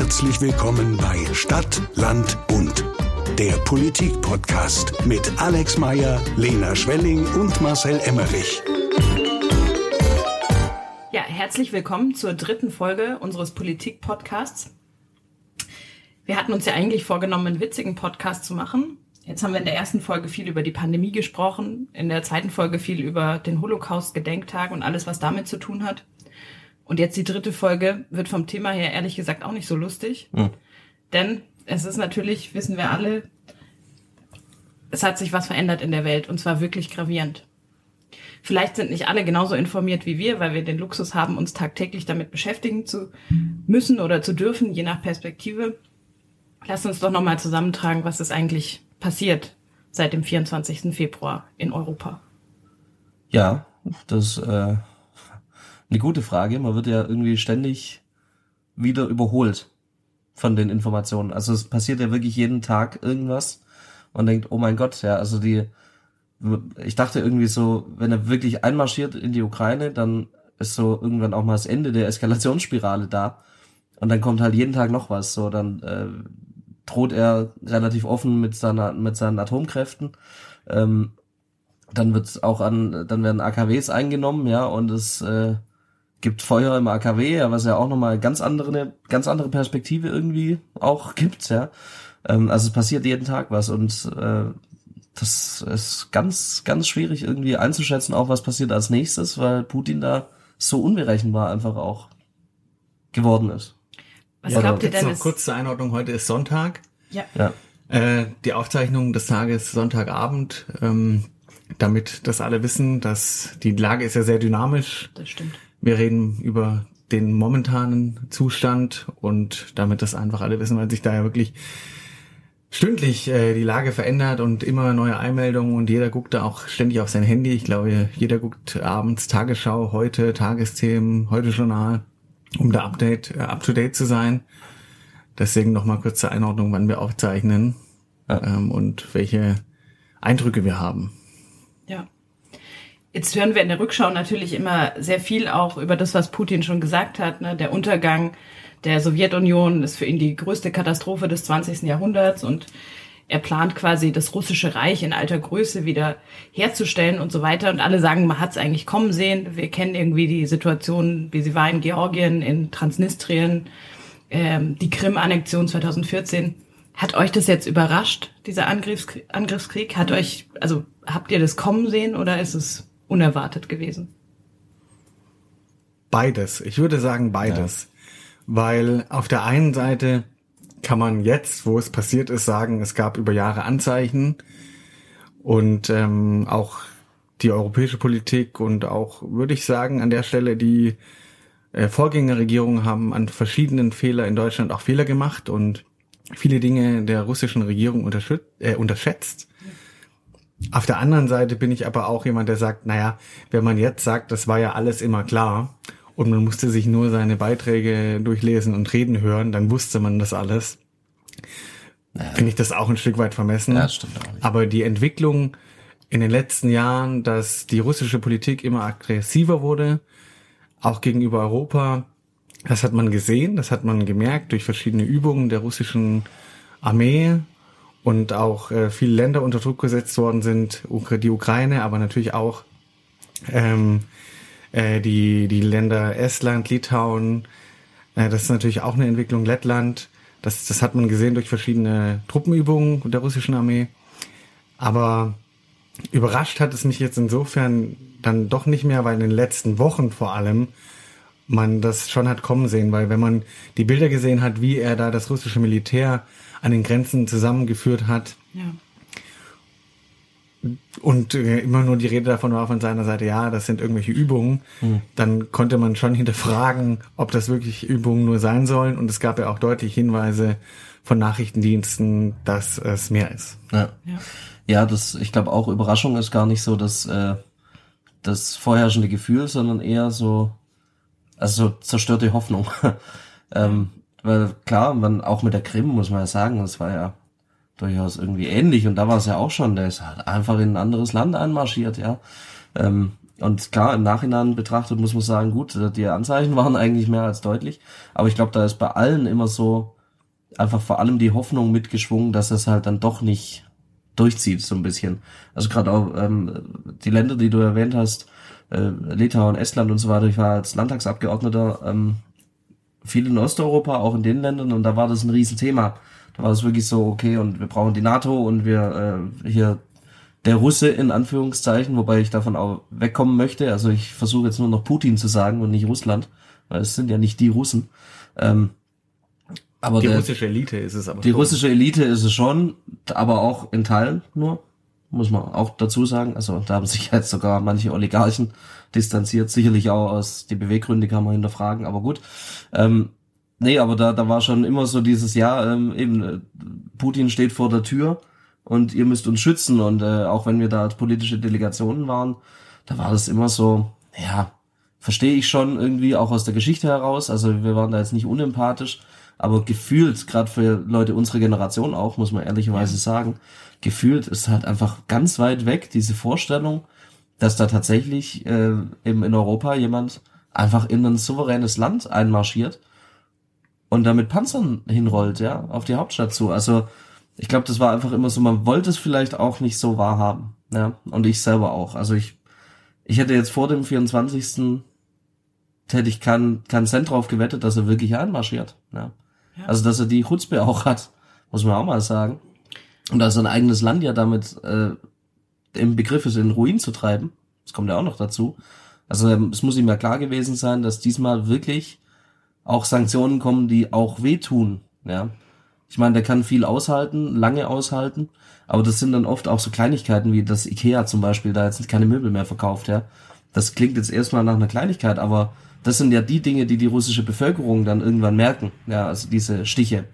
Herzlich willkommen bei Stadt, Land, Bund. Der Politik-Podcast mit Alex Meyer, Lena Schwelling und Marcel Emmerich. Ja, herzlich willkommen zur dritten Folge unseres Politik-Podcasts. Wir hatten uns ja eigentlich vorgenommen, einen witzigen Podcast zu machen. Jetzt haben wir in der ersten Folge viel über die Pandemie gesprochen, in der zweiten Folge viel über den Holocaust-Gedenktag und alles, was damit zu tun hat. Und jetzt die dritte Folge wird vom Thema her ehrlich gesagt auch nicht so lustig. Mhm. Denn es ist natürlich, wissen wir alle, es hat sich was verändert in der Welt und zwar wirklich gravierend. Vielleicht sind nicht alle genauso informiert wie wir, weil wir den Luxus haben, uns tagtäglich damit beschäftigen zu müssen oder zu dürfen, je nach Perspektive. Lass uns doch nochmal zusammentragen, was ist eigentlich passiert seit dem 24. Februar in Europa. Ja, das äh, eine gute Frage. Man wird ja irgendwie ständig wieder überholt von den Informationen. Also es passiert ja wirklich jeden Tag irgendwas. Man denkt, oh mein Gott, ja, also die, ich dachte irgendwie so, wenn er wirklich einmarschiert in die Ukraine, dann ist so irgendwann auch mal das Ende der Eskalationsspirale da. Und dann kommt halt jeden Tag noch was. So, dann äh, droht er relativ offen mit seiner, mit seinen Atomkräften. Ähm, dann wird auch an, dann werden AKWs eingenommen, ja, und es äh, gibt Feuer im AKW, was ja auch nochmal ganz andere, eine ganz andere Perspektive irgendwie auch gibt, ja. Ähm, also es passiert jeden Tag was und äh, das ist ganz, ganz schwierig irgendwie einzuschätzen, auch was passiert als nächstes, weil Putin da so unberechenbar einfach auch geworden ist. Was ja, glaubt ihr denn? Noch kurz zur Einordnung, heute ist Sonntag. Ja. ja. Äh, die Aufzeichnung des Tages Sonntagabend, ähm, damit das alle wissen, dass die Lage ist ja sehr dynamisch. Das stimmt. Wir reden über den momentanen Zustand und damit das einfach alle wissen, weil sich da ja wirklich stündlich äh, die Lage verändert und immer neue Einmeldungen und jeder guckt da auch ständig auf sein Handy. Ich glaube, jeder guckt abends Tagesschau, heute Tagesthemen, heute Journal, um da update, äh, up to date zu sein. Deswegen nochmal kurz zur Einordnung, wann wir aufzeichnen ja. ähm, und welche Eindrücke wir haben. Jetzt hören wir in der Rückschau natürlich immer sehr viel auch über das, was Putin schon gesagt hat. Ne? Der Untergang der Sowjetunion ist für ihn die größte Katastrophe des 20. Jahrhunderts und er plant quasi das russische Reich in alter Größe wieder herzustellen und so weiter. Und alle sagen, man hat es eigentlich kommen sehen. Wir kennen irgendwie die Situation, wie sie war in Georgien, in Transnistrien, ähm, die Krim-Annexion 2014. Hat euch das jetzt überrascht, dieser Angriffskrieg? Angriffskrieg? Hat euch, also habt ihr das kommen sehen oder ist es unerwartet gewesen? Beides. Ich würde sagen beides. Ja. Weil auf der einen Seite kann man jetzt, wo es passiert ist, sagen, es gab über Jahre Anzeichen und ähm, auch die europäische Politik und auch, würde ich sagen, an der Stelle die äh, Vorgängerregierungen haben an verschiedenen Fehler in Deutschland auch Fehler gemacht und viele Dinge der russischen Regierung äh, unterschätzt. Auf der anderen Seite bin ich aber auch jemand, der sagt, naja, wenn man jetzt sagt, das war ja alles immer klar und man musste sich nur seine Beiträge durchlesen und reden hören, dann wusste man das alles. Naja. Finde ich das auch ein Stück weit vermessen. Ja, stimmt auch nicht. Aber die Entwicklung in den letzten Jahren, dass die russische Politik immer aggressiver wurde, auch gegenüber Europa, das hat man gesehen, das hat man gemerkt durch verschiedene Übungen der russischen Armee und auch äh, viele Länder unter Druck gesetzt worden sind, die Ukraine, aber natürlich auch ähm, äh, die, die Länder Estland, Litauen, äh, das ist natürlich auch eine Entwicklung, Lettland, das, das hat man gesehen durch verschiedene Truppenübungen der russischen Armee. Aber überrascht hat es mich jetzt insofern dann doch nicht mehr, weil in den letzten Wochen vor allem man das schon hat kommen sehen, weil wenn man die Bilder gesehen hat, wie er da das russische Militär an den Grenzen zusammengeführt hat, ja. und äh, immer nur die Rede davon war von seiner Seite, ja, das sind irgendwelche Übungen, mhm. dann konnte man schon hinterfragen, ob das wirklich Übungen nur sein sollen. Und es gab ja auch deutlich Hinweise von Nachrichtendiensten, dass es mehr ist. Ja, ja. ja das, ich glaube auch Überraschung ist gar nicht so das, äh, das vorherrschende Gefühl, sondern eher so, also zerstörte Hoffnung. ähm, weil klar, man auch mit der Krim muss man ja sagen, das war ja durchaus irgendwie ähnlich und da war es ja auch schon, der ist halt einfach in ein anderes Land einmarschiert, ja. Ähm, Und klar, im Nachhinein betrachtet muss man sagen, gut, die Anzeichen waren eigentlich mehr als deutlich. Aber ich glaube, da ist bei allen immer so einfach vor allem die Hoffnung mitgeschwungen, dass es halt dann doch nicht durchzieht, so ein bisschen. Also gerade auch ähm, die Länder, die du erwähnt hast, äh, Litauen, Estland und so weiter, ich war als Landtagsabgeordneter ähm, viel in Osteuropa, auch in den Ländern, und da war das ein Riesenthema. Da war es wirklich so, okay, und wir brauchen die NATO und wir äh, hier der Russe in Anführungszeichen, wobei ich davon auch wegkommen möchte. Also ich versuche jetzt nur noch Putin zu sagen und nicht Russland, weil es sind ja nicht die Russen. Ähm, aber die der, russische Elite ist es aber. die schon. russische Elite ist es schon, aber auch in Teilen nur, muss man auch dazu sagen. Also da haben sich jetzt sogar manche Oligarchen distanziert, sicherlich auch aus die Beweggründe kann man hinterfragen, aber gut. Ähm, nee, aber da, da war schon immer so dieses Jahr, ähm, eben, äh, Putin steht vor der Tür und ihr müsst uns schützen. Und äh, auch wenn wir da als politische Delegationen waren, da war das immer so, ja, verstehe ich schon irgendwie auch aus der Geschichte heraus. Also wir waren da jetzt nicht unempathisch, aber gefühlt, gerade für Leute unserer Generation auch, muss man ehrlicherweise sagen, gefühlt ist halt einfach ganz weit weg diese Vorstellung, dass da tatsächlich äh, eben in Europa jemand einfach in ein souveränes Land einmarschiert und damit Panzern hinrollt, ja, auf die Hauptstadt zu. Also ich glaube, das war einfach immer so, man wollte es vielleicht auch nicht so wahrhaben, ja, und ich selber auch. Also ich, ich hätte jetzt vor dem 24. hätte ich keinen keinen Cent drauf gewettet, dass er wirklich einmarschiert, ja. Ja. Also dass er die Chutzpe auch hat, muss man auch mal sagen. Und dass sein eigenes Land ja damit äh, im Begriff ist, in Ruin zu treiben. Das kommt ja auch noch dazu. Also ähm, es muss ihm ja klar gewesen sein, dass diesmal wirklich auch Sanktionen kommen, die auch wehtun. Ja, ich meine, der kann viel aushalten, lange aushalten, aber das sind dann oft auch so Kleinigkeiten wie das Ikea zum Beispiel, da jetzt keine Möbel mehr verkauft. Ja, das klingt jetzt erstmal nach einer Kleinigkeit, aber das sind ja die Dinge, die die russische Bevölkerung dann irgendwann merken. Ja, also diese Stiche.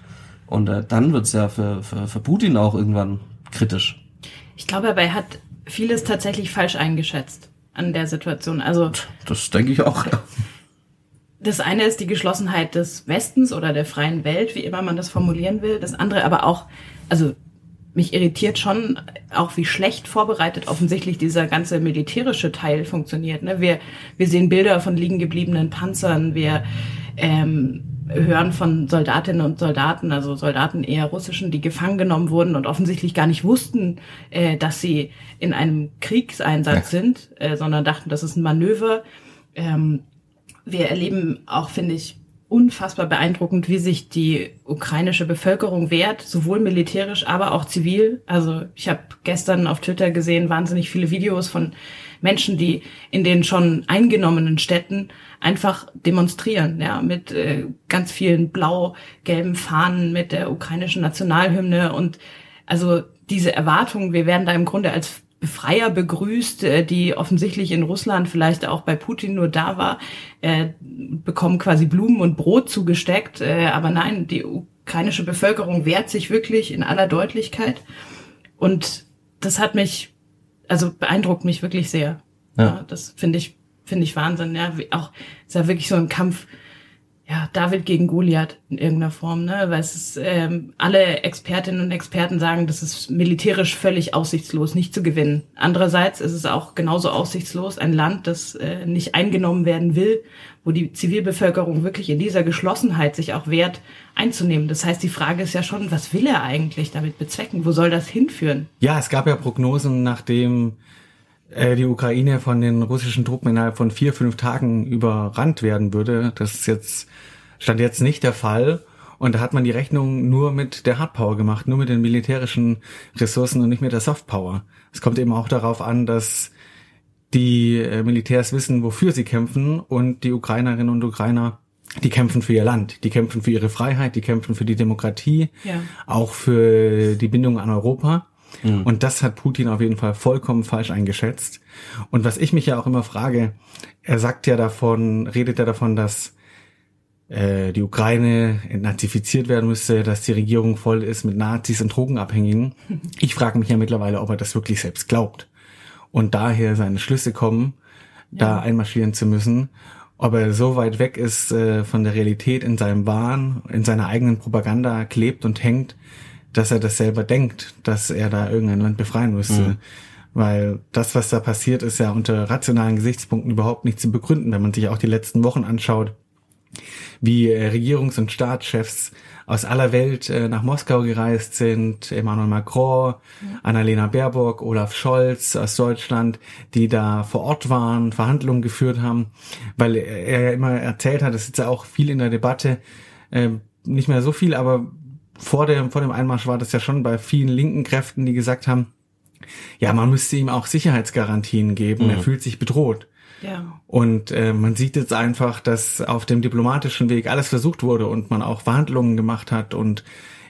Und äh, dann wird's ja für, für, für Putin auch irgendwann kritisch. Ich glaube aber, er hat vieles tatsächlich falsch eingeschätzt an der Situation. Also Das denke ich auch. Ja. das eine ist die Geschlossenheit des Westens oder der freien Welt, wie immer man das formulieren will. Das andere aber auch, also mich irritiert schon auch, wie schlecht vorbereitet offensichtlich dieser ganze militärische Teil funktioniert. Ne? Wir, wir sehen Bilder von liegen gebliebenen Panzern, wir ähm, hören von Soldatinnen und Soldaten, also Soldaten eher russischen, die gefangen genommen wurden und offensichtlich gar nicht wussten, äh, dass sie in einem Kriegseinsatz Ja. sind, äh, sondern dachten, das ist ein Manöver. Ähm, wir erleben auch, finde ich, unfassbar beeindruckend, wie sich die ukrainische Bevölkerung wehrt, sowohl militärisch, aber auch zivil. Also ich habe gestern auf Twitter gesehen, wahnsinnig viele Videos von Menschen, die in den schon eingenommenen Städten einfach demonstrieren, ja, mit äh, ganz vielen blau-gelben Fahnen, mit der ukrainischen Nationalhymne und also diese Erwartung, wir werden da im Grunde als Befreier begrüßt, äh, die offensichtlich in Russland vielleicht auch bei Putin nur da war, äh, bekommen quasi Blumen und Brot zugesteckt. Äh, aber nein, die ukrainische Bevölkerung wehrt sich wirklich in aller Deutlichkeit. Und das hat mich, also beeindruckt mich wirklich sehr. Ja. Ja, das finde ich, finde ich Wahnsinn. Ja, auch ist ja wirklich so ein Kampf, ja, David gegen Goliath in irgendeiner Form, ne? Weil es ist, ähm, alle Expertinnen und Experten sagen, das ist militärisch völlig aussichtslos, nicht zu gewinnen. Andererseits ist es auch genauso aussichtslos, ein Land, das äh, nicht eingenommen werden will, wo die Zivilbevölkerung wirklich in dieser Geschlossenheit sich auch wehrt, einzunehmen. Das heißt, die Frage ist ja schon, was will er eigentlich damit bezwecken? Wo soll das hinführen? Ja, es gab ja Prognosen, nachdem die Ukraine von den russischen Truppen innerhalb von vier, fünf Tagen überrannt werden würde. Das ist jetzt, stand jetzt nicht der Fall. Und da hat man die Rechnung nur mit der Hardpower gemacht, nur mit den militärischen Ressourcen und nicht mit der Softpower. Es kommt eben auch darauf an, dass die äh, Militärs wissen, wofür sie kämpfen und die Ukrainerinnen und Ukrainer, die kämpfen für ihr Land, die kämpfen für ihre Freiheit, die kämpfen für die Demokratie, Ja. auch für die Bindung an Europa. Und das hat Putin auf jeden Fall vollkommen falsch eingeschätzt. Und was ich mich ja auch immer frage, er sagt ja davon, redet ja davon, dass äh, die Ukraine entnazifiziert werden müsste, dass die Regierung voll ist mit Nazis und Drogenabhängigen. Ich frage mich ja mittlerweile, ob er das wirklich selbst glaubt. Und daher seine Schlüsse kommen, da einmarschieren zu müssen. Ob er so weit weg ist äh, von der Realität in seinem Wahn, in seiner eigenen Propaganda klebt und hängt, dass er das selber denkt, dass er da irgendein Land befreien müsste. Weil das, was da passiert, ist ja unter rationalen Gesichtspunkten überhaupt nicht zu begründen, wenn man sich auch die letzten Wochen anschaut, wie äh, Regierungs- und Staatschefs aus aller Welt äh, nach Moskau gereist sind, Emmanuel Macron, ja. Annalena Baerbock, Olaf Scholz aus Deutschland, die da vor Ort waren, Verhandlungen geführt haben, weil er ja immer erzählt hat, das ist ja auch viel in der Debatte, äh, nicht mehr so viel, aber vor dem, vor dem Einmarsch war das ja schon bei vielen linken Kräften, die gesagt haben, ja, man müsste ihm auch Sicherheitsgarantien geben, mhm. er fühlt sich bedroht. Ja. Und äh, man sieht jetzt einfach, dass auf dem diplomatischen Weg alles versucht wurde und man auch Verhandlungen gemacht hat und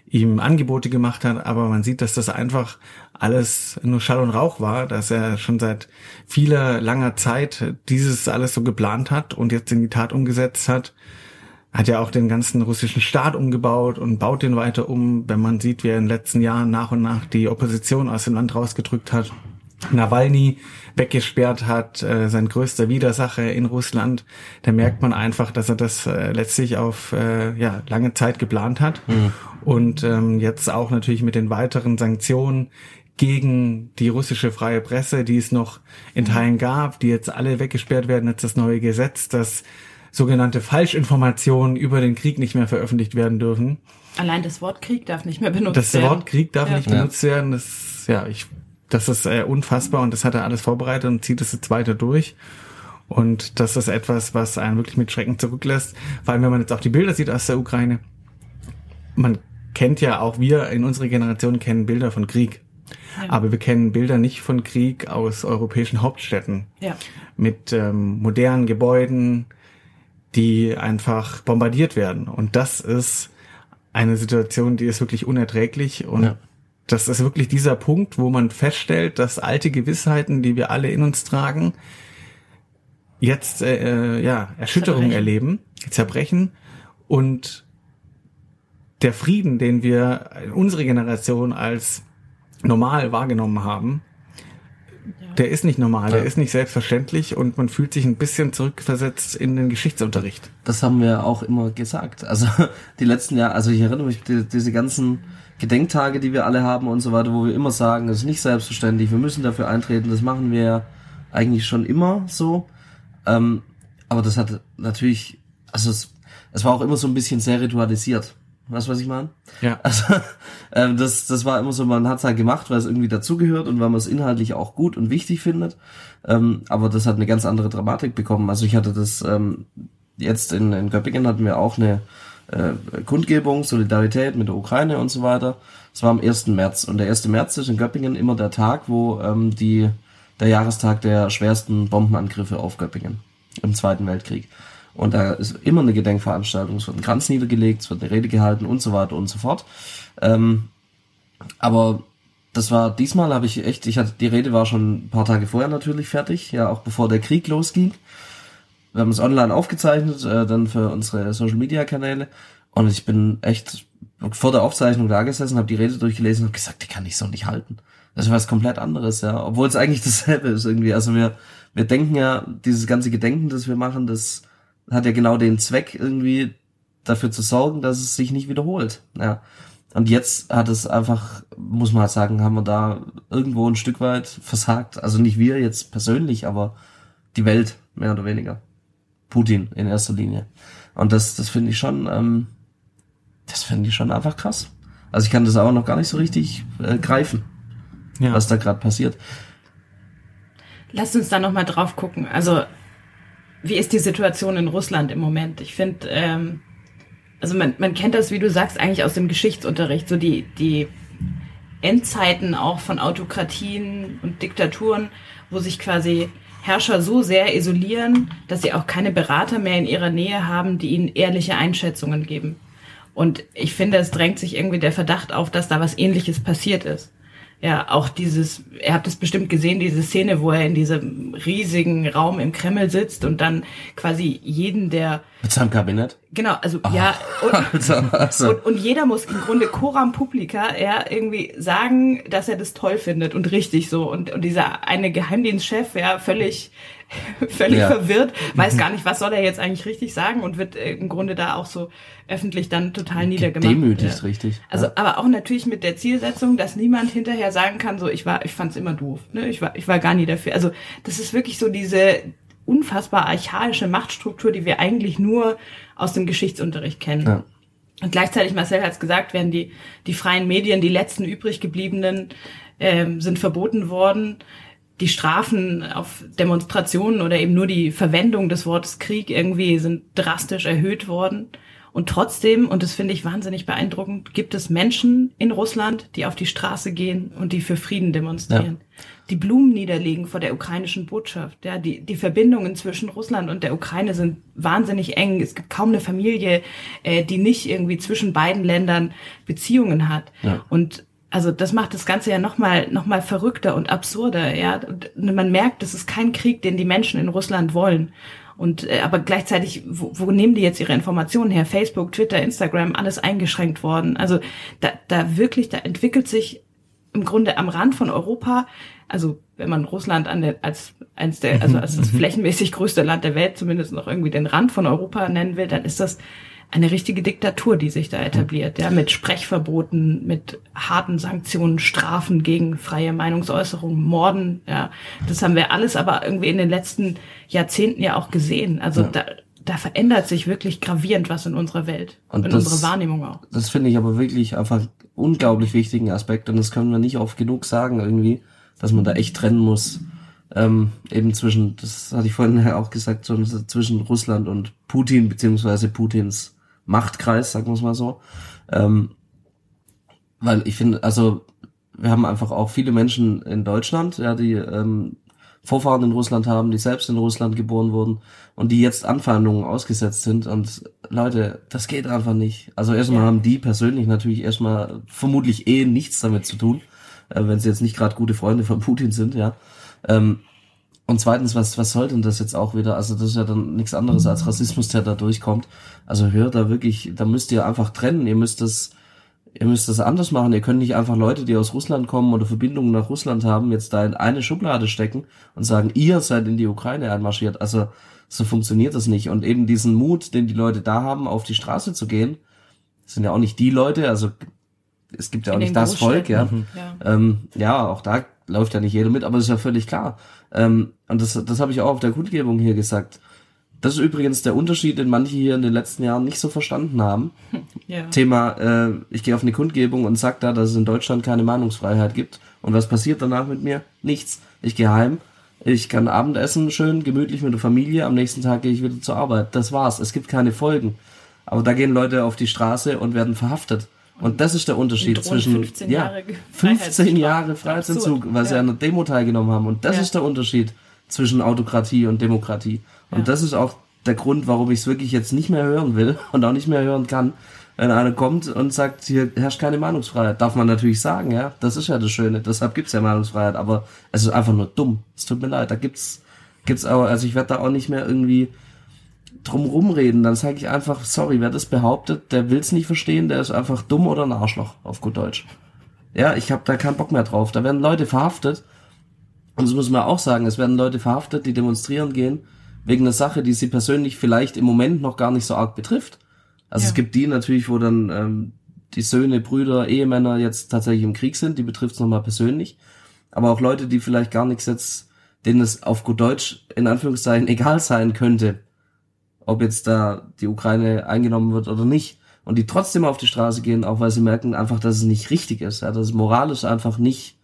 ihm Angebote gemacht hat, aber man sieht, dass das einfach alles nur Schall und Rauch war, dass er schon seit vieler langer Zeit dieses alles so geplant hat und jetzt in die Tat umgesetzt hat. Hat ja auch den ganzen russischen Staat umgebaut und baut den weiter um, wenn man sieht, wie er in den letzten Jahren nach und nach die Opposition aus dem Land rausgedrückt hat. Nawalny weggesperrt hat, äh, sein größter Widersacher in Russland, da merkt man einfach, dass er das äh, letztlich auf äh, ja, lange Zeit geplant hat. Mhm. Und ähm, jetzt auch natürlich mit den weiteren Sanktionen gegen die russische freie Presse, die es noch in Teilen gab, die jetzt alle weggesperrt werden, jetzt das neue Gesetz, dass sogenannte Falschinformationen über den Krieg nicht mehr veröffentlicht werden dürfen. Allein das Wort Krieg darf nicht mehr benutzt das werden. Das Wort Krieg darf ja. nicht benutzt werden. Das, ja, ich das ist äh, unfassbar und das hat er alles vorbereitet und zieht es jetzt weiter durch. Und das ist etwas, was einen wirklich mit Schrecken zurücklässt. Vor allem, wenn man jetzt auch die Bilder sieht aus der Ukraine. Man kennt ja auch wir in unserer Generation kennen Bilder von Krieg. Ja. Aber wir kennen Bilder nicht von Krieg aus europäischen Hauptstädten. Ja. Mit ähm, modernen Gebäuden, die einfach bombardiert werden. Und das ist eine Situation, die ist wirklich unerträglich und ja das ist wirklich dieser Punkt, wo man feststellt, dass alte Gewissheiten, die wir alle in uns tragen, jetzt äh, äh ja Erschütterung erleben, zerbrechen und der Frieden, den wir in unserer Generation als normal wahrgenommen haben. Der ist nicht normal, ja. der ist nicht selbstverständlich und man fühlt sich ein bisschen zurückversetzt in den Geschichtsunterricht. Das haben wir auch immer gesagt. Also die letzten Jahre, also ich erinnere mich, die, diese ganzen Gedenktage, die wir alle haben und so weiter, wo wir immer sagen, das ist nicht selbstverständlich, wir müssen dafür eintreten, das machen wir eigentlich schon immer so. Ähm, aber das hat natürlich, also es, es war auch immer so ein bisschen sehr ritualisiert. Weißt du, was ich meine? Ja. Also ähm, das, das war immer so, man hat es halt gemacht, weil es irgendwie dazugehört und weil man es inhaltlich auch gut und wichtig findet. Ähm, aber das hat eine ganz andere Dramatik bekommen. Also ich hatte das ähm, jetzt in, in Göppingen hatten wir auch eine äh, Kundgebung, Solidarität mit der Ukraine und so weiter. Das war am 1. März. Und der 1. März ist in Göppingen immer der Tag, wo ähm, die, der Jahrestag der schwersten Bombenangriffe auf Göppingen im Zweiten Weltkrieg. Und da ist immer eine Gedenkveranstaltung, es wird ein Kranz niedergelegt, es wird eine Rede gehalten und so weiter und so fort. Ähm, aber das war diesmal habe ich echt, ich hatte die Rede war schon ein paar Tage vorher natürlich fertig, ja auch bevor der Krieg losging. Wir haben es online aufgezeichnet, äh, dann für unsere Social Media Kanäle. Und ich bin echt vor der Aufzeichnung da gesessen, habe die Rede durchgelesen und gesagt, die kann ich so nicht halten. Das ist was komplett anderes, ja. Obwohl es eigentlich dasselbe ist irgendwie. Also wir, wir denken ja, dieses ganze Gedenken, das wir machen, das hat ja genau den Zweck irgendwie dafür zu sorgen, dass es sich nicht wiederholt. Ja. Und jetzt hat es einfach, muss man halt sagen, haben wir da irgendwo ein Stück weit versagt. Also nicht wir jetzt persönlich, aber die Welt, mehr oder weniger. Putin in erster Linie. Und das, das finde ich schon, ähm, das finde ich schon einfach krass. Also ich kann das aber noch gar nicht so richtig äh, greifen, ja. was da gerade passiert. Lass uns da noch mal drauf gucken. Also wie ist die Situation in Russland im Moment? Ich finde, ähm, also man, man kennt das, wie du sagst, eigentlich aus dem Geschichtsunterricht, so die, die Endzeiten auch von Autokratien und Diktaturen, wo sich quasi Herrscher so sehr isolieren, dass sie auch keine Berater mehr in ihrer Nähe haben, die ihnen ehrliche Einschätzungen geben. Und ich finde, es drängt sich irgendwie der Verdacht auf, dass da was ähnliches passiert ist ja auch dieses, ihr habt es bestimmt gesehen, diese Szene, wo er in diesem riesigen Raum im Kreml sitzt und dann quasi jeden, der mit seinem Kabinett. Genau, also oh, ja und, also, also. Und, und, jeder muss im Grunde coram publica ja irgendwie sagen, dass er das toll findet und richtig so und, und dieser eine Geheimdienstchef ja völlig völlig Ja. verwirrt, weiß gar nicht, was soll er jetzt eigentlich richtig sagen und wird äh, im Grunde da auch so öffentlich dann total niedergemacht. Demütigt, Ja. richtig. Also, ja. aber auch natürlich mit der Zielsetzung, dass niemand hinterher sagen kann, so, ich war, ich fand's immer doof, ne, ich war, ich war gar nie dafür. Also, das ist wirklich so diese unfassbar archaische Machtstruktur, die wir eigentlich nur aus dem Geschichtsunterricht kennen. Und gleichzeitig, Marcel hat es gesagt, werden die, die freien Medien, die letzten übrig gebliebenen, ähm, sind verboten worden. Die Strafen auf Demonstrationen oder eben nur die Verwendung des Wortes Krieg irgendwie sind drastisch erhöht worden. Und trotzdem, und das finde ich wahnsinnig beeindruckend, gibt es Menschen in Russland, die auf die Straße gehen und die für Frieden demonstrieren. Die Blumen niederlegen vor der ukrainischen Botschaft. Ja, die, die Verbindungen zwischen Russland und der Ukraine sind wahnsinnig eng. Es gibt kaum eine Familie, äh, die nicht irgendwie zwischen beiden Ländern Beziehungen hat. Ja. Und also das macht das Ganze ja nochmal noch mal verrückter und absurder. Ja, und man merkt, das ist kein Krieg, den die Menschen in Russland wollen. Und äh, aber gleichzeitig, wo, wo nehmen die jetzt ihre Informationen her? Facebook, Twitter, Instagram, alles eingeschränkt worden. Also da, da wirklich, da entwickelt sich im Grunde am Rand von Europa, also wenn man Russland an der, als eins der, also als das flächenmäßig größte Land der Welt zumindest noch irgendwie den Rand von Europa nennen will, dann ist das eine richtige Diktatur, die sich da etabliert, ja, mit Sprechverboten, mit harten Sanktionen, Strafen gegen freie Meinungsäußerung, Morden, ja. Das haben wir alles aber irgendwie in den letzten Jahrzehnten ja auch gesehen. Also Ja. da, da verändert sich wirklich gravierend was in unserer Welt Und in das- unserer Wahrnehmung auch. Das finde ich aber wirklich einfach unglaublich wichtigen Aspekt und das können wir nicht oft genug sagen irgendwie, dass man da echt trennen muss. Ähm, eben zwischen, das hatte ich vorhin ja auch gesagt, so zwischen Russland und Putin, beziehungsweise Putins Machtkreis, sagen wir es mal so. Ähm, weil ich finde, also wir haben einfach auch viele Menschen in Deutschland, ja, die ähm, Vorfahren in Russland haben, die selbst in Russland geboren wurden und die jetzt Anfeindungen ausgesetzt sind. Und Leute, das geht einfach nicht. Also erstmal Ja. haben die persönlich natürlich erstmal vermutlich eh nichts damit zu tun, äh, wenn sie jetzt nicht gerade gute Freunde von Putin sind, ja. Ähm, und zweitens, was, was soll denn das jetzt auch wieder? Also das ist ja dann nichts anderes als Rassismus, der da durchkommt. Also hört da wirklich, da müsst ihr einfach trennen. Ihr müsst das, ihr müsst das anders machen. Ihr könnt nicht einfach Leute, die aus Russland kommen oder Verbindungen nach Russland haben, jetzt da in eine Schublade stecken und sagen, ihr seid in die Ukraine einmarschiert. Also so funktioniert das nicht. Und eben diesen Mut, den die Leute da haben, auf die Straße zu gehen, das sind ja auch nicht die Leute, also es gibt ja auch In nicht das Volk, ja. Ja. Ähm, ja, auch da läuft ja nicht jeder mit, aber das ist ja völlig klar. Ähm, und das, das habe ich auch auf der Kundgebung hier gesagt. Das ist übrigens der Unterschied, den manche hier in den letzten Jahren nicht so verstanden haben. Ja. Thema, äh, ich gehe auf eine Kundgebung und sag da, dass es in Deutschland keine Meinungsfreiheit gibt. Und was passiert danach mit mir? Nichts. Ich gehe heim, ich kann Abendessen schön, gemütlich mit der Familie, am nächsten Tag gehe ich wieder zur Arbeit. Das war's. Es gibt keine Folgen. Aber da gehen Leute auf die Straße und werden verhaftet. Und das ist der Unterschied zwischen 15 ja, Jahre Ge- 15 Freiheitsstrafe. Jahre Freiheitsentzug, weil sie Ja. an einer Demo teilgenommen haben. Und das Ja. ist der Unterschied zwischen Autokratie und Demokratie. Und Ja. das ist auch der Grund, warum ich es wirklich jetzt nicht mehr hören will und auch nicht mehr hören kann, wenn einer kommt und sagt, hier herrscht keine Meinungsfreiheit. Darf man natürlich sagen, ja. Das ist ja das Schöne. Deshalb gibt's ja Meinungsfreiheit. Aber es ist einfach nur dumm. Es tut mir leid. Da gibt's, gibt's aber, also ich werde da auch nicht mehr irgendwie drum rumreden. Dann sage ich einfach, sorry, wer das behauptet, der will's nicht verstehen, der ist einfach dumm oder ein Arschloch, auf gut Deutsch. Ja, ich habe da keinen Bock mehr drauf. Da werden Leute verhaftet. Und das muss man auch sagen, es werden Leute verhaftet, die demonstrieren gehen, wegen einer Sache, die sie persönlich vielleicht im Moment noch gar nicht so arg betrifft. Also Ja. es gibt die natürlich, wo dann ähm, die Söhne, Brüder, Ehemänner jetzt tatsächlich im Krieg sind, die betrifft's nochmal persönlich. Aber auch Leute, die vielleicht gar nichts jetzt, denen es auf gut Deutsch in Anführungszeichen egal sein könnte, ob jetzt da die Ukraine eingenommen wird oder nicht. Und die trotzdem auf die Straße gehen, auch weil sie merken einfach, dass es nicht richtig ist, ja, dass es moralisch einfach nicht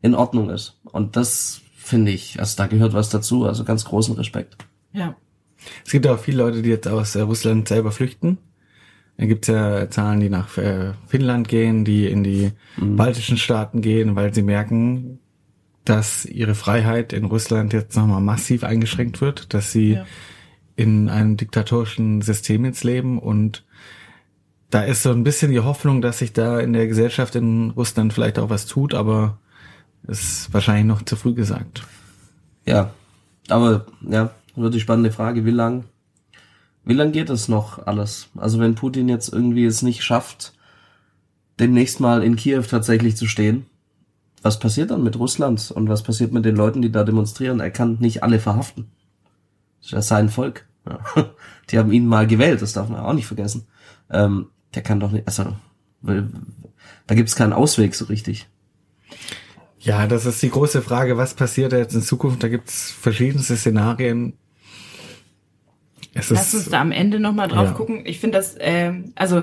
in Ordnung ist. Und das finde ich, also da gehört was dazu, also ganz großen Respekt. Ja. Es gibt auch viele Leute, die jetzt aus äh, Russland selber flüchten. Da gibt's ja Zahlen, die nach äh, Finnland gehen, die in die baltischen Staaten gehen, weil sie merken, dass ihre Freiheit in Russland jetzt nochmal massiv eingeschränkt wird, dass sie Ja. In einem diktatorischen System jetzt leben und da ist so ein bisschen die Hoffnung, dass sich da in der Gesellschaft in Russland vielleicht auch was tut, aber ist wahrscheinlich noch zu früh gesagt. Ja, aber ja, wird die spannende Frage, wie lang, wie lang geht das noch alles? Also wenn Putin jetzt irgendwie es nicht schafft, demnächst mal in Kiew tatsächlich zu stehen, was passiert dann mit Russland und was passiert mit den Leuten, die da demonstrieren? Er kann nicht alle verhaften. Das ist ja sein Volk. Ja. Die haben ihn mal gewählt, das darf man auch nicht vergessen. Ähm, der kann doch nicht, also da gibt's keinen Ausweg so richtig. Ja, das ist die große Frage, was passiert jetzt in Zukunft? Da gibt's verschiedenste Szenarien. Es Lass uns da am Ende nochmal drauf ja. gucken. Ich finde das, äh, also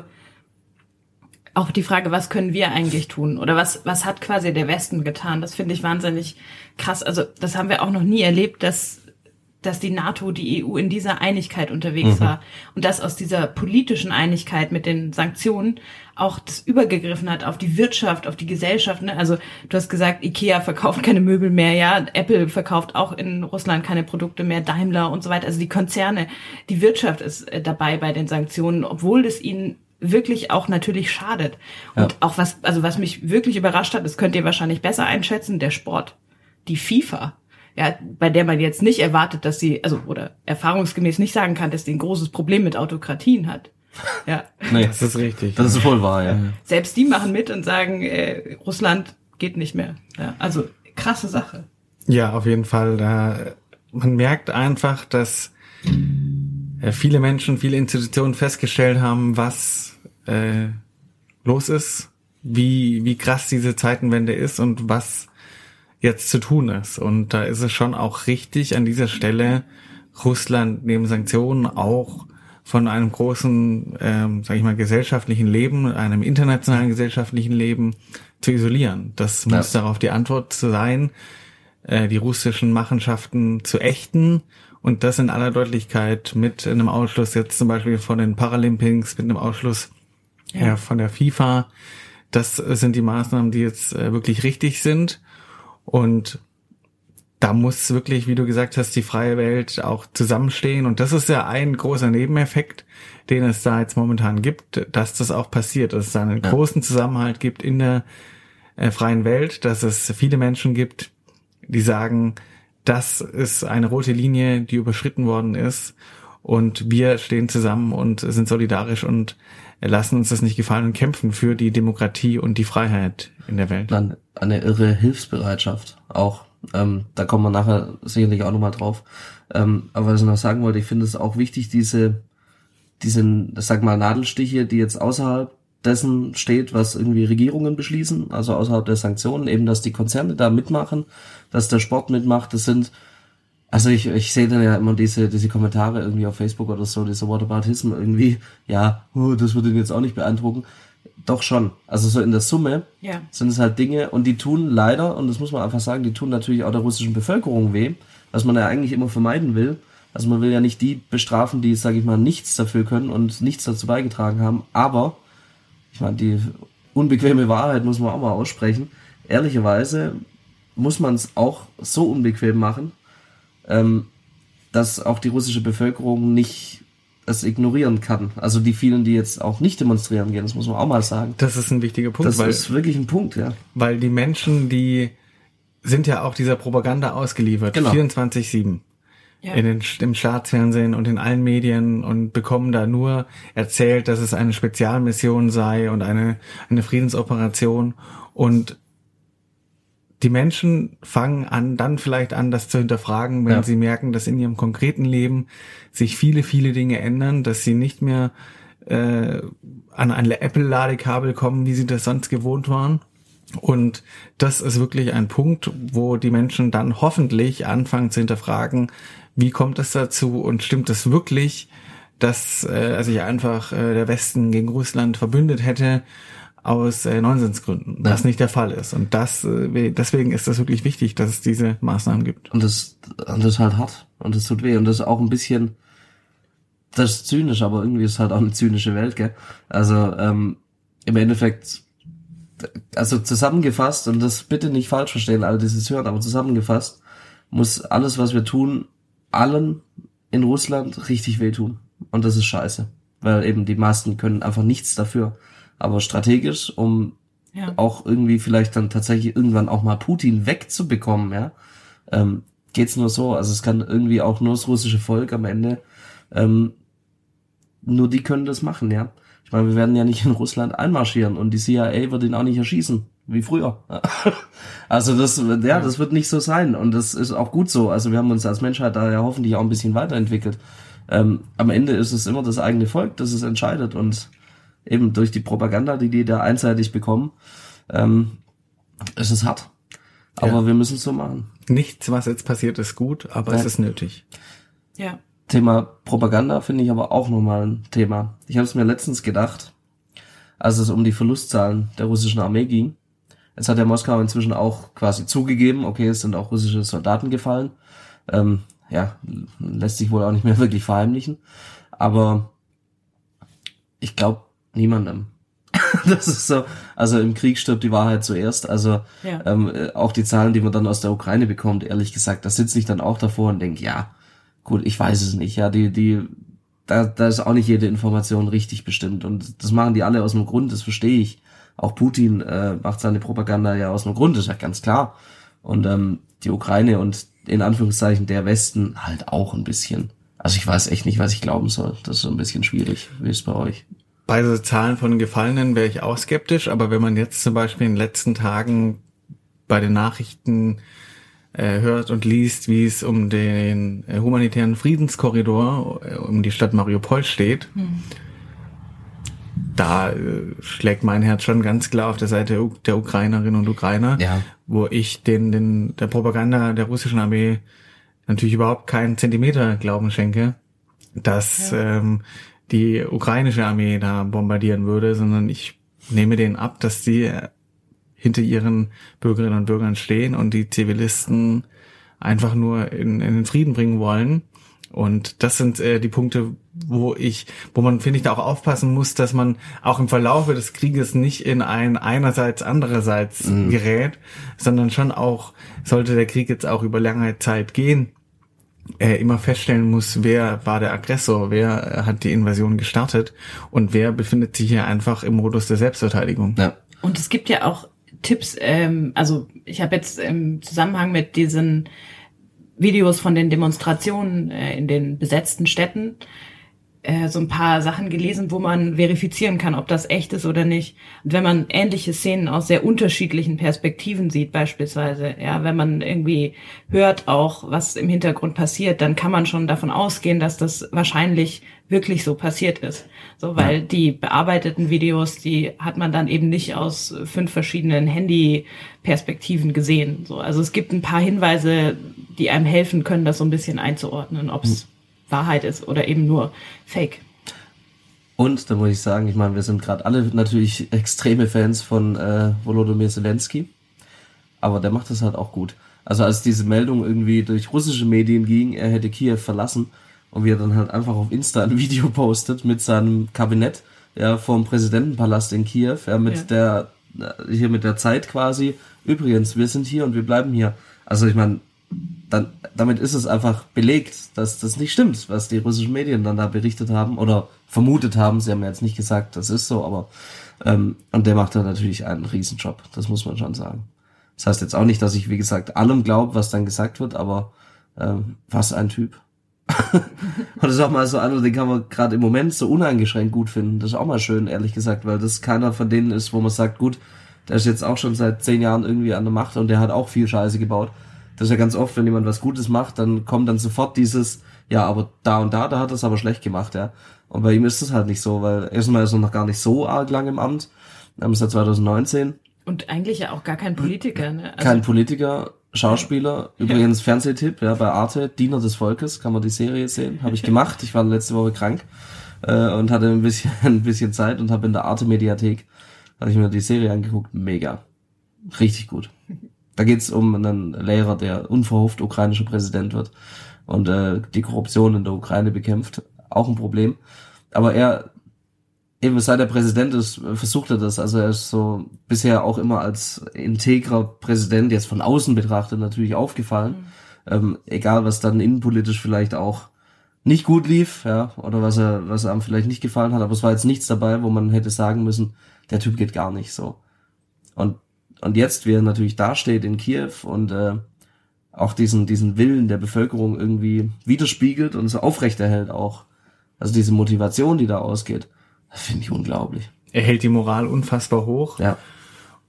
auch die Frage, was können wir eigentlich tun? Oder was, was hat quasi der Westen getan? Das finde ich wahnsinnig krass. Also das haben wir auch noch nie erlebt, dass dass die NATO, die EU in dieser Einigkeit unterwegs mhm. war und dass aus dieser politischen Einigkeit mit den Sanktionen auch das übergegriffen hat auf die Wirtschaft, auf die Gesellschaft. Ne? Also du hast gesagt, Ikea verkauft keine Möbel mehr, ja, Apple verkauft auch in Russland keine Produkte mehr, Daimler und so weiter. Also die Konzerne, die Wirtschaft ist äh, dabei bei den Sanktionen, obwohl es ihnen wirklich auch natürlich schadet. Und ja. auch was, also was mich wirklich überrascht hat, das könnt ihr wahrscheinlich besser einschätzen, der Sport. Die FIFA ja, bei der man jetzt nicht erwartet, dass sie, also oder erfahrungsgemäß nicht sagen kann, dass sie ein großes Problem mit Autokratien hat. Ja. nee, das ist richtig. Das ist wohl wahr, ja. Selbst die machen mit und sagen, äh, Russland geht nicht mehr. Ja, also krasse Sache. Ja, auf jeden Fall. Da, man merkt einfach, dass äh, viele Menschen, viele Institutionen festgestellt haben, was äh, los ist, wie, wie krass diese Zeitenwende ist und was jetzt zu tun ist. Und da ist es schon auch richtig an dieser Stelle, Russland neben Sanktionen auch von einem großen, ähm, sage ich mal, gesellschaftlichen Leben, einem internationalen gesellschaftlichen Leben zu isolieren. Das ja. muss darauf die Antwort sein, äh, die russischen Machenschaften zu ächten und das in aller Deutlichkeit mit einem Ausschluss jetzt zum Beispiel von den Paralympics, mit einem Ausschluss ja. ja von der FIFA. Das sind die Maßnahmen, die jetzt äh, wirklich richtig sind und da muss wirklich, wie du gesagt hast, die freie Welt auch zusammenstehen. Und das ist ja ein großer Nebeneffekt, den es da jetzt momentan gibt, dass das auch passiert, dass es da einen ja. großen Zusammenhalt gibt in der äh, freien Welt, dass es viele Menschen gibt, die sagen, das ist eine rote Linie, die überschritten worden ist. Und wir stehen zusammen und sind solidarisch und lassen uns das nicht gefallen und kämpfen für die Demokratie und die Freiheit in der Welt. Dann eine irre Hilfsbereitschaft auch. Ähm, da kommen wir nachher sicherlich auch nochmal drauf. Ähm, aber was ich noch sagen wollte, ich finde es auch wichtig, diese, diesen, sag mal, Nadelstiche, die jetzt außerhalb dessen steht, was irgendwie Regierungen beschließen, also außerhalb der Sanktionen, eben, dass die Konzerne da mitmachen, dass der Sport mitmacht, das sind also ich, ich sehe dann ja immer diese, diese Kommentare irgendwie auf Facebook oder so, diese Whataboutism irgendwie, ja, oh, das würde ihn jetzt auch nicht beeindrucken. Doch schon. Also so in der Summe ja. sind es halt Dinge und die tun leider, und das muss man einfach sagen, die tun natürlich auch der russischen Bevölkerung weh, was man ja eigentlich immer vermeiden will. Also man will ja nicht die bestrafen, die, sage ich mal, nichts dafür können und nichts dazu beigetragen haben. Aber, ich meine, die unbequeme Wahrheit muss man auch mal aussprechen. Ehrlicherweise muss man es auch so unbequem machen, ähm, dass auch die russische Bevölkerung nicht es ignorieren kann. Also die vielen, die jetzt auch nicht demonstrieren gehen, das muss man auch mal sagen. Das ist ein wichtiger Punkt. Das weil, ist wirklich ein Punkt, ja. Weil die Menschen, die sind ja auch dieser Propaganda ausgeliefert. Genau. 24-7. Ja. In den, im Staatsfernsehen und in allen Medien und bekommen da nur erzählt, dass es eine Spezialmission sei und eine, eine Friedensoperation. Und die Menschen fangen an, dann vielleicht an, das zu hinterfragen, wenn ja. sie merken, dass in ihrem konkreten Leben sich viele, viele Dinge ändern, dass sie nicht mehr äh, an ein Apple-Ladekabel kommen, wie sie das sonst gewohnt waren. Und das ist wirklich ein Punkt, wo die Menschen dann hoffentlich anfangen zu hinterfragen, wie kommt es dazu und stimmt es wirklich, dass äh, sich einfach äh, der Westen gegen Russland verbündet hätte aus äh, Nonsensgründen, ja. was nicht der Fall ist. Und das, äh, deswegen ist das wirklich wichtig, dass es diese Maßnahmen gibt. Und das, und das ist halt hart und das tut weh und das ist auch ein bisschen, das ist zynisch, aber irgendwie ist halt auch eine zynische Welt, gell? Also ähm, im Endeffekt, also zusammengefasst und das bitte nicht falsch verstehen, alle dieses hören, aber zusammengefasst muss alles, was wir tun, allen in Russland richtig wehtun und das ist scheiße, weil eben die meisten können einfach nichts dafür aber strategisch, um ja. auch irgendwie vielleicht dann tatsächlich irgendwann auch mal Putin wegzubekommen, ja, ähm, geht's nur so. Also es kann irgendwie auch nur das russische Volk am Ende, ähm, nur die können das machen, ja. Ich meine, wir werden ja nicht in Russland einmarschieren und die CIA wird ihn auch nicht erschießen, wie früher. Also das, ja, das wird nicht so sein und das ist auch gut so. Also wir haben uns als Menschheit da ja hoffentlich auch ein bisschen weiterentwickelt. Ähm, am Ende ist es immer das eigene Volk, das es entscheidet und eben durch die Propaganda, die die da einseitig bekommen, ähm, ist es hart. Aber Ja. wir müssen es so machen. Nichts, was jetzt passiert, ist gut, aber Ja. es ist nötig. Ja. Thema Propaganda finde ich aber auch nochmal ein Thema. Ich habe es mir letztens gedacht, als es um die Verlustzahlen der russischen Armee ging. Jetzt hat der Moskau inzwischen auch quasi zugegeben, okay, es sind auch russische Soldaten gefallen. Ähm, ja, lässt sich wohl auch nicht mehr wirklich verheimlichen. Aber ich glaube niemandem. das ist so, also im Krieg stirbt die Wahrheit zuerst. Also Ja. ähm, äh, auch die Zahlen, die man dann aus der Ukraine bekommt, ehrlich gesagt, da sitze ich dann auch davor und denke, ja, gut, ich weiß es nicht. Ja, die, die, da, da ist auch nicht jede Information richtig bestimmt. Und das machen die alle aus einem Grund, das verstehe ich. Auch Putin äh, macht seine Propaganda ja aus einem Grund, das ist ja ganz klar. Und ähm, die Ukraine und in Anführungszeichen der Westen halt auch ein bisschen. Also ich weiß echt nicht, was ich glauben soll. Das ist so ein bisschen schwierig. Wie ist es bei euch? Bei so Zahlen von Gefallenen wäre ich auch skeptisch, aber wenn man jetzt zum Beispiel in den letzten Tagen bei den Nachrichten äh, hört und liest, wie es um den äh, humanitären Friedenskorridor äh, um die Stadt Mariupol steht, da äh, schlägt mein Herz schon ganz klar auf der Seite der, U der Ukrainerinnen und Ukrainer, Ja. wo ich den, den der Propaganda der russischen Armee natürlich überhaupt keinen Zentimeter Glauben schenke, dass ähm, die ukrainische Armee da bombardieren würde, sondern ich nehme denen ab, dass sie hinter ihren Bürgerinnen und Bürgern stehen und die Zivilisten einfach nur in, in den Frieden bringen wollen. Und das sind äh, die Punkte, wo ich, wo man, finde ich, da auch aufpassen muss, dass man auch im Verlaufe des Krieges nicht in ein einerseits, andererseits gerät, sondern schon auch, sollte der Krieg jetzt auch über lange Zeit gehen, äh, immer feststellen muss, wer war der Aggressor, wer äh, hat die Invasion gestartet und wer befindet sich hier einfach im Modus der Selbstverteidigung. Ja. Und es gibt ja auch Tipps, ähm, also ich habe jetzt im Zusammenhang mit diesen Videos von den Demonstrationen äh, in den besetzten Städten äh, so ein paar Sachen gelesen, wo man verifizieren kann, ob das echt ist oder nicht. Und wenn man ähnliche Szenen aus sehr unterschiedlichen Perspektiven sieht, beispielsweise, ja, wenn man irgendwie hört auch, was im Hintergrund passiert, dann kann man schon davon ausgehen, dass das wahrscheinlich wirklich so passiert ist. So, weil die bearbeiteten Videos, die hat man dann eben nicht aus fünf verschiedenen Handy-Perspektiven gesehen. So, also es gibt ein paar Hinweise, die einem helfen können, das so ein bisschen einzuordnen, ob es Wahrheit ist oder eben nur Fake. Und da muss ich sagen, ich meine, wir sind gerade alle natürlich extreme Fans von äh, Volodymyr Zelensky, aber der macht das halt auch gut. Also als diese Meldung irgendwie durch russische Medien ging, er hätte Kiew verlassen und wie er dann halt einfach auf Insta ein Video postet mit seinem Kabinett, ja, vom Präsidentenpalast in Kiew, ja, mit der äh, hier mit der Zeit quasi. Übrigens, wir sind hier und wir bleiben hier. Also ich meine, dann, damit ist es einfach belegt, dass das nicht stimmt, was die russischen Medien dann da berichtet haben oder vermutet haben. Sie haben ja jetzt nicht gesagt, das ist so, aber ähm, und der macht da natürlich einen Riesenjob, das muss man schon sagen. Das heißt jetzt auch nicht, dass ich, wie gesagt, allem glaube, was dann gesagt wird, aber ähm, was ein Typ. und das ist auch mal so einer, den kann man gerade im Moment so uneingeschränkt gut finden. Das ist auch mal schön, ehrlich gesagt, weil das keiner von denen ist, wo man sagt, gut, der ist jetzt auch schon seit zehn Jahren irgendwie an der Macht und der hat auch viel Scheiße gebaut. Das ist ja ganz oft, wenn jemand was Gutes macht, dann kommt dann sofort dieses, ja, aber da und da, da hat er es aber schlecht gemacht, ja. Und bei ihm ist es halt nicht so, weil erstmal ist er noch gar nicht so arg lang im Amt. Haben es ja 2019. Und eigentlich ja auch gar kein Politiker, ne? Also, Kein Politiker, Schauspieler, übrigens Fernsehtipp, ja, bei Arte, Diener des Volkes, kann man die Serie sehen. Habe ich gemacht. Ich war letzte Woche krank äh, und hatte ein bisschen, ein bisschen Zeit und habe in der Arte Mediathek, habe ich mir die Serie angeguckt. Mega. Richtig gut. Da geht's um einen Lehrer, der unverhofft ukrainischer Präsident wird und äh, die Korruption in der Ukraine bekämpft. Auch ein Problem. Aber er, eben seit er Präsident ist, versucht er das. Also er ist so bisher auch immer als integrer Präsident, jetzt von außen betrachtet, natürlich aufgefallen. Ähm, egal, was dann innenpolitisch vielleicht auch nicht gut lief, ja, oder was er, was einem vielleicht nicht gefallen hat, aber es war jetzt nichts dabei, wo man hätte sagen müssen, der Typ geht gar nicht so. Und und jetzt, wie er natürlich dasteht in Kiew und äh, auch diesen, diesen Willen der Bevölkerung irgendwie widerspiegelt und so aufrechterhält auch. Also diese Motivation, die da ausgeht, das finde ich unglaublich. Er hält die Moral unfassbar hoch Ja.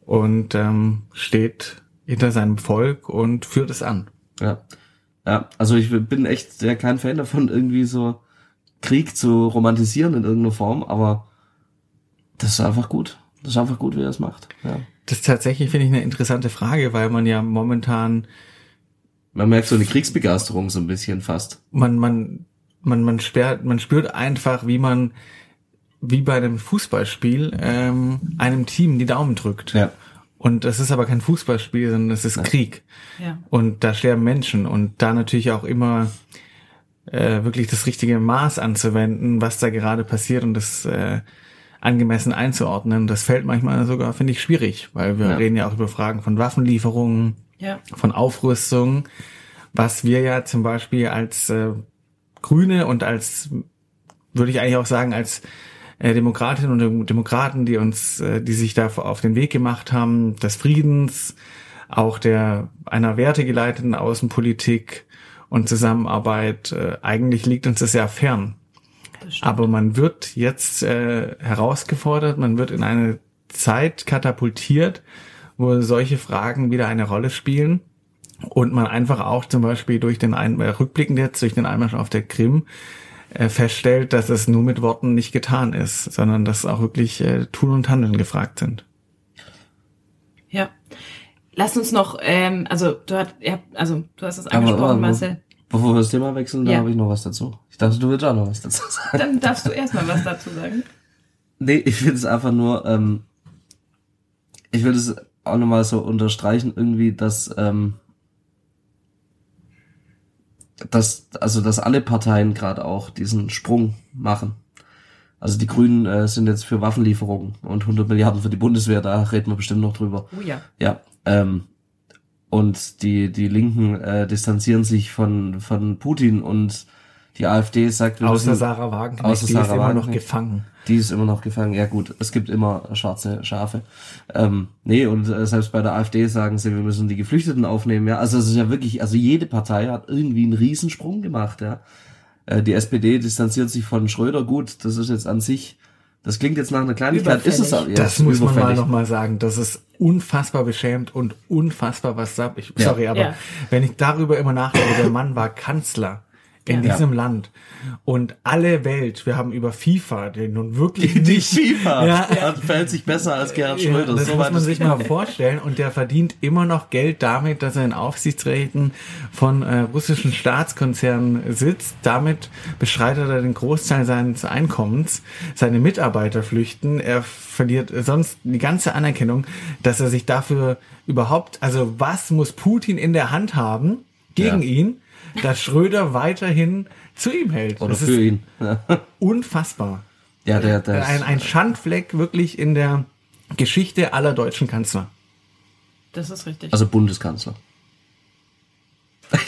und ähm, steht hinter seinem Volk und führt es an. Ja. Ja, also ich bin echt sehr kein Fan davon, irgendwie so Krieg zu romantisieren in irgendeiner Form, aber das ist einfach gut. Das ist einfach gut, wie er es macht. Ja. Das ist tatsächlich, finde ich, eine interessante Frage, weil man ja momentan, Man merkt so eine Kriegsbegeisterung so ein bisschen fast. man, man, man, man spürt, man spürt einfach, wie man, wie bei einem Fußballspiel, ähm, einem Team die Daumen drückt. Ja. Und das ist aber kein Fußballspiel, sondern es ist Krieg. Ja. Und da sterben Menschen und da natürlich auch immer äh, wirklich das richtige Maß anzuwenden, was da gerade passiert und das äh, angemessen einzuordnen. Das fällt manchmal sogar, finde ich, schwierig, weil wir Ja. reden ja auch über Fragen von Waffenlieferungen, Ja. von Aufrüstung, was wir ja zum Beispiel als äh, Grüne und als, würde ich eigentlich auch sagen, als äh, Demokratinnen und Dem- Demokraten, die uns, äh, die sich da auf den Weg gemacht haben, des Friedens, auch der einer wertegeleiteten Außenpolitik und Zusammenarbeit, äh, eigentlich liegt uns das ja fern. Aber man wird jetzt äh, herausgefordert, man wird in eine Zeit katapultiert, wo solche Fragen wieder eine Rolle spielen und man einfach auch zum Beispiel durch den Ein äh, rückblickend jetzt durch den Einmarsch auf der Krim äh, feststellt, dass es nur mit Worten nicht getan ist, sondern dass auch wirklich äh, Tun und Handeln gefragt sind. Ja. Lass uns noch, ähm, also du hast, ja, also du hast es Aber, angesprochen, aber, Marcel. Bevor wir das Thema wechseln, da Ja. habe ich noch was dazu. Ich dachte, du willst auch noch was dazu sagen. Dann darfst du erstmal was dazu sagen. Nee, ich will es einfach nur, ähm, ich will es auch nochmal so unterstreichen, irgendwie, dass, ähm, dass, also, dass alle Parteien gerade auch diesen Sprung machen. Also die Grünen äh, sind jetzt für Waffenlieferungen und 100 Milliarden für die Bundeswehr, da reden wir bestimmt noch drüber. Oh ja. Ja, ähm, und die, die Linken äh, distanzieren sich von, von Putin und die AfD sagt, wir Außer müssen- Sarah Wagenknecht, Außer die Sarah ist immer noch Wagenknecht. gefangen. die ist immer noch gefangen. Ja gut, es gibt immer schwarze Schafe. Ähm, nee, und äh, selbst bei der AfD sagen sie, wir müssen die Geflüchteten aufnehmen. Ja, also es ist ja wirklich, also jede Partei hat irgendwie einen Riesensprung gemacht. Ja, äh, die SPD distanziert sich von Schröder. Gut, das ist jetzt an sich, das klingt jetzt nach einer Kleinigkeit, ist es aber. Überfällig. Ja, das muss man mal überfällig. nochmal sagen. Das ist unfassbar beschämt und unfassbar was sab ich. Ja. Sorry, aber Ja. wenn ich darüber immer nachdenke, der Mann war Kanzler in Ja. diesem Land und alle Welt, wir haben über FIFA, den nun wirklich Die nicht FIFA Ja. ja. fällt sich besser als Gerhard Ja, Schröder. das so muss man sich mal vorstellen. Und der verdient immer noch Geld damit, dass er in Aufsichtsräten von äh, russischen Staatskonzernen sitzt. Damit bestreitet er den Großteil seines Einkommens. Seine Mitarbeiter flüchten. Er verliert sonst die ganze Anerkennung, dass er sich dafür überhaupt, also was muss Putin in der Hand haben gegen Ja. ihn, dass Schröder weiterhin zu ihm hält. Oder das für ist ihn. Ja, unfassbar. ja der, der Ein, ein Schandfleck wirklich in der Geschichte aller deutschen Kanzler. Das ist richtig. Also Bundeskanzler.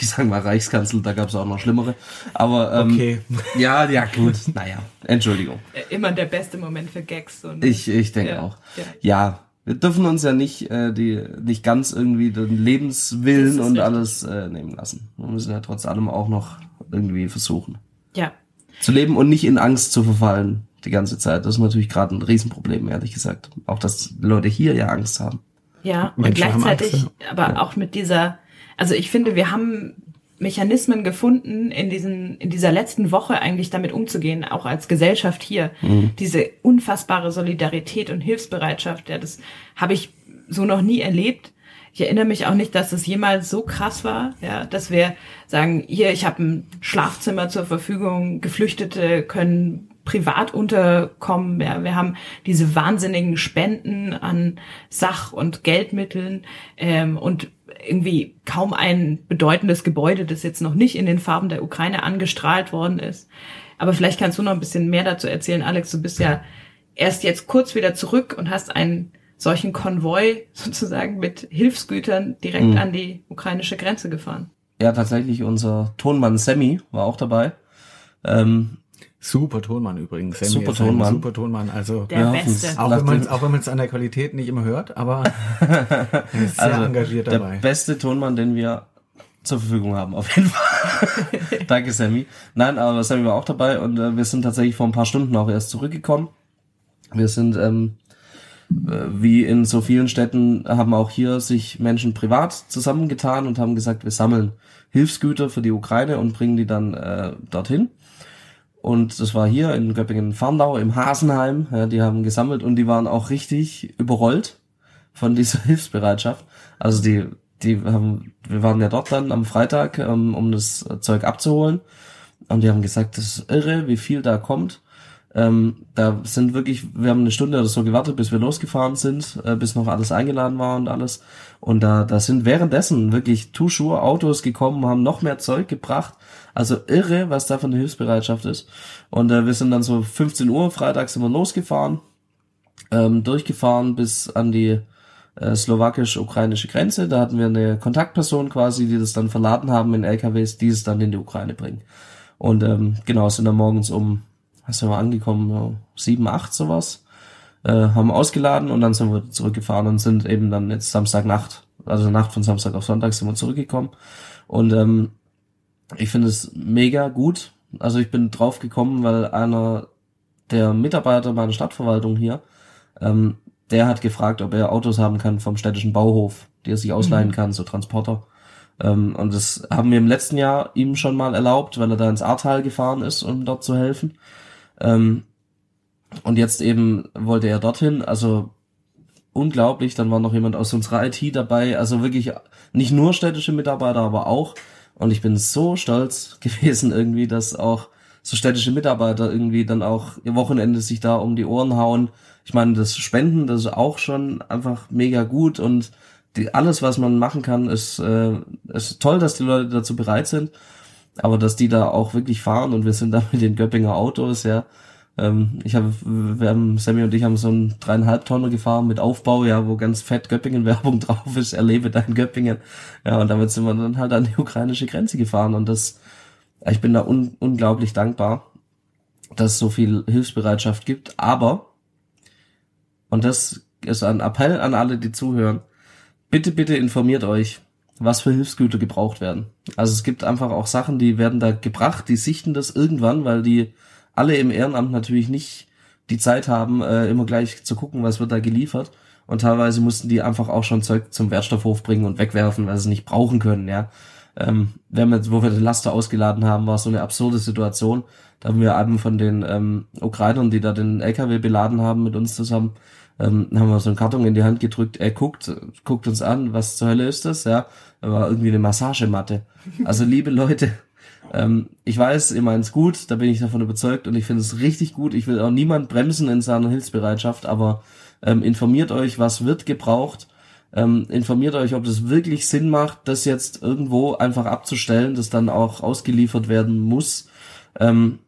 Ich sag mal Reichskanzler, da gab es auch noch schlimmere. Aber ähm, Okay. ja, ja gut, naja, Entschuldigung. Äh, Immer der beste Moment für Gags. So, ne? Ich, ich denke Ja, auch. ja. Ja. Wir dürfen uns ja nicht äh, die nicht ganz irgendwie den Lebenswillen und richtig. alles äh, nehmen lassen. Wir müssen ja trotz allem auch noch irgendwie versuchen Ja. zu leben und nicht in Angst zu verfallen die ganze Zeit. Das ist natürlich gerade ein Riesenproblem, ehrlich gesagt. Auch dass Leute hier ja Angst haben. Ja, und Menschen haben gleichzeitig, Angst, aber auch mit dieser, also ich finde, wir haben Mechanismen gefunden, in diesen, in dieser letzten Woche eigentlich damit umzugehen, auch als Gesellschaft hier. Diese unfassbare Solidarität und Hilfsbereitschaft, ja, das habe ich so noch nie erlebt. Ich erinnere mich auch nicht, dass es jemals so krass war, ja, dass wir sagen, hier, ich habe ein Schlafzimmer zur Verfügung, Geflüchtete können privat unterkommen. Ja, wir haben diese wahnsinnigen Spenden an Sach- und Geldmitteln ähm, und irgendwie kaum ein bedeutendes Gebäude, das jetzt noch nicht in den Farben der Ukraine angestrahlt worden ist. Aber vielleicht kannst du noch ein bisschen mehr dazu erzählen, Alex. Du bist ja erst jetzt kurz wieder zurück und hast einen solchen Konvoi sozusagen mit Hilfsgütern direkt Mhm. an die ukrainische Grenze gefahren. Ja, tatsächlich unser Tonmann Sammy war auch dabei. Ähm, Super Tonmann übrigens. Sammy Super Tonmann. Super Tonmann. Also Der hoffen's. Beste. auch wenn man auch wenn man es an der Qualität nicht immer hört, aber er ist sehr engagiert Also, der dabei. beste Tonmann, den wir zur Verfügung haben, auf jeden Fall. Danke, Sammy. Nein, aber Sammy war auch dabei und äh, wir sind tatsächlich vor ein paar Stunden auch erst zurückgekommen. Wir sind ähm, äh, wie in so vielen Städten haben auch hier sich Menschen privat zusammengetan und haben gesagt, wir sammeln Hilfsgüter für die Ukraine und bringen die dann äh, dorthin. Und das war hier in Göppingen-Farnau im Hasenheim. Ja, die haben gesammelt und die waren auch richtig überrollt von dieser Hilfsbereitschaft. Also die, die haben, wir waren ja dort dann am Freitag, ähm, um das Zeug abzuholen. Und die haben gesagt, das ist irre, wie viel da kommt. Ähm, da sind wirklich, wir haben eine Stunde oder so gewartet, bis wir losgefahren sind, äh, bis noch alles eingeladen war und alles. Und da, da sind währenddessen wirklich Tuschur Autos gekommen, haben noch mehr Zeug gebracht. Also irre, was da von der Hilfsbereitschaft ist. Und äh, wir sind dann so 15 Uhr, Freitag sind wir losgefahren, ähm, durchgefahren bis an die äh, slowakisch-ukrainische Grenze. Da hatten wir eine Kontaktperson quasi, die das dann verladen haben in LKWs, die es dann in die Ukraine bringen. Und ähm, genau, sind dann morgens um sind wir angekommen, sieben, acht sowas, äh, haben ausgeladen und dann sind wir zurückgefahren und sind eben dann jetzt Samstagnacht, also Nacht von Samstag auf Sonntag sind wir zurückgekommen. Und ähm, ich finde es mega gut. Also ich bin drauf gekommen, weil einer der Mitarbeiter meiner Stadtverwaltung hier, ähm, der hat gefragt, ob er Autos haben kann vom städtischen Bauhof, die er sich ausleihen mhm. kann, so Transporter. Ähm, und das haben wir im letzten Jahr ihm schon mal erlaubt, weil er da ins Ahrtal gefahren ist, um dort zu helfen. Ähm, und jetzt eben wollte er dorthin, also unglaublich, dann war noch jemand aus unserer IT dabei, also wirklich nicht nur städtische Mitarbeiter, aber auch. Und ich bin so stolz gewesen irgendwie, dass auch so städtische Mitarbeiter irgendwie dann auch ihr Wochenende sich da um die Ohren hauen. Ich meine, das Spenden, das ist auch schon einfach mega gut und die, alles, was man machen kann, ist, äh, ist toll, dass die Leute dazu bereit sind aber dass die da auch wirklich fahren und wir sind da mit den Göppinger Autos, ja. Ähm, ich habe, wir haben, Sammy und ich haben so einen dreieinhalb Tonner gefahren mit Aufbau, ja, wo ganz fett Göppingen-Werbung drauf ist, erlebe dein Göppingen. Ja, und damit sind wir dann halt an die ukrainische Grenze gefahren und das, ich bin da un unglaublich dankbar, dass es so viel Hilfsbereitschaft gibt, aber, und das ist ein Appell an alle, die zuhören, bitte, bitte informiert euch, was für Hilfsgüter gebraucht werden. Also es gibt einfach auch Sachen, die werden da gebracht, die sichten das irgendwann, weil die alle im Ehrenamt natürlich nicht die Zeit haben, äh, immer gleich zu gucken, was wird da geliefert. Und teilweise mussten die einfach auch schon Zeug zum Wertstoffhof bringen und wegwerfen, weil sie es nicht brauchen können, ja. Ähm, wir haben jetzt, wo wir den Laster ausgeladen haben, war so eine absurde Situation. Da haben wir einen von den ähm, Ukrainern, die da den LKW beladen haben mit uns zusammen, ähm, haben wir so einen Karton in die Hand gedrückt, er guckt, guckt uns an, was zur Hölle ist das, ja, war irgendwie eine Massagematte. Also liebe Leute, ähm, ich weiß, ihr meint's gut, da bin ich davon überzeugt und ich finde es richtig gut. Ich will auch niemand bremsen in seiner Hilfsbereitschaft, aber ähm, informiert euch, was wird gebraucht. Ähm, informiert euch, ob das wirklich Sinn macht, das jetzt irgendwo einfach abzustellen, das dann auch ausgeliefert werden muss. Ähm,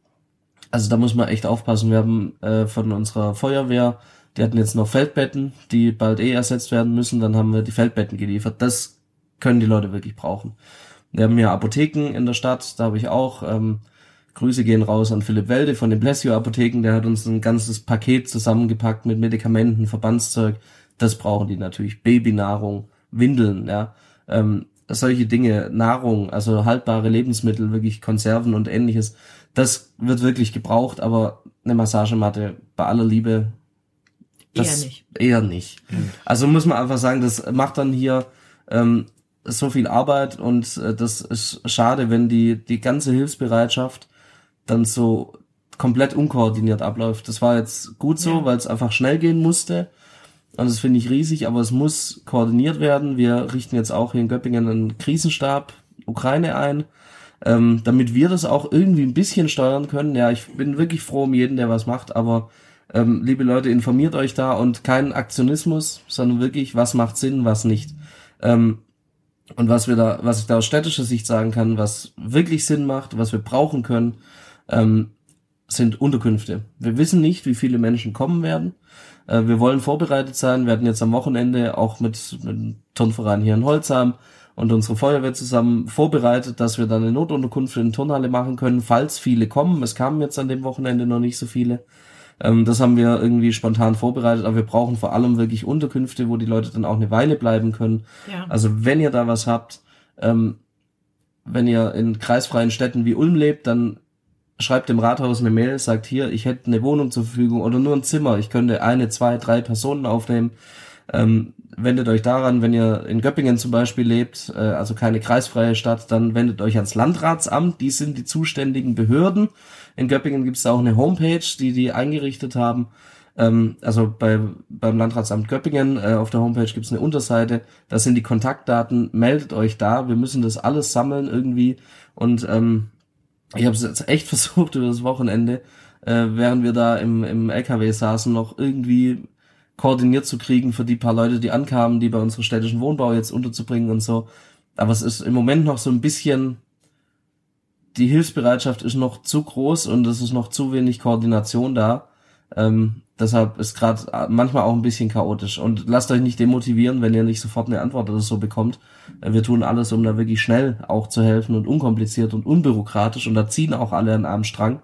also da muss man echt aufpassen. Wir haben äh, von unserer Feuerwehr die hatten jetzt noch Feldbetten, die bald eh ersetzt werden müssen. Dann haben wir die Feldbetten geliefert. Das können die Leute wirklich brauchen. Wir haben ja Apotheken in der Stadt, da habe ich auch. Ähm, Grüße gehen raus an Philipp Welde von den Blessio Apotheken, der hat uns ein ganzes Paket zusammengepackt mit Medikamenten, Verbandszeug. Das brauchen die natürlich. Babynahrung, Windeln, ja. Ähm, solche Dinge, Nahrung, also haltbare Lebensmittel, wirklich Konserven und ähnliches. Das wird wirklich gebraucht, aber eine Massagematte bei aller Liebe das eher nicht. Eher nicht. Also muss man einfach sagen, das macht dann hier ähm, so viel Arbeit und äh, das ist schade, wenn die, die ganze Hilfsbereitschaft dann so komplett unkoordiniert abläuft. Das war jetzt gut so, ja. weil es einfach schnell gehen musste. Und das finde ich riesig, aber es muss koordiniert werden. Wir richten jetzt auch hier in Göppingen einen Krisenstab Ukraine ein, ähm, damit wir das auch irgendwie ein bisschen steuern können. Ja, ich bin wirklich froh um jeden, der was macht, aber ähm, liebe Leute, informiert euch da und kein Aktionismus, sondern wirklich, was macht Sinn, was nicht. Ähm, und was wir da, was ich da aus städtischer Sicht sagen kann, was wirklich Sinn macht, was wir brauchen können, ähm, sind Unterkünfte. Wir wissen nicht, wie viele Menschen kommen werden. Äh, wir wollen vorbereitet sein. Wir hatten jetzt am Wochenende auch mit, mit dem Turnverein hier in Holzheim und unsere Feuerwehr zusammen vorbereitet, dass wir dann eine Notunterkunft in Turnhalle machen können, falls viele kommen. Es kamen jetzt an dem Wochenende noch nicht so viele. Ähm, das haben wir irgendwie spontan vorbereitet, aber wir brauchen vor allem wirklich Unterkünfte, wo die Leute dann auch eine Weile bleiben können. Ja. Also wenn ihr da was habt, ähm, wenn ihr in kreisfreien Städten wie Ulm lebt, dann schreibt dem Rathaus eine Mail, sagt hier, ich hätte eine Wohnung zur Verfügung oder nur ein Zimmer, ich könnte eine, zwei, drei Personen aufnehmen. Ähm, wendet euch daran, wenn ihr in Göppingen zum Beispiel lebt, äh, also keine kreisfreie Stadt, dann wendet euch ans Landratsamt, die sind die zuständigen Behörden. In Göppingen gibt es auch eine Homepage, die die eingerichtet haben. Ähm, also bei, beim Landratsamt Göppingen äh, auf der Homepage gibt es eine Unterseite, da sind die Kontaktdaten, meldet euch da, wir müssen das alles sammeln irgendwie und ähm, ich habe es jetzt echt versucht über das Wochenende, äh, während wir da im, im LKW saßen, noch irgendwie koordiniert zu kriegen für die paar Leute, die ankamen, die bei unserer städtischen Wohnbau jetzt unterzubringen und so. Aber es ist im Moment noch so ein bisschen, die Hilfsbereitschaft ist noch zu groß und es ist noch zu wenig Koordination da. Ähm, deshalb ist gerade manchmal auch ein bisschen chaotisch. Und lasst euch nicht demotivieren, wenn ihr nicht sofort eine Antwort oder so bekommt. Äh, wir tun alles, um da wirklich schnell auch zu helfen und unkompliziert und unbürokratisch. Und da ziehen auch alle an einem Strang.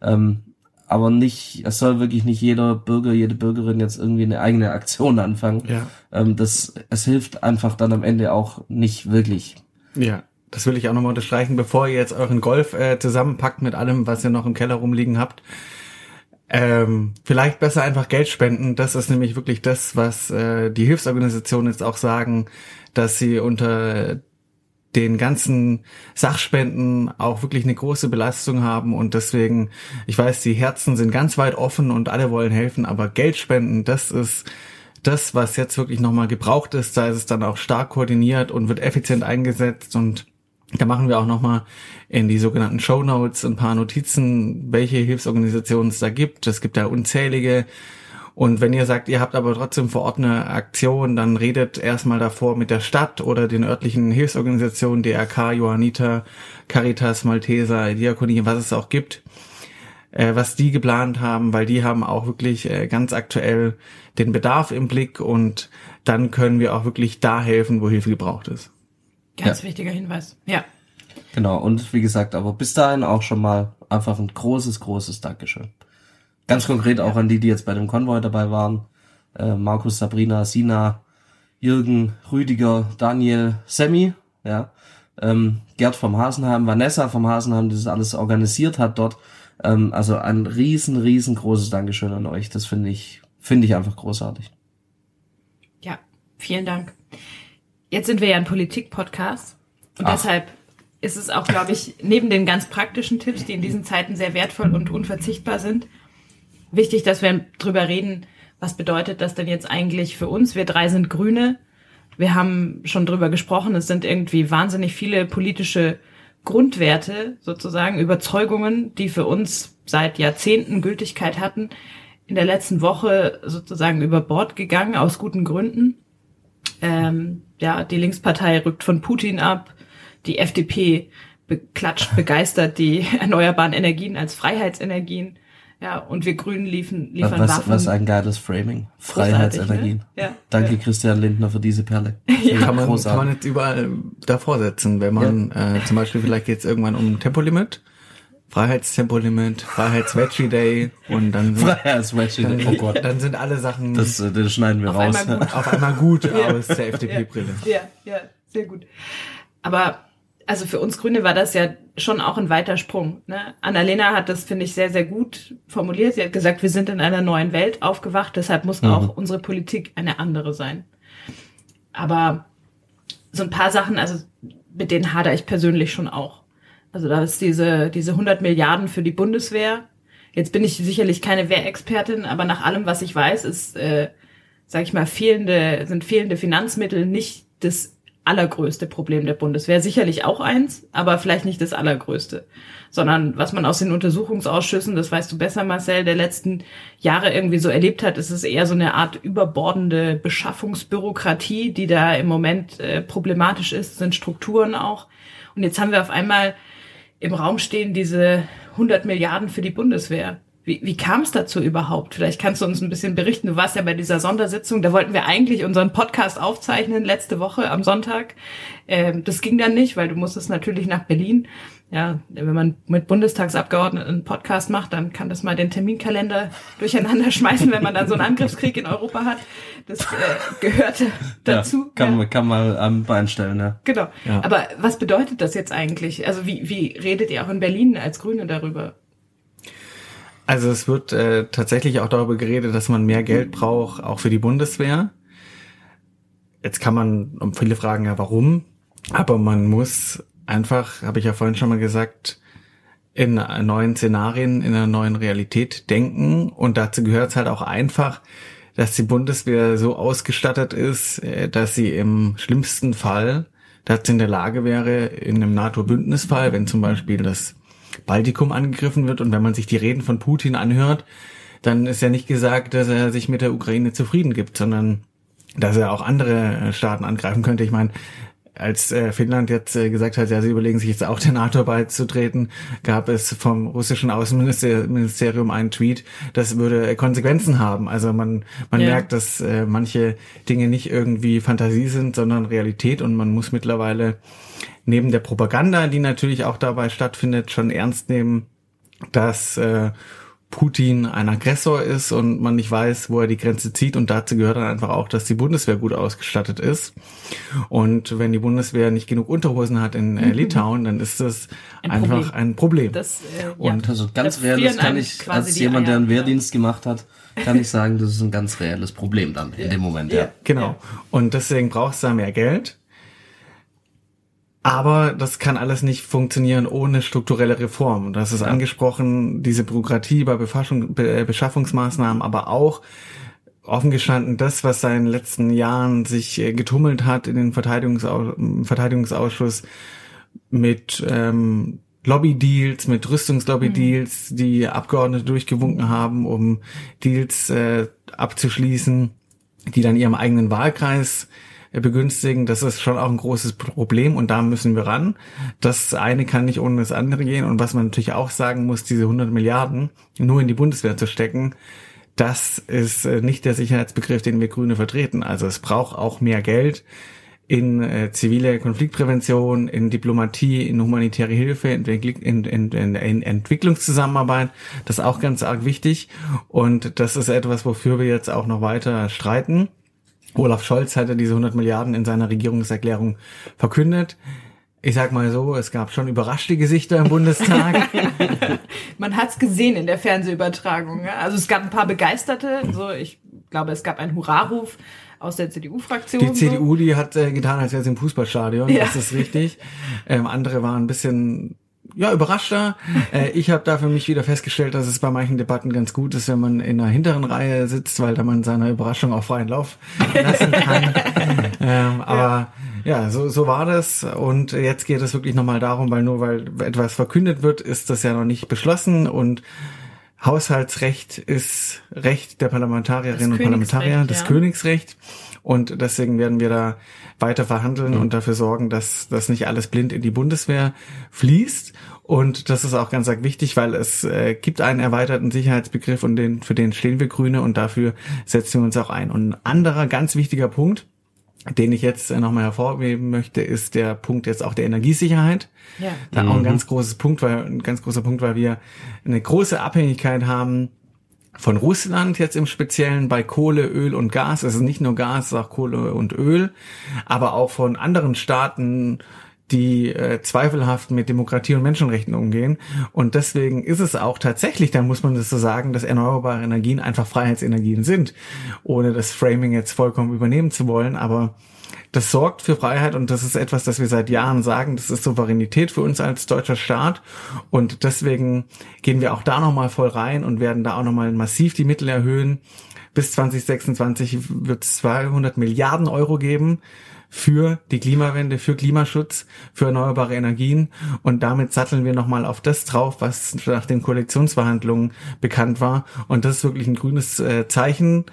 Ähm, aber nicht, es soll wirklich nicht jeder Bürger, jede Bürgerin jetzt irgendwie eine eigene Aktion anfangen. Ja. Ähm, das, es hilft einfach dann am Ende auch nicht wirklich. Ja, das will ich auch nochmal unterstreichen, bevor ihr jetzt euren Golf äh, zusammenpackt mit allem, was ihr noch im Keller rumliegen habt. Ähm, vielleicht besser einfach Geld spenden. Das ist nämlich wirklich das, was äh, die Hilfsorganisationen jetzt auch sagen, dass sie unter den ganzen Sachspenden auch wirklich eine große Belastung haben und deswegen, ich weiß, die Herzen sind ganz weit offen und alle wollen helfen, aber Geld spenden, das ist das, was jetzt wirklich nochmal gebraucht ist. Da ist es dann auch stark koordiniert und wird effizient eingesetzt und da machen wir auch nochmal in die sogenannten Show Notes ein paar Notizen, welche Hilfsorganisationen es da gibt. Es gibt da unzählige und wenn ihr sagt, ihr habt aber trotzdem vor Ort eine Aktion, dann redet erstmal davor mit der Stadt oder den örtlichen Hilfsorganisationen, DRK, Johanniter, Caritas, Malteser, Diakonie, was es auch gibt, äh, was die geplant haben, weil die haben auch wirklich äh, ganz aktuell den Bedarf im Blick und dann können wir auch wirklich da helfen, wo Hilfe gebraucht ist. Ganz Ja. wichtiger Hinweis. Ja. Genau, und wie gesagt, aber bis dahin auch schon mal einfach ein großes, großes Dankeschön. Ganz konkret auch an die, die jetzt bei dem Konvoi dabei waren. Äh, Markus, Sabrina, Sina, Jürgen, Rüdiger, Daniel, Sammy, ja. Ähm, Gerd vom Hasenheim, Vanessa vom Hasenheim, die das alles organisiert hat dort. Ähm, also ein riesen, riesengroßes Dankeschön an euch. Das finde ich, finde ich einfach großartig. Ja, vielen Dank. Jetzt sind wir ja ein Politik-Podcast und Ach. deshalb ist es auch, glaube ich, neben den ganz praktischen Tipps, die in diesen Zeiten sehr wertvoll und unverzichtbar sind, wichtig, dass wir drüber reden, was bedeutet das denn jetzt eigentlich für uns? Wir drei sind Grüne. Wir haben schon drüber gesprochen, es sind irgendwie wahnsinnig viele politische Grundwerte, sozusagen Überzeugungen, die für uns seit Jahrzehnten Gültigkeit hatten, in der letzten Woche sozusagen über Bord gegangen, aus guten Gründen. Ähm, ja, die Linkspartei rückt von Putin ab, die FDP beklatscht begeistert die erneuerbaren Energien als Freiheitsenergien. Ja, und wir Grünen liefen, liefern Was, Waffen. was ein geiles Framing. Großartig, Freiheitsenergien. ne? Ja. Danke Ja. Christian Lindner für diese Perle. Kann, man, kann man jetzt überall davor setzen, wenn man äh, zum Beispiel vielleicht geht es irgendwann um Tempolimit, Freiheitstempolimit, Freiheits-Veggie Day und dann sind, Freiheitswedge. dann, Oh Gott. dann sind alle Sachen Das, äh, das schneiden wir Auf raus. einmal gut. auf einmal gut aus der FDP-Brille. Ja, ja, sehr gut. Aber also für uns Grüne war das ja schon auch ein weiter Sprung. Ne? Annalena hat das, finde ich, sehr, sehr gut formuliert. Sie hat gesagt, wir sind in einer neuen Welt aufgewacht, deshalb muss Mhm. auch unsere Politik eine andere sein. Aber so ein paar Sachen, also mit denen hadere ich persönlich schon auch. Also da ist diese, diese 100 Milliarden für die Bundeswehr. Jetzt bin ich sicherlich keine Wehrexpertin, aber nach allem, was ich weiß, ist, äh, sag ich mal, fehlende, sind fehlende Finanzmittel nicht das allergrößte Problem der Bundeswehr. Sicherlich auch eins, aber vielleicht nicht das allergrößte. Sondern was man aus den Untersuchungsausschüssen, das weißt du besser, Marcel, der letzten Jahre irgendwie so erlebt hat, ist es eher so eine Art überbordende Beschaffungsbürokratie, die da im Moment äh, problematisch ist, sind Strukturen auch. Und jetzt haben wir auf einmal im Raum stehen diese 100 Milliarden für die Bundeswehr. Wie, wie kam es dazu überhaupt? Vielleicht kannst du uns ein bisschen berichten. Du warst ja bei dieser Sondersitzung. Da wollten wir eigentlich unseren Podcast aufzeichnen letzte Woche am Sonntag. Ähm, das ging dann nicht, weil du musstest natürlich nach Berlin. Ja, wenn man mit Bundestagsabgeordneten einen Podcast macht, dann kann das mal den Terminkalender durcheinander schmeißen, wenn man dann so einen Angriffskrieg in Europa hat. Das äh, gehörte dazu. Ja, kann, ja. man kann man am Bein stellen, ja. Genau. Ja. Aber was bedeutet das jetzt eigentlich? Also wie, wie redet ihr auch in Berlin als Grüne darüber? Also es wird äh, tatsächlich auch darüber geredet, dass man mehr Geld braucht, auch für die Bundeswehr. Jetzt kann man um viele fragen, ja, warum? Aber man muss einfach, habe ich ja vorhin schon mal gesagt, in neuen Szenarien, in einer neuen Realität denken. Und dazu gehört es halt auch einfach, dass die Bundeswehr so ausgestattet ist, äh, dass sie im schlimmsten Fall dazu in der Lage wäre, in einem NATO-Bündnisfall, wenn zum Beispiel das Baltikum angegriffen wird und wenn man sich die Reden von Putin anhört, dann ist ja nicht gesagt, dass er sich mit der Ukraine zufrieden gibt, sondern dass er auch andere Staaten angreifen könnte. Ich meine, als äh, Finnland jetzt äh, gesagt hat, ja, sie überlegen sich jetzt auch der NATO beizutreten, gab es vom russischen Außenministerium einen Tweet, das würde Konsequenzen haben. Also man, man ja. merkt, dass äh, manche Dinge nicht irgendwie Fantasie sind, sondern Realität und man muss mittlerweile neben der Propaganda, die natürlich auch dabei stattfindet, schon ernst nehmen, dass äh, Putin ein Aggressor ist und man nicht weiß, wo er die Grenze zieht. Und dazu gehört dann einfach auch, dass die Bundeswehr gut ausgestattet ist. Und wenn die Bundeswehr nicht genug Unterhosen hat in äh. Litauen, dann ist das ein einfach Problem. ein Problem. Das, äh, und ja. also ganz reales kann ich, als jemand, der einen Wehrdienst gemacht hat, kann ich sagen, das ist ein ganz reelles Problem dann in dem Moment. Ja, ja. genau. Und deswegen brauchst du da mehr Geld. Aber das kann alles nicht funktionieren ohne strukturelle Reform. Das ist angesprochen, diese Bürokratie bei Befassung, Be Beschaffungsmaßnahmen, aber auch offen gestanden das, was seit den letzten Jahren sich äh, getummelt hat in den Verteidigungsau Verteidigungsausschuss mit ähm, Lobby-Deals, mit Rüstungslobby-Deals, mhm. die Abgeordnete durchgewunken haben, um Deals äh, abzuschließen, die dann ihrem eigenen Wahlkreis begünstigen, das ist schon auch ein großes Problem und da müssen wir ran. Das eine kann nicht ohne das andere gehen und was man natürlich auch sagen muss, diese 100 Milliarden nur in die Bundeswehr zu stecken, das ist äh, nicht der Sicherheitsbegriff, den wir Grüne vertreten. Also es braucht auch mehr Geld in äh, zivile Konfliktprävention, in Diplomatie, in humanitäre Hilfe, in, in, in, in Entwicklungszusammenarbeit. Das ist auch ganz arg wichtig. Und das ist etwas, wofür wir jetzt auch noch weiter streiten. Olaf Scholz hatte diese 100 Milliarden in seiner Regierungserklärung verkündet. Ich sag mal so, es gab schon überraschte Gesichter im Bundestag. Man hat's gesehen in der Fernsehübertragung. Also es gab ein paar Begeisterte. So, ich glaube, es gab einen Hurraruf aus der CDU-Fraktion. Die CDU, die hat äh, getan, als wäre sie im Fußballstadion. Ja. Das ist richtig. Ähm, andere waren ein bisschen ja, überraschter. Äh, ich habe da für mich wieder festgestellt, dass es bei manchen Debatten ganz gut ist, wenn man in der hinteren Reihe sitzt, weil da man seiner Überraschung auch freien Lauf lassen kann. ähm, aber ja. ja, so, so war das. Und jetzt geht es wirklich nochmal darum, weil nur weil etwas verkündet wird, ist das ja noch nicht beschlossen und Haushaltsrecht ist Recht der Parlamentarierinnen und Parlamentarier, das ja. Königsrecht. Und deswegen werden wir da weiter verhandeln mhm. und dafür sorgen, dass das nicht alles blind in die Bundeswehr fließt. Und das ist auch ganz wichtig, weil es äh, gibt einen erweiterten Sicherheitsbegriff und den, für den stehen wir Grüne und dafür setzen wir uns auch ein. Und ein anderer ganz wichtiger Punkt, den ich jetzt äh, nochmal hervorheben möchte, ist der Punkt jetzt auch der Energiesicherheit. Ja. Da mhm. auch ein mhm. ganz großes Punkt, weil ein ganz großer Punkt, weil wir eine große Abhängigkeit haben von Russland jetzt im Speziellen bei Kohle, Öl und Gas. Es ist nicht nur Gas, auch Kohle und Öl, aber auch von anderen Staaten, die äh, zweifelhaft mit Demokratie und Menschenrechten umgehen. Und deswegen ist es auch tatsächlich, dann muss man das so sagen, dass erneuerbare Energien einfach Freiheitsenergien sind, ohne das Framing jetzt vollkommen übernehmen zu wollen. Aber das sorgt für Freiheit und das ist etwas, das wir seit Jahren sagen. Das ist Souveränität für uns als deutscher Staat und deswegen gehen wir auch da nochmal voll rein und werden da auch nochmal massiv die Mittel erhöhen. Bis 2026 wird es 200 Milliarden Euro geben für die Klimawende, für Klimaschutz, für erneuerbare Energien. Und damit satteln wir nochmal auf das drauf, was nach den Koalitionsverhandlungen bekannt war. Und das ist wirklich ein grünes äh, Zeichen,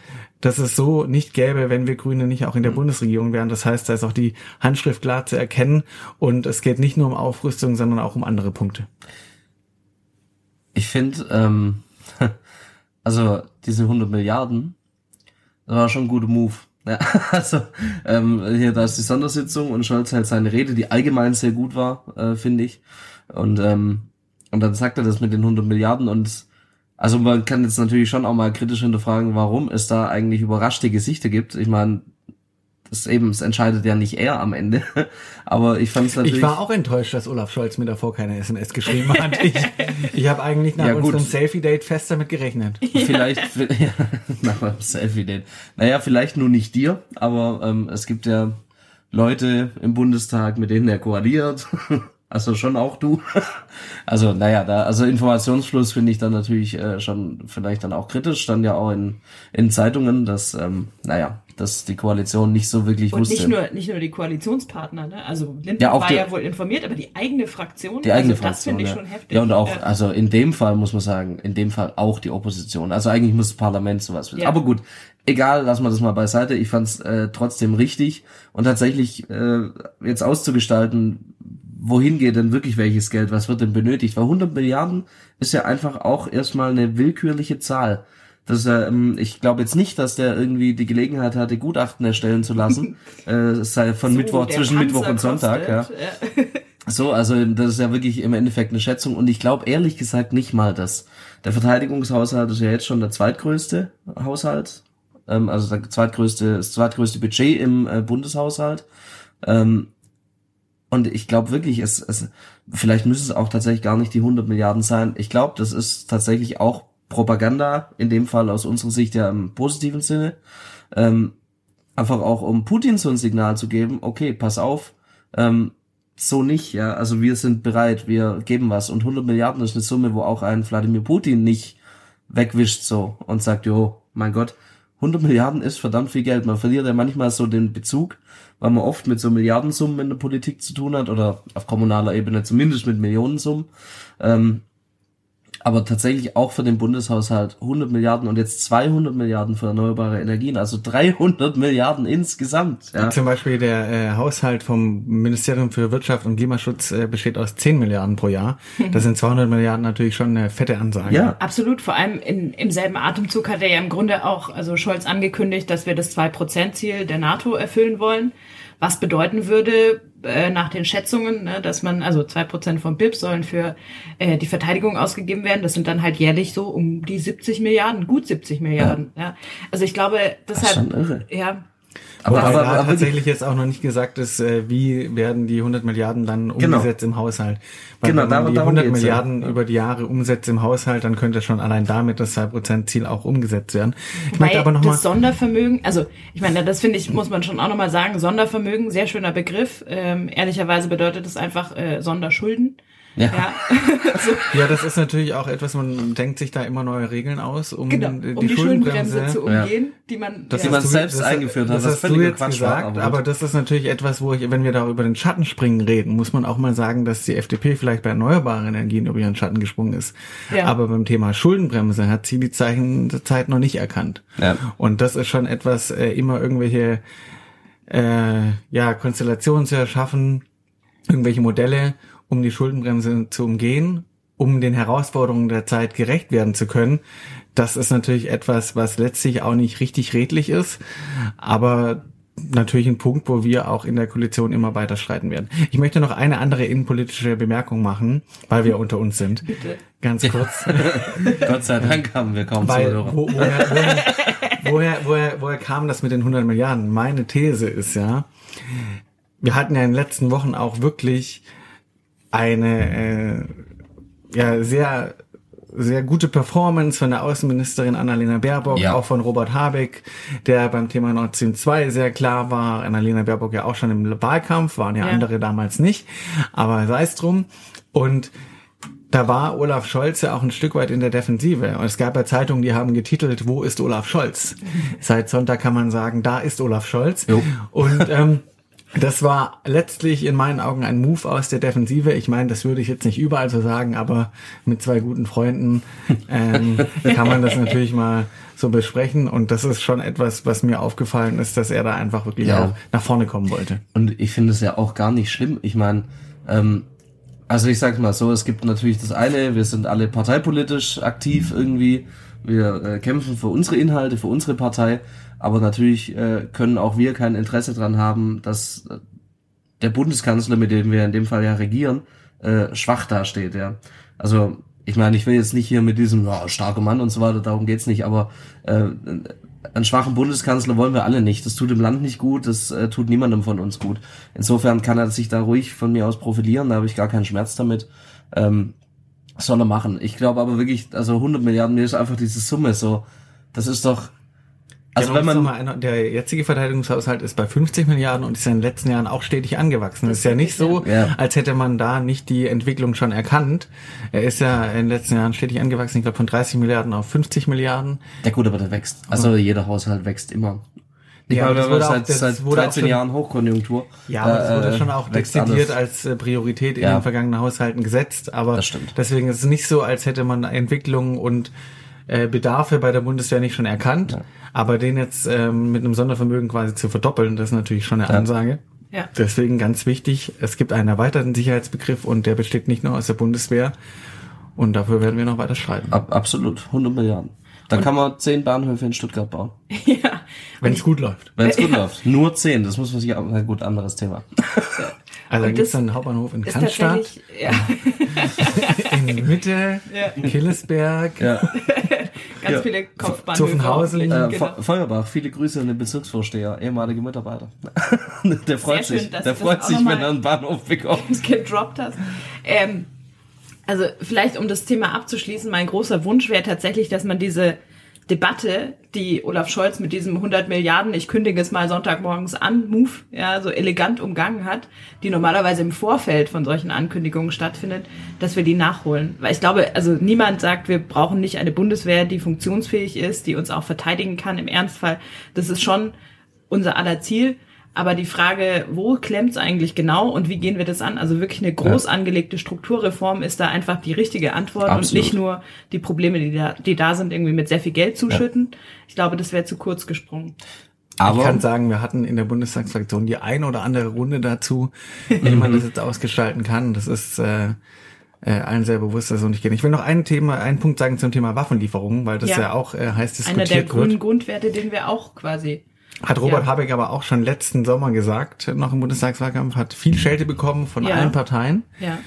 dass es so nicht gäbe, wenn wir Grüne nicht auch in der mhm. Bundesregierung wären. Das heißt, da ist auch die Handschrift klar zu erkennen. Und es geht nicht nur um Aufrüstung, sondern auch um andere Punkte. Ich finde, ähm, also diese 100 Milliarden, das war schon ein guter Move. Ja, also ähm, hier da ist die Sondersitzung und Scholz hält seine Rede, die allgemein sehr gut war, äh, finde ich. Und ähm, und dann sagt er das mit den 100 Milliarden und also man kann jetzt natürlich schon auch mal kritisch hinterfragen, warum es da eigentlich überraschte Gesichter gibt. Ich meine, es eben, es entscheidet ja nicht er am Ende. Aber ich fand es natürlich. Ich war auch enttäuscht, dass Olaf Scholz mir davor keine SMS geschrieben hat. Ich, ich habe eigentlich nach Ja, unserem Selfie-Date fest damit gerechnet. vielleicht, ja, nach meinem Selfie-Date. Naja, vielleicht nur nicht dir, aber ähm, es gibt ja Leute im Bundestag, mit denen er koaliert. Also schon auch du. Also naja, da also Informationsfluss finde ich dann natürlich äh, schon vielleicht dann auch kritisch. Stand ja auch in, in Zeitungen, dass ähm, naja, dass die Koalition nicht so wirklich Und wusste. nicht nur, nicht nur die Koalitionspartner, ne? Also Lindner Ja, auch war die- ja wohl informiert, aber die eigene Fraktion, Die eigene also das Fraktion. finde ich ja. schon heftig. Ja, und auch, Ja. also in dem Fall muss man sagen, in dem Fall auch die Opposition. Also eigentlich muss das Parlament sowas wissen. Ja. Aber gut, egal, lassen wir das mal beiseite. Ich fand es äh, trotzdem richtig und tatsächlich äh, jetzt auszugestalten, wohin geht denn wirklich welches Geld, was wird denn benötigt? Weil 100 Milliarden ist ja einfach auch erstmal eine willkürliche Zahl. Das ähm, ich glaube jetzt nicht, dass der irgendwie die Gelegenheit hatte, Gutachten erstellen zu lassen, äh, es sei von So, Mittwoch, zwischen Mittwoch und Panzer Sonntag, kostet, ja. So, also das ist ja wirklich im Endeffekt eine Schätzung und ich glaube ehrlich gesagt nicht mal, dass der Verteidigungshaushalt ist ja jetzt schon der zweitgrößte Haushalt, ähm, also der zweitgrößte, das zweitgrößte Budget im äh, Bundeshaushalt. Ähm, und ich glaube wirklich, es, es, vielleicht müssen es auch tatsächlich gar nicht die 100 Milliarden sein. Ich glaube, das ist tatsächlich auch Propaganda, in dem Fall aus unserer Sicht ja im positiven Sinne. Ähm, einfach auch um Putin so ein Signal zu geben, okay, pass auf, ähm, so nicht, ja. Also wir sind bereit, wir geben was. Und 100 Milliarden ist eine Summe, wo auch ein Wladimir Putin nicht wegwischt so und sagt, jo, mein Gott, 100 Milliarden ist verdammt viel Geld. Man verliert ja manchmal so den Bezug, weil man oft mit so Milliardensummen in der Politik zu tun hat oder auf kommunaler Ebene zumindest mit Millionensummen. Ähm, aber tatsächlich auch für den Bundeshaushalt 100 Milliarden und jetzt 200 Milliarden für erneuerbare Energien, also 300 Milliarden insgesamt. Ja. Zum Beispiel der äh, Haushalt vom Ministerium für Wirtschaft und Klimaschutz äh, besteht aus 10 Milliarden pro Jahr. Das sind 200 Milliarden natürlich schon eine fette Ansage. Ja. Absolut, vor allem in, im selben Atemzug hat er ja im Grunde auch, also Scholz angekündigt, dass wir das 2%-Ziel der NATO erfüllen wollen, was bedeuten würde, äh, nach den Schätzungen, ne, dass man, also 2% vom BIP sollen für äh, die Verteidigung ausgegeben werden. Das sind dann halt jährlich so um die 70 Milliarden, gut 70 Milliarden. Ja. Also ich glaube, Das ist deshalb, schon irre. ja, Aber, Wobei aber, da aber tatsächlich jetzt auch noch nicht gesagt ist, äh, wie werden die 100 Milliarden dann Genau. umgesetzt im Haushalt. Weil Genau, wenn man darum- die darum 100 geht's ja. Milliarden Ja. über die Jahre umsetzt im Haushalt, dann könnte schon allein damit das 2%-Ziel auch umgesetzt werden. Ich möchte Weil aber nochmal... das Sondervermögen, also ich meine, das finde ich, muss man schon auch nochmal sagen, Sondervermögen, sehr schöner Begriff. Ähm, ehrlicherweise bedeutet es einfach äh, Sonderschulden. Ja. Ja. Ja, das ist natürlich auch etwas, man denkt sich da immer neue Regeln aus, um, genau, die, um die Schuldenbremse zu Ja. umgehen, die man, Das Die ja, man selbst eingeführt hat, das was hast du jetzt Quatsch war, gesagt, aber das ist natürlich etwas, wo ich, wenn wir da über den Schattenspringen reden, muss man auch mal sagen, dass die FDP vielleicht bei erneuerbaren Energien über ihren Schatten gesprungen ist. Ja. Aber beim Thema Schuldenbremse hat sie die Zeichen der Zeit noch nicht erkannt. Ja. Und das ist schon etwas, äh, immer irgendwelche äh, ja, Konstellationen zu erschaffen, irgendwelche Modelle, um die Schuldenbremse zu umgehen, um den Herausforderungen der Zeit gerecht werden zu können. Das ist natürlich etwas, was letztlich auch nicht richtig redlich ist, aber natürlich ein Punkt, wo wir auch in der Koalition immer weiter streiten werden. Ich möchte noch eine andere innenpolitische Bemerkung machen, weil wir unter uns sind. Bitte. Ganz kurz. Gott sei Dank haben wir kaum Weil, Zuhörer. wo, woher, woher, woher, woher, woher kam das mit den 100 Milliarden? Meine These ist ja, wir hatten ja in den letzten Wochen auch wirklich eine äh, ja sehr sehr gute Performance von der Außenministerin Annalena Baerbock, Ja. auch von Robert Habeck, der beim Thema Nord Stream 2 sehr klar war. Annalena Baerbock ja auch schon im Wahlkampf, waren ja, Ja. andere damals nicht, aber sei es drum. Und da war Olaf Scholz ja auch ein Stück weit in der Defensive. Und es gab ja Zeitungen, die haben getitelt, wo ist Olaf Scholz? Seit Sonntag kann man sagen, da ist Olaf Scholz. Jo. Und ähm, das war letztlich in meinen Augen ein Move aus der Defensive. Ich meine, das würde ich jetzt nicht überall so sagen, aber mit zwei guten Freunden ähm, kann man das natürlich mal so besprechen. Und das ist schon etwas, was mir aufgefallen ist, dass er da einfach wirklich Ja. auch nach vorne kommen wollte. Und ich finde es ja auch gar nicht schlimm. Ich meine, ähm, also ich sag's mal so, es gibt natürlich das eine, wir sind alle parteipolitisch aktiv irgendwie, wir äh, kämpfen für unsere Inhalte, für unsere Partei, aber natürlich äh, können auch wir kein Interesse dran haben, dass äh, der Bundeskanzler, mit dem wir in dem Fall ja regieren, äh, schwach dasteht, ja. Also ich meine, ich will jetzt nicht hier mit diesem ja, starker Mann und so weiter, darum geht's nicht, aber äh, einen schwachen Bundeskanzler wollen wir alle nicht. Das tut dem Land nicht gut, das äh, tut niemandem von uns gut. Insofern kann er sich da ruhig von mir aus profilieren, da habe ich gar keinen Schmerz damit. Ähm, soll er machen. Ich glaube aber wirklich, also 100 Milliarden, mir ist einfach diese Summe so, das ist doch, also ja, wenn man mal, der jetzige Verteidigungshaushalt ist bei 50 Milliarden und ist in den letzten Jahren auch stetig angewachsen. Es ist ja nicht so, ja. als hätte man da nicht die Entwicklung schon erkannt. Er ist ja in den letzten Jahren stetig angewachsen, ich glaube von 30 Milliarden auf 50 Milliarden. Ja gut, aber der wächst. Also jeder Haushalt wächst immer. Ich ja, glaube, das wurde seit, auch, seit 13 schon, Jahren Hochkonjunktur. Ja, aber das wurde äh, schon auch dezidiert als äh, Priorität in ja. den vergangenen Haushalten gesetzt. Aber deswegen ist es nicht so, als hätte man Entwicklungen und äh, Bedarfe bei der Bundeswehr nicht schon erkannt. Ja. Aber den jetzt ähm, mit einem Sondervermögen quasi zu verdoppeln, das ist natürlich schon eine ja. Ansage. Ja. Deswegen ganz wichtig, es gibt einen erweiterten Sicherheitsbegriff und der besteht nicht nur aus der Bundeswehr. Und dafür werden wir noch weiter schreiben. Ab, absolut, 100 Milliarden. Da kann man zehn Bahnhöfe in Stuttgart bauen. ja. Wenn es gut läuft. Wenn es gut ja. läuft. Nur zehn, das muss man sich auch, gut, anderes Thema. Also dann gibt es dann einen Hauptbahnhof in Cannstatt, ja. in Mitte, ja. Killesberg, ja. Ganz ja. viele Kopfbahnhöfe. Zuffenhausen, äh, genau. Feuerbach, viele Grüße an den Bezirksvorsteher, ehemalige Mitarbeiter. der freut Sehr sich, schön, der freut sich, wenn er einen Bahnhof bekommt. gedroppt hast. Ähm, also vielleicht um das Thema abzuschließen, mein großer Wunsch wäre tatsächlich, dass man diese Debatte, die Olaf Scholz mit diesem 100 Milliarden, ich kündige es mal Sonntagmorgens an, Move, ja, so elegant umgangen hat, die normalerweise im Vorfeld von solchen Ankündigungen stattfindet, dass wir die nachholen. Weil ich glaube, also niemand sagt, wir brauchen nicht eine Bundeswehr, die funktionsfähig ist, die uns auch verteidigen kann im Ernstfall. Das ist schon unser aller Ziel. Aber die Frage, wo klemmt's eigentlich genau und wie gehen wir das an? Also wirklich eine groß angelegte Strukturreform ist da einfach die richtige Antwort Absolut. und nicht nur die Probleme, die da, die da sind, irgendwie mit sehr viel Geld zuschütten. Ja. Ich glaube, das wäre zu kurz gesprungen. Aber ich kann sagen, wir hatten in der Bundestagsfraktion die eine oder andere Runde dazu, wie man das jetzt ausgestalten kann. Das ist äh, äh, allen sehr bewusst, dass so nicht geht. Ich will noch ein Thema, einen Punkt sagen zum Thema Waffenlieferungen, weil das ja, ja auch äh, heiß diskutiert wird. Einer der grünen Grundwerte, den wir auch quasi hat Robert ja. Habeck aber auch schon letzten Sommer gesagt, noch im Bundestagswahlkampf, hat viel Schelte bekommen von ja. allen Parteien. Ja.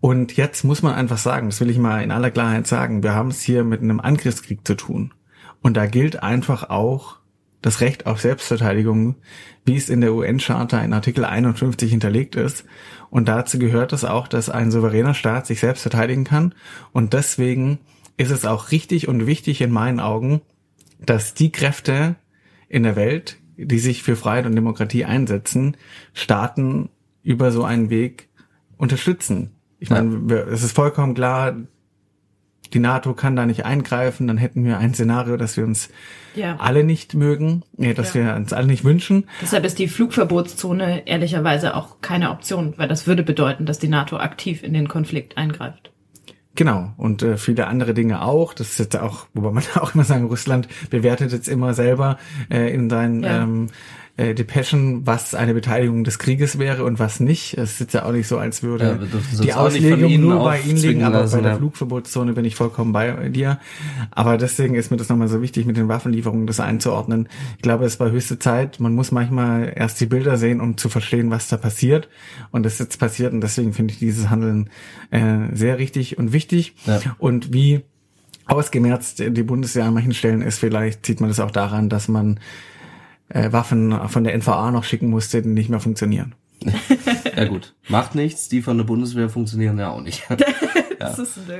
Und jetzt muss man einfach sagen, das will ich mal in aller Klarheit sagen, wir haben es hier mit einem Angriffskrieg zu tun. Und da gilt einfach auch das Recht auf Selbstverteidigung, wie es in der UN-Charta in Artikel 51 hinterlegt ist. Und dazu gehört es auch, dass ein souveräner Staat sich selbst verteidigen kann. Und deswegen ist es auch richtig und wichtig in meinen Augen, dass die Kräfte, in der Welt, die sich für Freiheit und Demokratie einsetzen, Staaten über so einen Weg unterstützen. Ich meine, es ist vollkommen klar, die NATO kann da nicht eingreifen, dann hätten wir ein Szenario, dass wir uns ja. alle nicht mögen, nee, dass ja. wir uns alle nicht wünschen. Deshalb ist die Flugverbotszone ehrlicherweise auch keine Option, weil das würde bedeuten, dass die NATO aktiv in den Konflikt eingreift. Genau, und äh, viele andere Dinge auch. Das ist jetzt auch, wobei man auch immer sagen, Russland bewertet jetzt immer selber äh, in seinen ja. ähm, äh, Depeschen, was eine Beteiligung des Krieges wäre und was nicht. Es ist ja auch nicht so, als würde ja, die Auslegung nur bei Ihnen liegen, aber lassen, bei der ja. Flugverbotszone bin ich vollkommen bei dir. Aber deswegen ist mir das nochmal so wichtig, mit den Waffenlieferungen das einzuordnen. Ich glaube, es war höchste Zeit. Man muss manchmal erst die Bilder sehen, um zu verstehen, was da passiert. Und das ist jetzt passiert und deswegen finde ich dieses Handeln äh, sehr richtig und wichtig. Ja. Und wie ausgemerzt die Bundeswehr an manchen Stellen ist, vielleicht sieht man das auch daran, dass man äh, Waffen von der NVA noch schicken musste, die nicht mehr funktionieren. ja gut, macht nichts, die von der Bundeswehr funktionieren ja auch nicht. ja.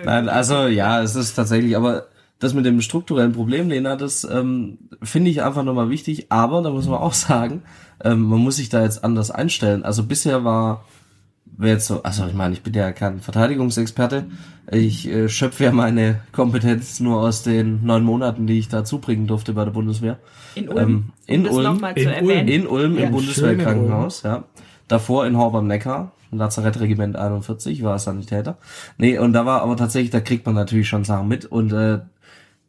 Nein, also ja, es ist tatsächlich, aber das mit dem strukturellen Problem, Lena, das ähm, finde ich einfach nochmal wichtig, aber da muss man auch sagen, ähm, man muss sich da jetzt anders einstellen. Also bisher war wäre jetzt so, also ich meine, ich bin ja kein Verteidigungsexperte. Ich äh, schöpfe ja meine Kompetenz nur aus den neun Monaten, die ich da zubringen durfte bei der Bundeswehr. In Ulm. Ähm, in, um Ulm in, Ulm in Ulm ja, im Bundeswehrkrankenhaus, ja. Davor in Horb am Neckar, Lazarettregiment 41, war Sanitäter. Nee, und da war aber tatsächlich, da kriegt man natürlich schon Sachen mit und äh,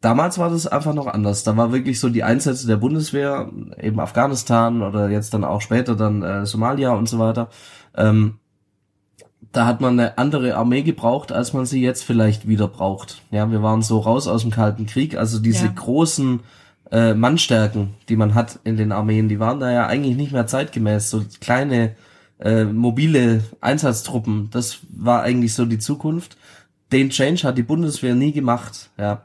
damals war das einfach noch anders. Da war wirklich so die Einsätze der Bundeswehr, eben Afghanistan oder jetzt dann auch später dann äh, Somalia und so weiter. Ähm, da hat man eine andere Armee gebraucht, als man sie jetzt vielleicht wieder braucht. Ja, wir waren so raus aus dem Kalten Krieg, also diese ja. großen äh, Mannstärken, die man hat in den Armeen, die waren da ja eigentlich nicht mehr zeitgemäß. So kleine äh, mobile Einsatztruppen, das war eigentlich so die Zukunft. Den Change hat die Bundeswehr nie gemacht, ja,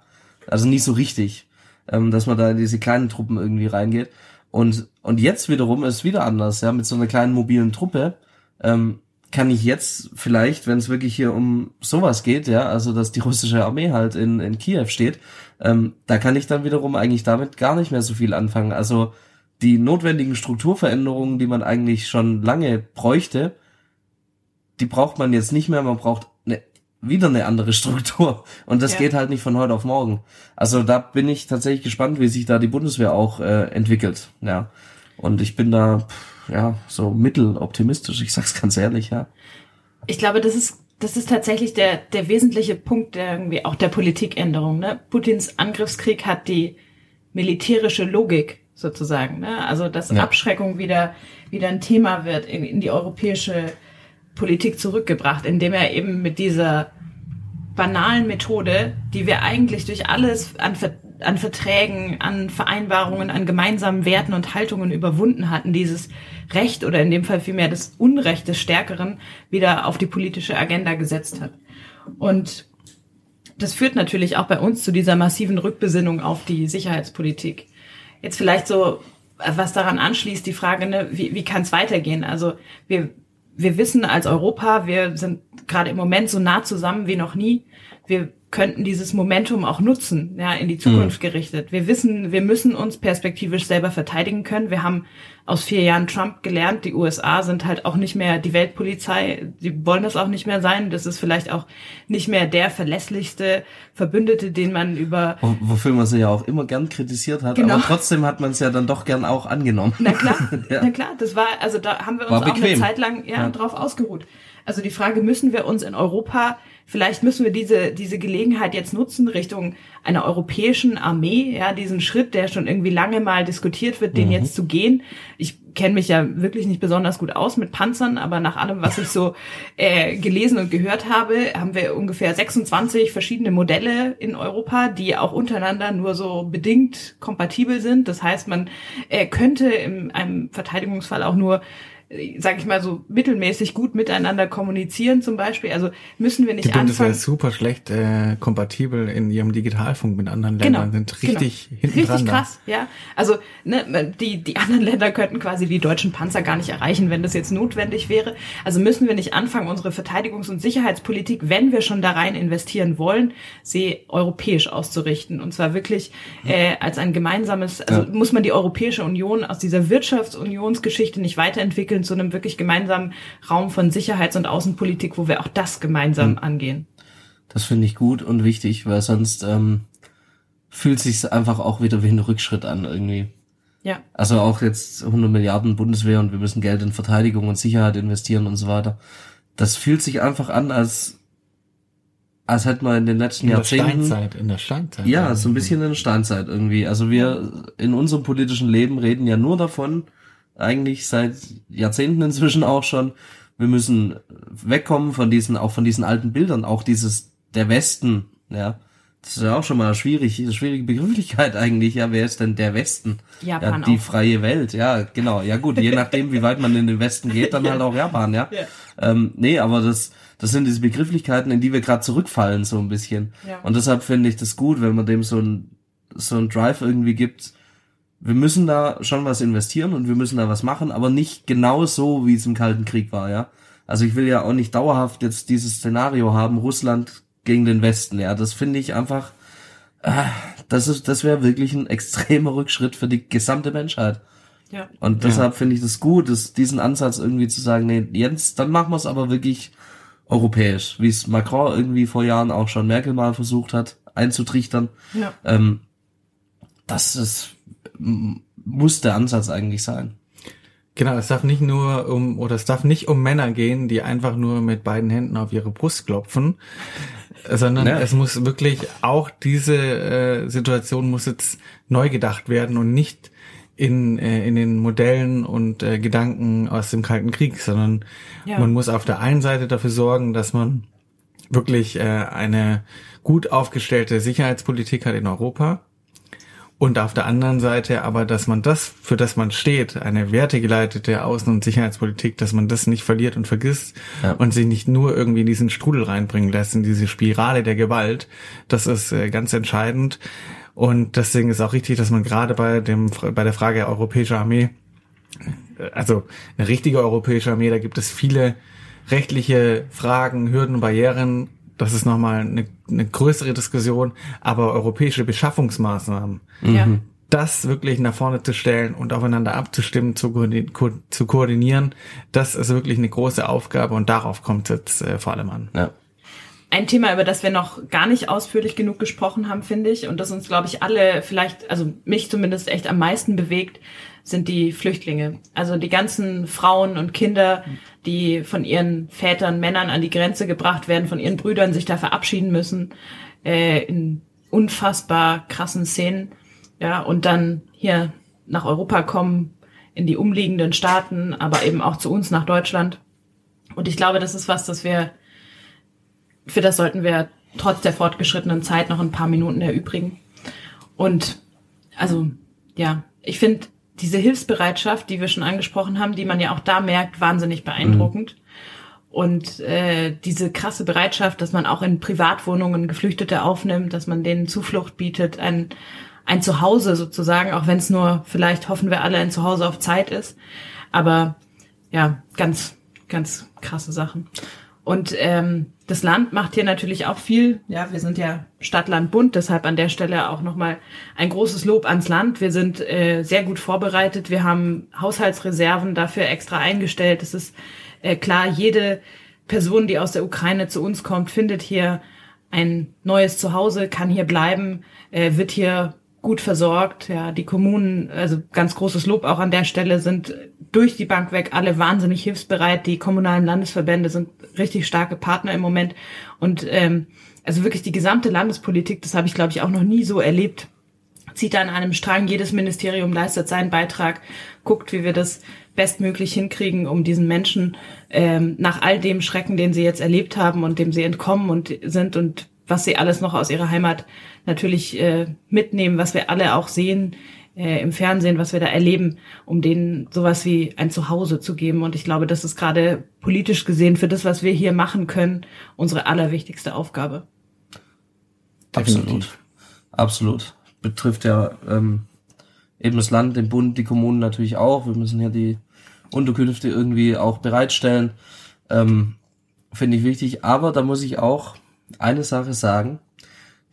also nie so richtig. ähm, dass man da in diese kleinen Truppen irgendwie reingeht. Und, und jetzt wiederum ist es wieder anders, ja, mit so einer kleinen mobilen Truppe. Ähm, kann ich jetzt vielleicht, wenn es wirklich hier um sowas geht, ja, also dass die russische Armee halt in, in Kiew steht, ähm, da kann ich dann wiederum eigentlich damit gar nicht mehr so viel anfangen. Also die notwendigen Strukturveränderungen, die man eigentlich schon lange bräuchte, die braucht man jetzt nicht mehr, man braucht eine, wieder eine andere Struktur. Und das Ja. geht halt nicht von heute auf morgen. Also da bin ich tatsächlich gespannt, wie sich da die Bundeswehr auch äh, entwickelt. Ja. Und ich bin da, pff, ja, so mitteloptimistisch, ich sag's ganz ehrlich, ja. Ich glaube, das ist, das ist tatsächlich der, der wesentliche Punkt der irgendwie auch der Politikänderung. Ne? Putins Angriffskrieg hat die militärische Logik sozusagen. Ne? Also, dass Ja. Abschreckung wieder, wieder ein Thema wird, in, in die europäische Politik zurückgebracht, indem er eben mit dieser banalen Methode, die wir eigentlich durch alles an, Ver an Verträgen, an Vereinbarungen, an gemeinsamen Werten und Haltungen überwunden hatten, dieses Recht oder in dem Fall vielmehr das Unrecht des Stärkeren wieder auf die politische Agenda gesetzt hat. Und das führt natürlich auch bei uns zu dieser massiven Rückbesinnung auf die Sicherheitspolitik. Jetzt vielleicht so, äh, was daran anschließt, die Frage, ne, wie, wie kann es weitergehen? Also wir, wir wissen als Europa, wir sind gerade im Moment so nah zusammen wie noch nie. Wir könnten dieses Momentum auch nutzen, ja, in die Zukunft gerichtet. Wir wissen, wir müssen uns perspektivisch selber verteidigen können. Wir haben aus vier Jahren Trump gelernt, die USA sind halt auch nicht mehr die Weltpolizei. Sie wollen das auch nicht mehr sein. Das ist vielleicht auch nicht mehr der verlässlichste Verbündete, den man über Wo- Wofür man sie ja auch immer gern kritisiert hat, Genau. aber trotzdem hat man es ja dann doch gern auch angenommen. Na klar, Ja. na klar, das war, also da haben wir uns War auch eine. Zeit lang ja, Ja. drauf ausgeruht. Also die Frage, müssen wir uns in Europa, vielleicht müssen wir diese, diese Gelegenheit jetzt nutzen Richtung einer europäischen Armee, ja, diesen Schritt, der schon irgendwie lange mal diskutiert wird, den Mhm. jetzt zu gehen. Ich kenne mich ja wirklich nicht besonders gut aus mit Panzern, aber nach allem, was ich so äh, gelesen und gehört habe, haben wir ungefähr 26 verschiedene Modelle in Europa, die auch untereinander nur so bedingt kompatibel sind. Das heißt, man äh, könnte in einem Verteidigungsfall auch nur sage ich mal so mittelmäßig gut miteinander kommunizieren zum Beispiel. Also müssen wir nicht Die anfangen. ist super schlecht äh, kompatibel in ihrem Digitalfunk mit anderen Ländern, sind richtig genau. hinten Richtig dran. da. krass, ja. Also ne, die, die anderen Länder könnten quasi die deutschen Panzer gar nicht erreichen, wenn das jetzt notwendig wäre. Also müssen wir nicht anfangen, unsere Verteidigungs- und Sicherheitspolitik, wenn wir schon da rein investieren wollen, sie europäisch auszurichten. Und zwar wirklich äh, als ein gemeinsames, also Ja. muss man die Europäische Union aus dieser Wirtschaftsunionsgeschichte nicht weiterentwickeln zu einem wirklich gemeinsamen Raum von Sicherheits- und Außenpolitik, wo wir auch das gemeinsam angehen. Das finde ich gut und wichtig, weil sonst ähm, fühlt sich einfach auch wieder wie ein Rückschritt an irgendwie. Ja. Also auch jetzt 100 Milliarden Bundeswehr und wir müssen Geld in Verteidigung und Sicherheit investieren und so weiter. Das fühlt sich einfach an, als als hätte man in den letzten In der Jahrzehnten Steinzeit, in der Steinzeit. ja so ein bisschen in der Steinzeit irgendwie. Also wir in unserem politischen Leben reden ja nur davon, eigentlich seit Jahrzehnten inzwischen auch schon. Wir müssen wegkommen von diesen auch von diesen alten Bildern, auch dieses der Westen, ja. Das ist ja auch schon mal schwierig, eine schwierige Begrifflichkeit eigentlich. Ja, wer ist denn der Westen? Japan ja, die auch. freie Welt, ja, genau. Ja gut, je nachdem, wie weit man in den Westen geht, dann halt auch Japan, ja. Ja. Ähm, nee, aber das, das sind diese Begrifflichkeiten, in die wir gerade zurückfallen, so ein bisschen. Ja. Und deshalb finde ich das gut, wenn man dem so ein, so ein Drive irgendwie gibt. Wir müssen da schon was investieren und wir müssen da was machen, aber nicht genau so, wie es im Kalten Krieg war, ja. Also ich will ja auch nicht dauerhaft jetzt dieses Szenario haben, Russland gegen den Westen, ja. Das finde ich einfach, ah, das ist, das wäre wirklich ein extremer Rückschritt für die gesamte Menschheit. Ja. Und deshalb finde ich das gut, dass diesen Ansatz irgendwie zu sagen, nee, jetzt, dann machen wir es aber wirklich europäisch, wie es Macron irgendwie vor Jahren auch schon Merkel mal versucht hat, einzutrichtern. Ja. Ähm, das ist, muss der Ansatz eigentlich sein. Genau, es darf nicht nur um, oder es darf nicht um Männer gehen, die einfach nur mit beiden Händen auf ihre Brust klopfen, sondern Ja. es muss wirklich auch diese äh, Situation muss jetzt neu gedacht werden und nicht in, äh, in den Modellen und äh, Gedanken aus dem Kalten Krieg, sondern Ja. man muss auf der einen Seite dafür sorgen, dass man wirklich äh, eine gut aufgestellte Sicherheitspolitik hat in Europa. Und auf der anderen Seite aber, dass man das, für das man steht, eine wertegeleitete Außen- und Sicherheitspolitik, dass man das nicht verliert und vergisst Ja. und sich nicht nur irgendwie in diesen Strudel reinbringen lässt, in diese Spirale der Gewalt. Das ist äh, ganz entscheidend. Und deswegen ist auch richtig, dass man gerade bei dem, bei der Frage europäischer Armee, äh, also eine richtige europäische Armee, da gibt es viele rechtliche Fragen, Hürden, Barrieren. Das ist nochmal eine, eine größere Diskussion. Aber europäische Beschaffungsmaßnahmen, Ja. das wirklich nach vorne zu stellen und aufeinander abzustimmen, zu, zu koordinieren, das ist wirklich eine große Aufgabe und darauf kommt es jetzt äh, vor allem an. Ja. Ein Thema, über das wir noch gar nicht ausführlich genug gesprochen haben, finde ich, und das uns, glaube ich, alle vielleicht, also mich zumindest echt am meisten bewegt, sind die Flüchtlinge. Also die ganzen Frauen und Kinder, die von ihren Vätern, Männern an die Grenze gebracht werden, von ihren Brüdern sich da verabschieden müssen, äh, in unfassbar krassen Szenen, ja, und dann hier nach Europa kommen, in die umliegenden Staaten, aber eben auch zu uns nach Deutschland. Und ich glaube, das ist was, das wir für das sollten wir trotz der fortgeschrittenen Zeit noch ein paar Minuten erübrigen. Und also, ja, ich finde diese Hilfsbereitschaft, die wir schon angesprochen haben, die man ja auch da merkt, wahnsinnig beeindruckend. Und äh, diese krasse Bereitschaft, dass man auch in Privatwohnungen Geflüchtete aufnimmt, dass man denen Zuflucht bietet, ein, ein Zuhause sozusagen, auch wenn es nur vielleicht hoffen wir alle ein Zuhause auf Zeit ist. Aber ja, ganz, ganz krasse Sachen. Und ähm, das Land macht hier natürlich auch viel. Ja, wir sind ja Stadt, Land, deshalb an der Stelle auch nochmal ein großes Lob ans Land. Wir sind äh, sehr gut vorbereitet. Wir haben Haushaltsreserven dafür extra eingestellt. Es ist äh, klar, jede Person, die aus der Ukraine zu uns kommt, findet hier ein neues Zuhause, kann hier bleiben, äh, wird hier gut versorgt. Ja, die Kommunen, also ganz großes Lob auch an der Stelle, sind durch die Bank weg alle wahnsinnig hilfsbereit. Die kommunalen Landesverbände sind richtig starke Partner im Moment. Und ähm, also wirklich die gesamte Landespolitik, das habe ich, glaube ich, auch noch nie so erlebt, zieht an einem Strang. Jedes Ministerium leistet seinen Beitrag, guckt, wie wir das bestmöglich hinkriegen, um diesen Menschen ähm, nach all dem Schrecken, den sie jetzt erlebt haben und dem sie entkommen und sind und was sie alles noch aus ihrer Heimat natürlich äh, mitnehmen, was wir alle auch sehen äh, im Fernsehen, was wir da erleben, um denen sowas wie ein Zuhause zu geben. Und ich glaube, das ist gerade politisch gesehen für das, was wir hier machen können, unsere allerwichtigste Aufgabe. Absolut. Absolut. Betrifft ja ähm, eben das Land, den Bund, die Kommunen natürlich auch. Wir müssen ja die Unterkünfte irgendwie auch bereitstellen. Ähm, Finde ich wichtig. Aber da muss ich auch eine Sache sagen,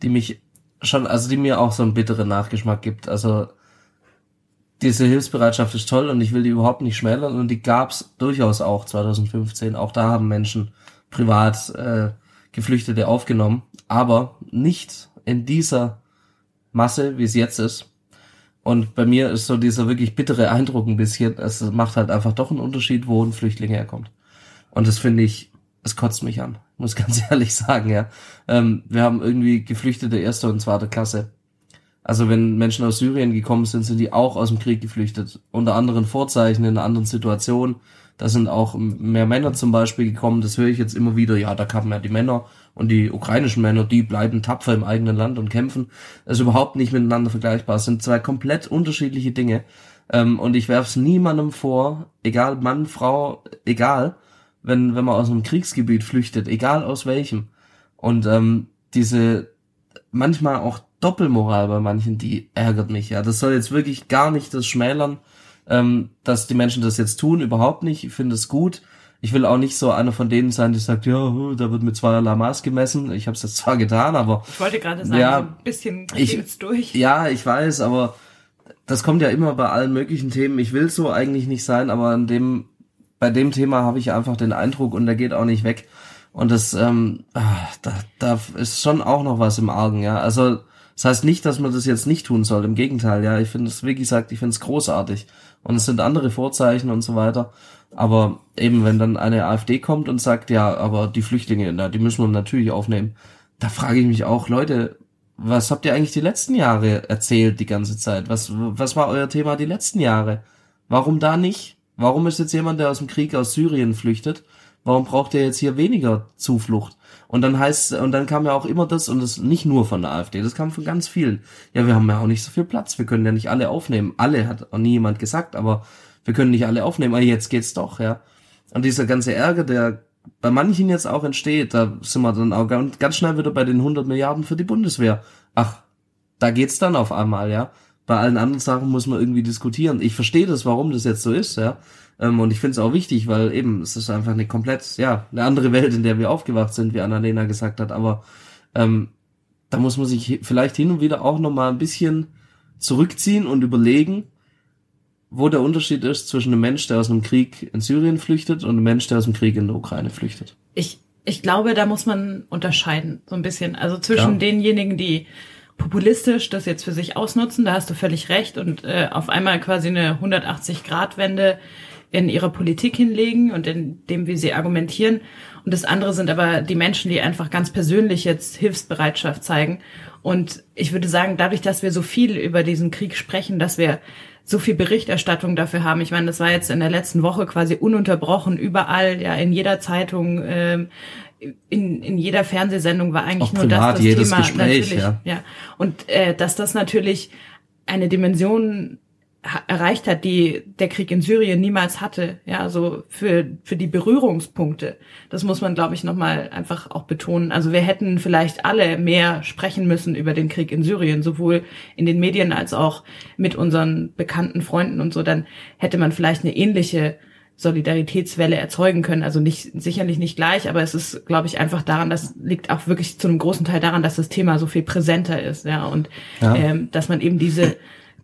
die mich schon, also die mir auch so einen bitteren Nachgeschmack gibt. Also diese Hilfsbereitschaft ist toll und ich will die überhaupt nicht schmälern und die gab's durchaus auch 2015. Auch da haben Menschen privat äh, Geflüchtete aufgenommen, aber nicht in dieser Masse, wie es jetzt ist. Und bei mir ist so dieser wirklich bittere Eindruck ein bisschen, es macht halt einfach doch einen Unterschied, wo ein Flüchtling herkommt. Und das finde ich, es kotzt mich an, muss ganz ehrlich sagen, ja. Ähm, wir haben irgendwie Geflüchtete erster und zweiter Klasse. Also wenn Menschen aus Syrien gekommen sind, sind die auch aus dem Krieg geflüchtet. Unter anderen Vorzeichen, in einer anderen Situation. Da sind auch mehr Männer zum Beispiel gekommen. Das höre ich jetzt immer wieder. Ja, da kamen ja die Männer und die ukrainischen Männer, die bleiben tapfer im eigenen Land und kämpfen. Das ist überhaupt nicht miteinander vergleichbar. Es sind zwei komplett unterschiedliche Dinge. Ähm, und ich werfe es niemandem vor, egal Mann, Frau, egal, wenn, wenn man aus einem Kriegsgebiet flüchtet, egal aus welchem. Und ähm, diese manchmal auch Doppelmoral bei manchen, die ärgert mich, ja. Das soll jetzt wirklich gar nicht das schmälern, ähm, dass die Menschen das jetzt tun, überhaupt nicht. Ich finde es gut. Ich will auch nicht so einer von denen sein, die sagt, ja, da wird mit zweierlei Maß gemessen. Ich habe es jetzt zwar getan, aber Ich wollte gerade sagen, Ja, so ein bisschen ich- klingelt's durch. ja, ich weiß, aber das kommt ja immer bei allen möglichen Themen. Ich will so eigentlich nicht sein, aber an dem, bei dem Thema habe ich einfach den Eindruck und der geht auch nicht weg. Und das, ähm, ah, da, da ist schon auch noch was im Argen, ja. Also das heißt nicht, dass man das jetzt nicht tun soll. Im Gegenteil, ja. Ich finde es, wie gesagt, ich finde es großartig. Und es sind andere Vorzeichen und so weiter. Aber eben, wenn dann eine AfD kommt und sagt, ja, aber die Flüchtlinge, na, die müssen wir natürlich aufnehmen, da frage ich mich auch, Leute, was habt ihr eigentlich die letzten Jahre erzählt die ganze Zeit? Was, was war euer Thema die letzten Jahre? Warum da nicht? Warum ist jetzt jemand, der aus dem Krieg aus Syrien flüchtet? Warum braucht er jetzt hier weniger Zuflucht? Und dann heißt, und dann kam ja auch immer das, und das nicht nur von der AfD, das kam von ganz vielen. Ja, wir haben ja auch nicht so viel Platz, wir können ja nicht alle aufnehmen. Alle hat auch nie jemand gesagt, aber wir können nicht alle aufnehmen, aber jetzt geht's doch, ja. Und dieser ganze Ärger, der bei manchen jetzt auch entsteht, da sind wir dann auch ganz ganz schnell wieder bei den 100 Milliarden für die Bundeswehr. Ach, da geht's dann auf einmal, ja. Bei allen anderen Sachen muss man irgendwie diskutieren. Ich verstehe das, warum das jetzt so ist, ja. Ähm, und ich finde es auch wichtig, weil eben, es ist einfach eine komplett, ja, eine andere Welt, in der wir aufgewacht sind, wie Annalena gesagt hat. Aber ähm, da muss man sich vielleicht hin und wieder auch nochmal ein bisschen zurückziehen und überlegen, wo der Unterschied ist zwischen einem Mensch, der aus einem Krieg in Syrien flüchtet und einem Mensch, der aus dem Krieg in der Ukraine flüchtet. Ich, ich glaube, da muss man unterscheiden, so ein bisschen. Also zwischen ja. denjenigen, die populistisch das jetzt für sich ausnutzen, da hast du völlig recht, und äh, auf einmal quasi eine 180-Grad-Wende in ihrer Politik hinlegen und in dem, wie sie argumentieren. Und das andere sind aber die Menschen, die einfach ganz persönlich jetzt Hilfsbereitschaft zeigen. Und ich würde sagen, dadurch, dass wir so viel über diesen Krieg sprechen, dass wir so viel Berichterstattung dafür haben. Ich meine, das war jetzt in der letzten Woche quasi ununterbrochen überall, ja, in jeder Zeitung, ähm, in, in jeder Fernsehsendung war eigentlich Auch nur privat, das, das jedes Thema. Gespräch, natürlich, ja. ja. Und äh, dass das natürlich eine Dimension erreicht hat, die der Krieg in Syrien niemals hatte. Ja, also für für die Berührungspunkte. Das muss man, glaube ich, noch mal einfach auch betonen. Also wir hätten vielleicht alle mehr sprechen müssen über den Krieg in Syrien, sowohl in den Medien als auch mit unseren bekannten Freunden und so. Dann hätte man vielleicht eine ähnliche Solidaritätswelle erzeugen können. Also nicht sicherlich nicht gleich, aber es ist, glaube ich, einfach daran, das liegt auch wirklich zu einem großen Teil daran, dass das Thema so viel präsenter ist, ja und ja. Ähm, dass man eben diese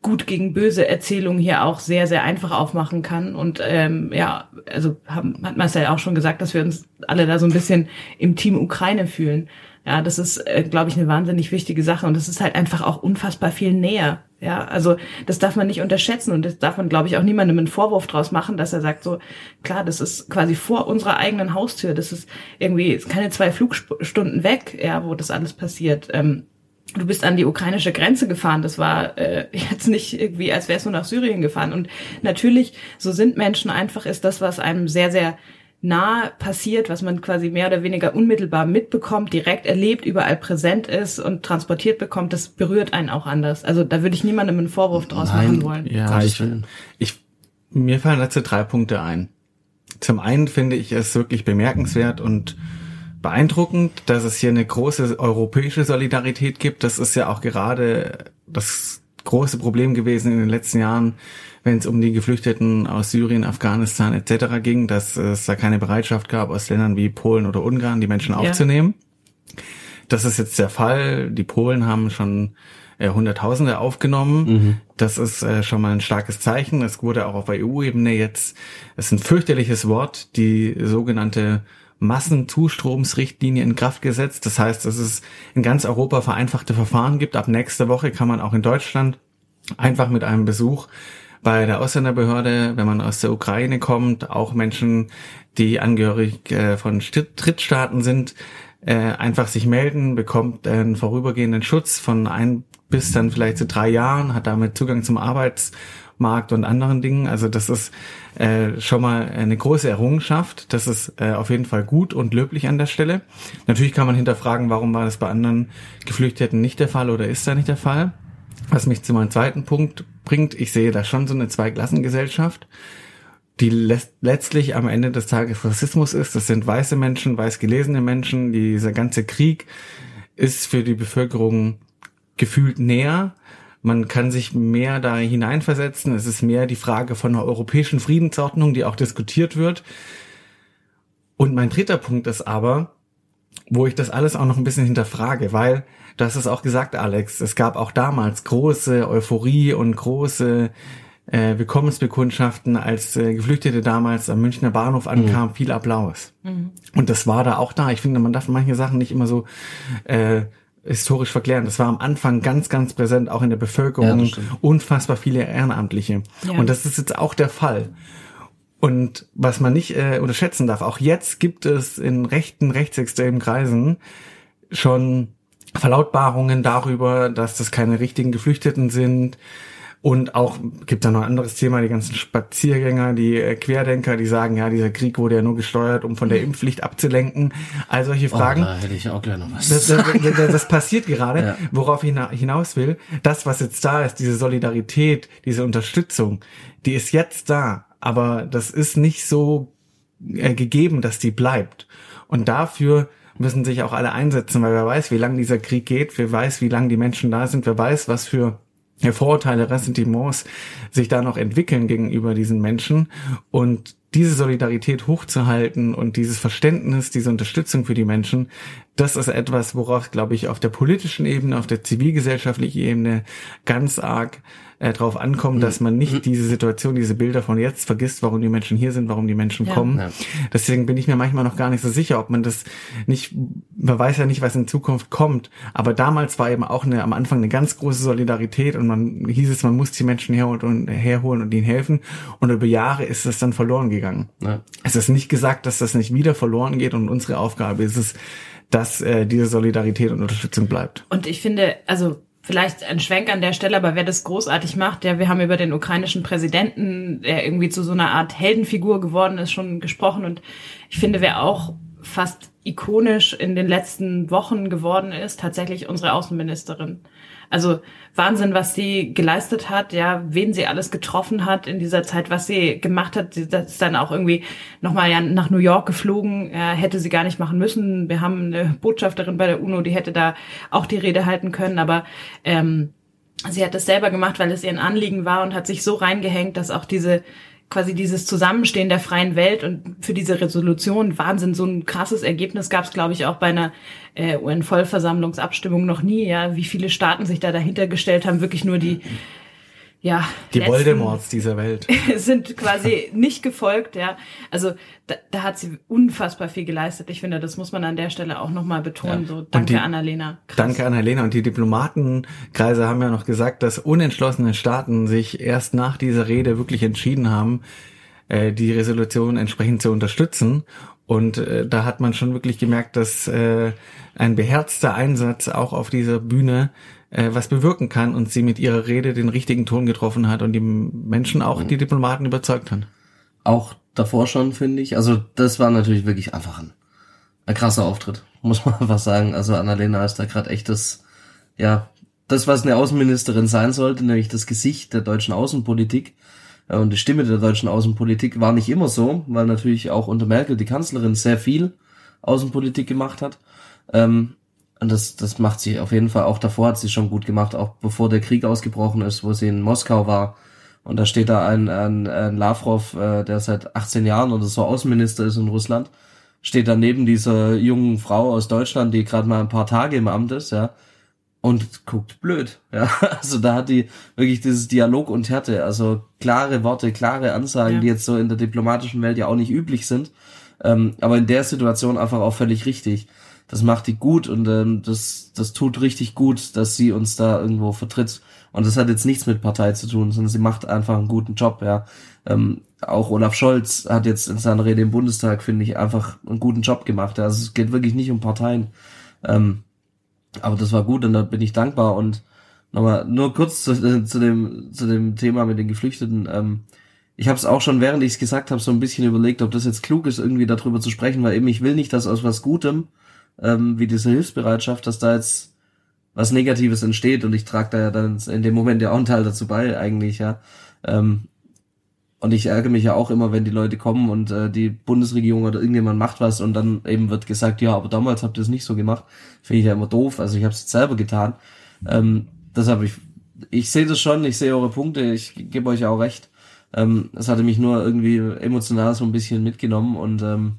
gut gegen böse Erzählung hier auch sehr, sehr einfach aufmachen kann. Und ähm, ja, also haben, hat Marcel auch schon gesagt, dass wir uns alle da so ein bisschen im Team Ukraine fühlen. Ja, das ist, äh, glaube ich, eine wahnsinnig wichtige Sache. Und das ist halt einfach auch unfassbar viel näher. Ja, also das darf man nicht unterschätzen und das darf man, glaube ich, auch niemandem einen Vorwurf draus machen, dass er sagt so, klar, das ist quasi vor unserer eigenen Haustür, das ist irgendwie keine zwei Flugstunden weg, ja, wo das alles passiert. Ähm, du bist an die ukrainische Grenze gefahren. Das war äh, jetzt nicht irgendwie, als wärst du nach Syrien gefahren. Und natürlich, so sind Menschen einfach, ist das, was einem sehr, sehr nah passiert, was man quasi mehr oder weniger unmittelbar mitbekommt, direkt erlebt, überall präsent ist und transportiert bekommt, das berührt einen auch anders. Also da würde ich niemandem einen Vorwurf draus Nein, machen wollen. Ja, ich, ich, mir fallen dazu drei Punkte ein. Zum einen finde ich es wirklich bemerkenswert und beeindruckend, dass es hier eine große europäische Solidarität gibt. Das ist ja auch gerade das große Problem gewesen in den letzten Jahren, wenn es um die Geflüchteten aus Syrien, Afghanistan etc. ging, dass es da keine Bereitschaft gab, aus Ländern wie Polen oder Ungarn die Menschen ja. aufzunehmen. Das ist jetzt der Fall. Die Polen haben schon äh, Hunderttausende aufgenommen. Mhm. Das ist äh, schon mal ein starkes Zeichen. Es wurde auch auf EU-Ebene jetzt, es ist ein fürchterliches Wort, die sogenannte Massenzustromsrichtlinie in Kraft gesetzt. Das heißt, dass es in ganz Europa vereinfachte Verfahren gibt. Ab nächste Woche kann man auch in Deutschland einfach mit einem Besuch bei der Ausländerbehörde, wenn man aus der Ukraine kommt, auch Menschen, die angehörig äh, von Drittstaaten sind, äh, einfach sich melden, bekommt einen vorübergehenden Schutz von ein bis dann vielleicht zu drei Jahren, hat damit Zugang zum Arbeits- Markt und anderen Dingen. Also das ist äh, schon mal eine große Errungenschaft. Das ist auf jeden Fall gut und löblich an der Stelle. Natürlich kann man hinterfragen, warum war das bei anderen Geflüchteten nicht der Fall oder ist da nicht der Fall. Was mich zu meinem zweiten Punkt bringt, ich sehe da schon so eine Zweiklassengesellschaft, die letztlich am Ende des Tages Rassismus ist. Das sind weiße Menschen, weiß gelesene Menschen. Dieser ganze Krieg ist für die Bevölkerung gefühlt näher man kann sich mehr da hineinversetzen. Es ist mehr die Frage von einer europäischen Friedensordnung, die auch diskutiert wird. Und mein dritter Punkt ist aber, wo ich das alles auch noch ein bisschen hinterfrage, weil, du hast es auch gesagt, Alex, es gab auch damals große Euphorie und große äh, Willkommensbekundschaften, als äh, Geflüchtete damals am Münchner Bahnhof ankamen, mhm. viel Applaus. Mhm. Und das war da auch da. Ich finde, man darf manche Sachen nicht immer so äh, historisch verklären. Das war am Anfang ganz, ganz präsent, auch in der Bevölkerung. Ja, unfassbar viele Ehrenamtliche. Ja. Und das ist jetzt auch der Fall. Und was man nicht äh, unterschätzen darf, auch jetzt gibt es in rechten, rechtsextremen Kreisen schon Verlautbarungen darüber, dass das keine richtigen Geflüchteten sind, und auch gibt da noch ein anderes Thema, die ganzen Spaziergänger, die äh, Querdenker, die sagen, ja, dieser Krieg wurde ja nur gesteuert, um von der Impfpflicht abzulenken. All solche oh, Fragen. Oh, da hätte ich auch gleich noch was. Das, das, das, das passiert gerade, ja. worauf ich hinaus will. Das, was jetzt da ist, diese Solidarität, diese Unterstützung, die ist jetzt da. Aber das ist nicht so äh, gegeben, dass die bleibt. Und dafür müssen sich auch alle einsetzen, weil wer weiß, wie lange dieser Krieg geht, wer weiß, wie lange die Menschen da sind, wer weiß, was für Vorurteile, Ressentiments sich da noch entwickeln gegenüber diesen Menschen und diese Solidarität hochzuhalten und dieses Verständnis, diese Unterstützung für die Menschen, das ist etwas, worauf, glaube ich, auf der politischen Ebene, auf der zivilgesellschaftlichen Ebene ganz arg äh, drauf ankommt, dass man nicht mhm. diese Situation, diese Bilder von jetzt vergisst, warum die Menschen hier sind, warum die Menschen ja. kommen. Ja. Deswegen bin ich mir manchmal noch gar nicht so sicher, ob man das nicht, man weiß ja nicht, was in Zukunft kommt, aber damals war eben auch eine, am Anfang eine ganz große Solidarität und man hieß es, man muss die Menschen herholen und, herholen und ihnen helfen und über Jahre ist das dann verloren gegangen. Ja. Es ist nicht gesagt, dass das nicht wieder verloren geht und unsere Aufgabe ist es, dass äh, diese Solidarität und Unterstützung bleibt. Und ich finde, also vielleicht ein Schwenk an der Stelle, aber wer das großartig macht, ja, wir haben über den ukrainischen Präsidenten, der irgendwie zu so einer Art Heldenfigur geworden ist, schon gesprochen und ich finde, wer auch fast ikonisch in den letzten Wochen geworden ist, tatsächlich unsere Außenministerin. Also Wahnsinn, was sie geleistet hat, ja, wen sie alles getroffen hat in dieser Zeit, was sie gemacht hat. Sie ist dann auch irgendwie nochmal ja nach New York geflogen, ja, hätte sie gar nicht machen müssen. Wir haben eine Botschafterin bei der UNO, die hätte da auch die Rede halten können, aber ähm, sie hat das selber gemacht, weil es ihr ein Anliegen war und hat sich so reingehängt, dass auch diese quasi dieses Zusammenstehen der freien Welt und für diese Resolution Wahnsinn, so ein krasses Ergebnis gab es, glaube ich, auch bei einer äh, UN-Vollversammlungsabstimmung noch nie, ja, wie viele Staaten sich da dahinter gestellt haben, wirklich nur die ja, die Voldemorts dieser Welt sind quasi nicht gefolgt, ja. Also da, da hat sie unfassbar viel geleistet. Ich finde, das muss man an der Stelle auch nochmal betonen. Ja. So, danke die, Annalena. Krass. Danke Annalena. Und die Diplomatenkreise haben ja noch gesagt, dass unentschlossene Staaten sich erst nach dieser Rede wirklich entschieden haben, äh, die Resolution entsprechend zu unterstützen. Und äh, da hat man schon wirklich gemerkt, dass äh, ein beherzter Einsatz auch auf dieser Bühne äh, was bewirken kann und sie mit ihrer Rede den richtigen Ton getroffen hat und die Menschen auch mhm. die Diplomaten überzeugt hat. Auch davor schon, finde ich. Also das war natürlich wirklich einfach ein, ein krasser Auftritt, muss man einfach sagen. Also Annalena ist da gerade echt das, ja, das, was eine Außenministerin sein sollte, nämlich das Gesicht der deutschen Außenpolitik. Äh, und die Stimme der deutschen Außenpolitik war nicht immer so, weil natürlich auch unter Merkel die Kanzlerin sehr viel Außenpolitik gemacht hat. Ähm, und das, das macht sie auf jeden Fall. Auch davor hat sie schon gut gemacht, auch bevor der Krieg ausgebrochen ist, wo sie in Moskau war. Und da steht da ein, ein, ein Lavrov, äh, der seit 18 Jahren oder so Außenminister ist in Russland, steht daneben dieser jungen Frau aus Deutschland, die gerade mal ein paar Tage im Amt ist, ja, und guckt blöd. Ja, also da hat die wirklich dieses Dialog und Härte, also klare Worte, klare Ansagen, ja. die jetzt so in der diplomatischen Welt ja auch nicht üblich sind, ähm, aber in der Situation einfach auch völlig richtig das macht die gut und ähm, das, das tut richtig gut, dass sie uns da irgendwo vertritt. Und das hat jetzt nichts mit Partei zu tun, sondern sie macht einfach einen guten Job, ja. Ähm, auch Olaf Scholz hat jetzt in seiner Rede im Bundestag, finde ich, einfach einen guten Job gemacht. Also es geht wirklich nicht um Parteien. Ähm, aber das war gut und da bin ich dankbar. Und nochmal nur kurz zu, äh, zu, dem, zu dem Thema mit den Geflüchteten. Ähm, ich habe es auch schon, während ich es gesagt habe, so ein bisschen überlegt, ob das jetzt klug ist, irgendwie darüber zu sprechen, weil eben ich will nicht, dass aus was Gutem ähm, wie diese Hilfsbereitschaft, dass da jetzt was Negatives entsteht und ich trage da ja dann in dem Moment ja auch einen Teil dazu bei, eigentlich, ja. Ähm, und ich ärgere mich ja auch immer, wenn die Leute kommen und äh, die Bundesregierung oder irgendjemand macht was und dann eben wird gesagt, ja, aber damals habt ihr es nicht so gemacht. Finde ich ja immer doof. Also ich habe es selber getan. Ähm, deshalb ich, ich sehe das schon, ich sehe eure Punkte, ich gebe euch auch recht. Ähm, es hatte mich nur irgendwie emotional so ein bisschen mitgenommen und ähm,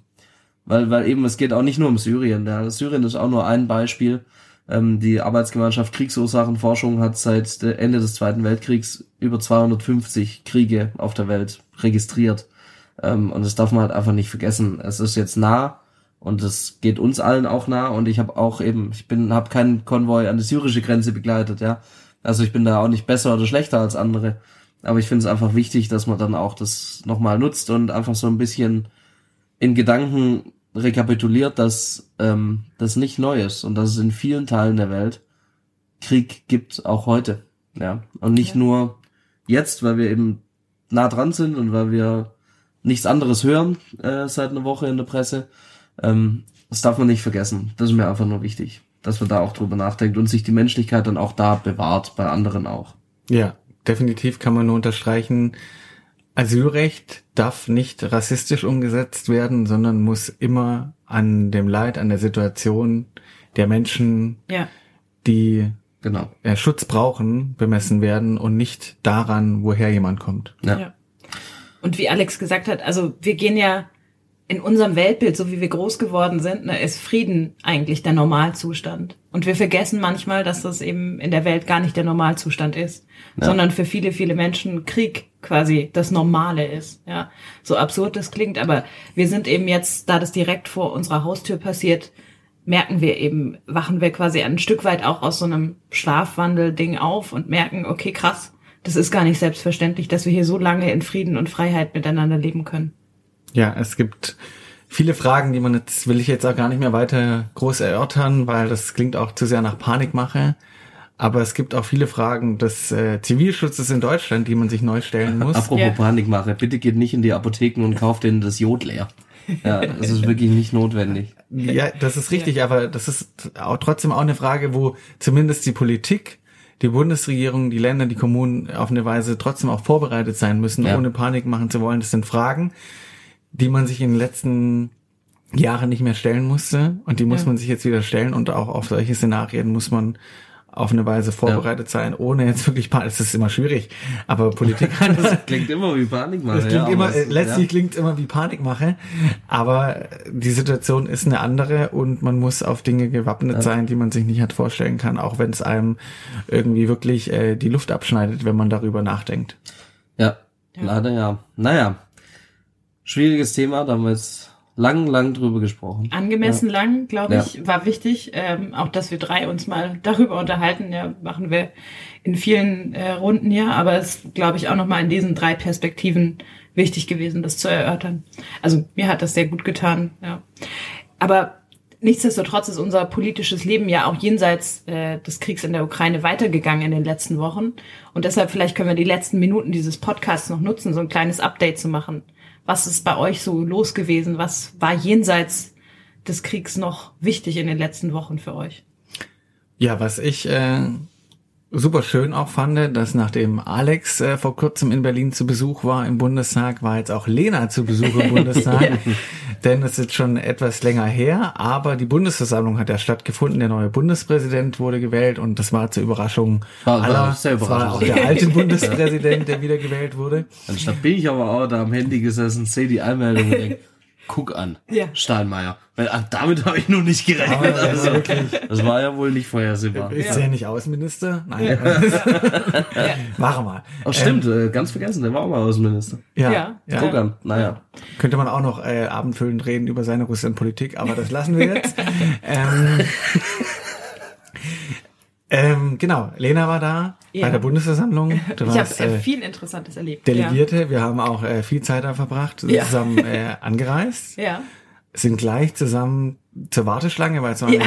weil, weil eben es geht auch nicht nur um Syrien. Ja. Syrien ist auch nur ein Beispiel. Ähm, die Arbeitsgemeinschaft Kriegsursachenforschung hat seit Ende des Zweiten Weltkriegs über 250 Kriege auf der Welt registriert. Ähm, und das darf man halt einfach nicht vergessen. Es ist jetzt nah und es geht uns allen auch nah. Und ich habe auch eben, ich bin, habe keinen Konvoi an die syrische Grenze begleitet. Ja, also ich bin da auch nicht besser oder schlechter als andere. Aber ich finde es einfach wichtig, dass man dann auch das nochmal nutzt und einfach so ein bisschen in Gedanken rekapituliert, dass ähm, das nicht neu ist und dass es in vielen Teilen der Welt Krieg gibt, auch heute. Ja. Und nicht ja. nur jetzt, weil wir eben nah dran sind und weil wir nichts anderes hören äh, seit einer Woche in der Presse. Ähm, das darf man nicht vergessen. Das ist mir einfach nur wichtig, dass man da auch drüber nachdenkt und sich die Menschlichkeit dann auch da bewahrt, bei anderen auch. Ja, definitiv kann man nur unterstreichen, Asylrecht darf nicht rassistisch umgesetzt werden, sondern muss immer an dem Leid, an der Situation der Menschen, Ja. die Genau. äh, Schutz brauchen, bemessen werden und nicht daran, woher jemand kommt. Ja. Ja. Und wie Alex gesagt hat, also wir gehen ja in unserem Weltbild, so wie wir groß geworden sind, ne, ist Frieden eigentlich der Normalzustand. Und wir vergessen manchmal, dass das eben in der Welt gar nicht der Normalzustand ist, sondern für viele, viele Menschen Krieg quasi das Normale ist. Ja, so absurd das klingt, aber wir sind eben jetzt, da das direkt vor unserer Haustür passiert, merken wir eben, wachen wir quasi ein Stück weit auch aus so einem Schlafwandel-Ding auf und merken, okay, krass, das ist gar nicht selbstverständlich, dass wir hier so lange in Frieden und Freiheit miteinander leben können. Ja, es gibt viele Fragen, die man jetzt, will ich jetzt auch gar nicht mehr weiter groß erörtern, weil das klingt auch zu sehr nach Panikmache. Aber es gibt auch viele Fragen des äh, Zivilschutzes in Deutschland, die man sich neu stellen muss. Apropos Ja. Panikmache, bitte geht nicht in die Apotheken und kauft denen das Jod leer. Ja, das ist wirklich nicht notwendig. Ja, das ist richtig, aber das ist auch trotzdem auch eine Frage, wo zumindest die Politik, die Bundesregierung, die Länder, die Kommunen auf eine Weise trotzdem auch vorbereitet sein müssen, Ja. ohne Panik machen zu wollen. Das sind Fragen, die man sich in den letzten Jahren nicht mehr stellen musste und die muss Ja. man sich jetzt wieder stellen und auch auf solche Szenarien muss man auf eine Weise vorbereitet sein, ohne jetzt wirklich Panik. Es ist immer schwierig, aber Politik Das klingt immer wie Panikmache. das klingt ja, immer, aber es- letztlich ja. klingt immer wie Panikmache, aber die Situation ist eine andere und man muss auf Dinge gewappnet sein, die man sich nicht hat vorstellen kann, auch wenn es einem irgendwie wirklich äh, die Luft abschneidet, wenn man darüber nachdenkt. Ja, leider ja. Naja, schwieriges Thema, da haben wir jetzt lang, lang drüber gesprochen. Angemessen lang, glaube Ja. ich, war wichtig. Ähm, auch, dass wir drei uns mal darüber unterhalten, ja, machen wir in vielen äh, Runden ja, aber es glaube ich auch nochmal in diesen drei Perspektiven wichtig gewesen, das zu erörtern. Also mir hat das sehr gut getan, ja. Aber nichtsdestotrotz ist unser politisches Leben ja auch jenseits äh, des Kriegs in der Ukraine weitergegangen in den letzten Wochen. Und deshalb vielleicht können wir die letzten Minuten dieses Podcasts noch nutzen, so ein kleines Update zu machen. Was ist bei euch so los gewesen? Was war jenseits des Kriegs noch wichtig in den letzten Wochen für euch? Ja, was ich äh, super schön auch fand, dass nachdem Alex äh, vor kurzem in Berlin zu Besuch war im Bundestag, war jetzt auch Lena zu Besuch im Bundestag. Denn es ist schon etwas länger her, aber die Bundesversammlung hat ja stattgefunden. Der neue Bundespräsident wurde gewählt und das war zur Überraschung War- war aller. sehr Es war auch der alte Bundespräsident, der wieder gewählt wurde. Anstatt bin ich aber auch da am Handy gesessen, sehe die denk, guck an, Ja. Steinmeier. Weil, ach, damit habe ich nur nicht gerechnet. War Also, wirklich- das war ja wohl nicht vorhersehbar. Ist er nicht Außenminister? Nein. Machen wir. Ach stimmt, äh, ganz vergessen, der war auch mal Außenminister. Ja. Ja. ja. Guck an, naja. Könnte man auch noch äh, abendfüllend reden über seine Russlandpolitik, aber das lassen wir jetzt. ähm, ähm, genau, Lena war da Ja. bei der Bundesversammlung. Du Ich habe äh, äh, viel Interessantes erlebt. Delegierte. Wir haben auch äh, viel Zeit da verbracht, sind Ja. zusammen äh, angereist, Ja. ja. sind gleich zusammen zur Warteschlange, weil es war Ja.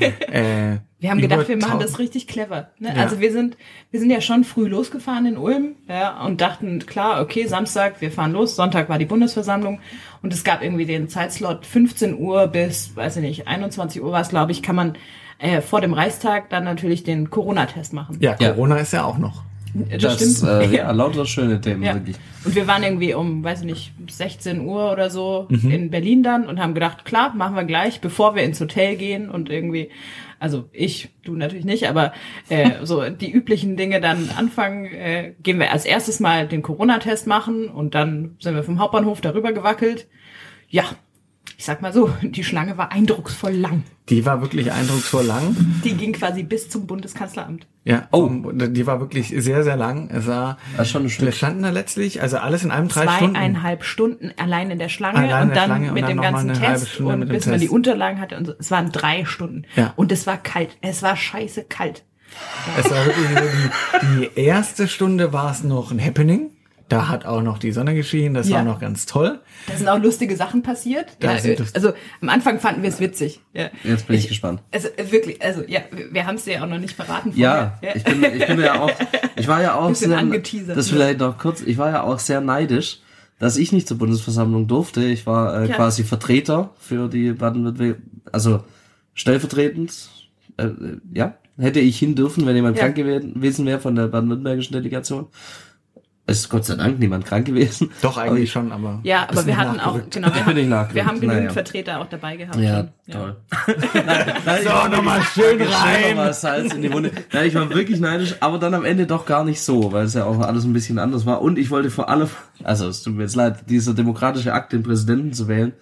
ja, äh, Wir haben gedacht, wir machen das richtig clever. Ne? Ja. Also wir sind, wir sind ja schon früh losgefahren in Ulm ja, und dachten, klar, okay, Samstag, wir fahren los, Sonntag war die Bundesversammlung und es gab irgendwie den Zeitslot 15 Uhr bis, weiß ich nicht, 21 Uhr war es, glaube ich, kann man äh, vor dem Reichstag dann natürlich den Corona-Test machen. Ja, Ja. Corona ist ja auch noch. das, stimmt. Äh, ja, lauter schöne Themen, Ja. wirklich. Und wir waren irgendwie um, weiß ich nicht, 16 Uhr oder so Mhm. in Berlin dann und haben gedacht, klar, machen wir gleich, bevor wir ins Hotel gehen und irgendwie, also ich, du natürlich nicht, aber äh, so die üblichen Dinge dann anfangen, äh, gehen wir als erstes mal den Corona-Test machen und dann sind wir vom Hauptbahnhof darüber gewackelt. Ja, ich sag mal so, die Schlange war eindrucksvoll lang. Die war wirklich eindrucksvoll lang. Die ging quasi bis zum Bundeskanzleramt. Ja, Oh. die war wirklich sehr, sehr lang. Es war, Das ist schon ein wir Stück. standen da letztlich, also alles in einem drei Stunden. zweieinhalb Stunden allein in der Schlange Allein in und der dann Schlange und mit dann dem ganzen eine halbe Test Stunde und mit dem bis man die Test. Unterlagen hatte und so. Es waren drei Stunden. Ja. Und es war kalt. Es war scheiße kalt. Es war wirklich so die, die erste Stunde war es noch ein Happening. Da hat auch noch die Sonne geschienen, das Ja. war noch ganz toll. Da sind auch lustige Sachen passiert. Ja, also am Anfang fanden wir es witzig. Ja. Jetzt bin ich, gespannt. Also äh, wirklich, also ja, wir- haben es dir ja auch noch nicht verraten. Ja, vorher. ich bin, ich bin ja auch, ich war ja auch Bisschen sehr, angeteasert, das vielleicht noch kurz, ich war ja auch sehr neidisch, dass ich nicht zur Bundesversammlung durfte. Ich war äh, Ja. quasi Vertreter für die Baden-Württemberg, also stellvertretend, äh, äh, ja, hätte ich hin dürfen, wenn jemand Ja. krank gewe- gewesen wäre von der baden-württembergischen Delegation. Ist Gott sei Dank niemand krank gewesen. Doch, eigentlich schon, aber. Ja, aber wir hatten auch, genau, wir, Bin ich haben, nachgerückt, wir haben genügend naja. Vertreter auch dabei gehabt. Ja, schon. toll. nein, nein, So, nochmal schön schön rein. nochmal Salz in die Wunde. Nein, ich war wirklich neidisch, aber dann am Ende doch gar nicht so, weil es ja auch alles ein bisschen anders war. Und ich wollte vor allem, also es tut mir jetzt leid, dieser demokratische Akt, den Präsidenten zu wählen,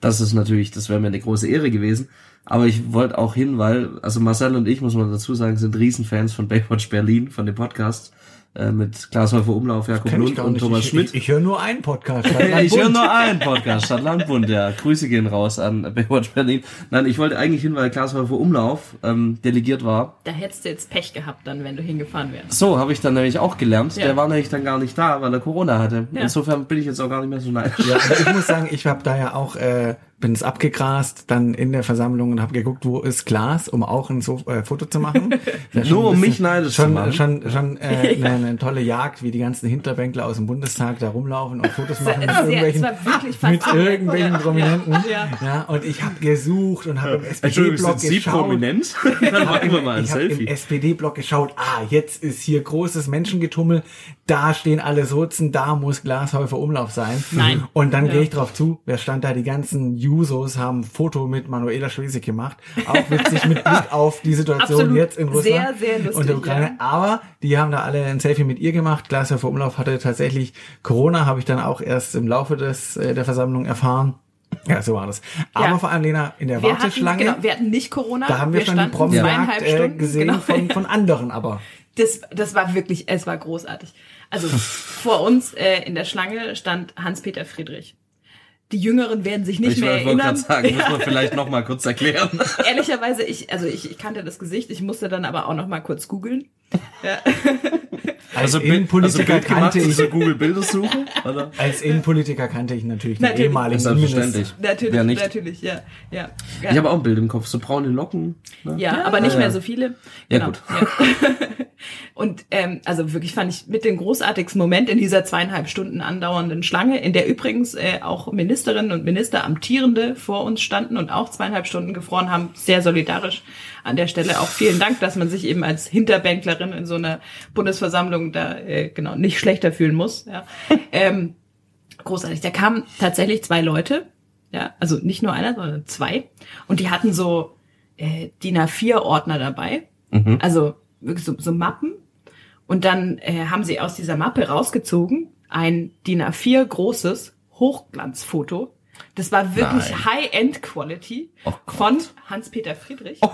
das ist natürlich, das wäre mir eine große Ehre gewesen. Aber ich wollte auch hin, weil, also Marcel und ich, muss man dazu sagen, sind Riesenfans von Baywatch Berlin, von dem Podcast, äh, mit Klaas Häufer Umlauf, Jakob Lund und. Thomas ich, Schmidt. Ich, ich höre nur einen Podcast. Ich höre nur einen Podcast, Stadt Landbund, ja. Grüße gehen raus an Baywatch Berlin. Nein, ich wollte eigentlich hin, weil Klaas Häufer Umlauf ähm, delegiert war. Da hättest du jetzt Pech gehabt dann, wenn du hingefahren wärst. So habe ich dann nämlich auch gelernt. Ja. Der war nämlich dann gar nicht da, weil er Corona hatte. Ja. Insofern bin ich jetzt auch gar nicht mehr so neidisch. Ja, ich muss sagen, ich habe da ja auch, äh, bin es abgegrast, dann in der Versammlung und habe geguckt, wo ist Glas, um auch ein so äh, Foto zu machen. Schon Nur um mich neidisch zu schon, machen. Schon, schon äh, eine, eine tolle Jagd, wie die ganzen Hinterbänkler aus dem Bundestag da rumlaufen und Fotos machen mit irgendwelchen, war wirklich mit irgendwelchen Ja, Prominenten. ja, Ja, und ich habe gesucht und habe im Entschuldigung, SPD-Blog sind Sie geschaut. prominent? dann machen wir mal ein ich habe im Selfie. SPD-Blog geschaut, ah, jetzt ist hier großes Menschengetummel, da stehen alle Sozen, da muss Glashäufer Umlauf sein. Nein. Und dann Ja. gehe ich drauf zu, wer stand da? Die ganzen Jusos haben ein Foto mit Manuela Schwesig gemacht. Auch witzig mit Blick auf die Situation Absolut. jetzt in Russland Sehr, sehr lustig, und der Ukraine. ja. Aber die haben da alle ein Selfie mit ihr gemacht. Glashäufer Umlauf hatte tatsächlich Corona, habe ich dann auch erst im Laufe des äh, der Versammlung erfahren. Ja, so war das. Aber Ja. vor allem, Lena, in der Wir hatten, Warteschlange, genau, wir hatten nicht Corona. da haben wir, schon die zweieinhalb äh, gesehen genau. von, von anderen aber. Das, das war wirklich, es war großartig. Also vor uns äh, in der Schlange stand Hans-Peter Friedrich. Die Jüngeren werden sich nicht ich mehr wollte erinnern. gerade sagen, muss man vielleicht noch mal kurz erklären. Ehrlicherweise, ich, also ich, ich kannte das Gesicht, ich musste dann aber auch noch mal kurz googeln. Ja. Als Bild- Innenpolitiker gemacht, kannte ich, so Google Bildersuche, oder? als Innenpolitiker kannte ich natürlich den Natürlich. ehemaligen Selbstverständlich. Natürlich, nicht? natürlich, ja. Ja, ja. Ich habe auch ein Bild im Kopf, so braune Locken. Ne? Ja, aber nicht ja. mehr so viele. Ja, Genau, gut. Ja. Und ähm, also wirklich fand ich mit den großartigsten Moment in dieser zweieinhalb Stunden andauernden Schlange, in der übrigens äh, auch Ministerinnen und Minister Amtierende vor uns standen und auch zweieinhalb Stunden gefroren haben, sehr solidarisch an der Stelle. Auch vielen Dank, dass man sich eben als Hinterbänklerin in so einer Bundesversammlung da äh, genau nicht schlechter fühlen muss. Ja. ähm, großartig. Da kamen tatsächlich zwei Leute, ja, also nicht nur einer, sondern zwei, und die hatten so äh, DIN A4-Ordner dabei, also wirklich so, so Mappen. Und dann äh, haben sie aus dieser Mappe rausgezogen ein DIN A4 großes Hochglanzfoto. Das war wirklich. High-End-Quality Oh von Hans-Peter Friedrich.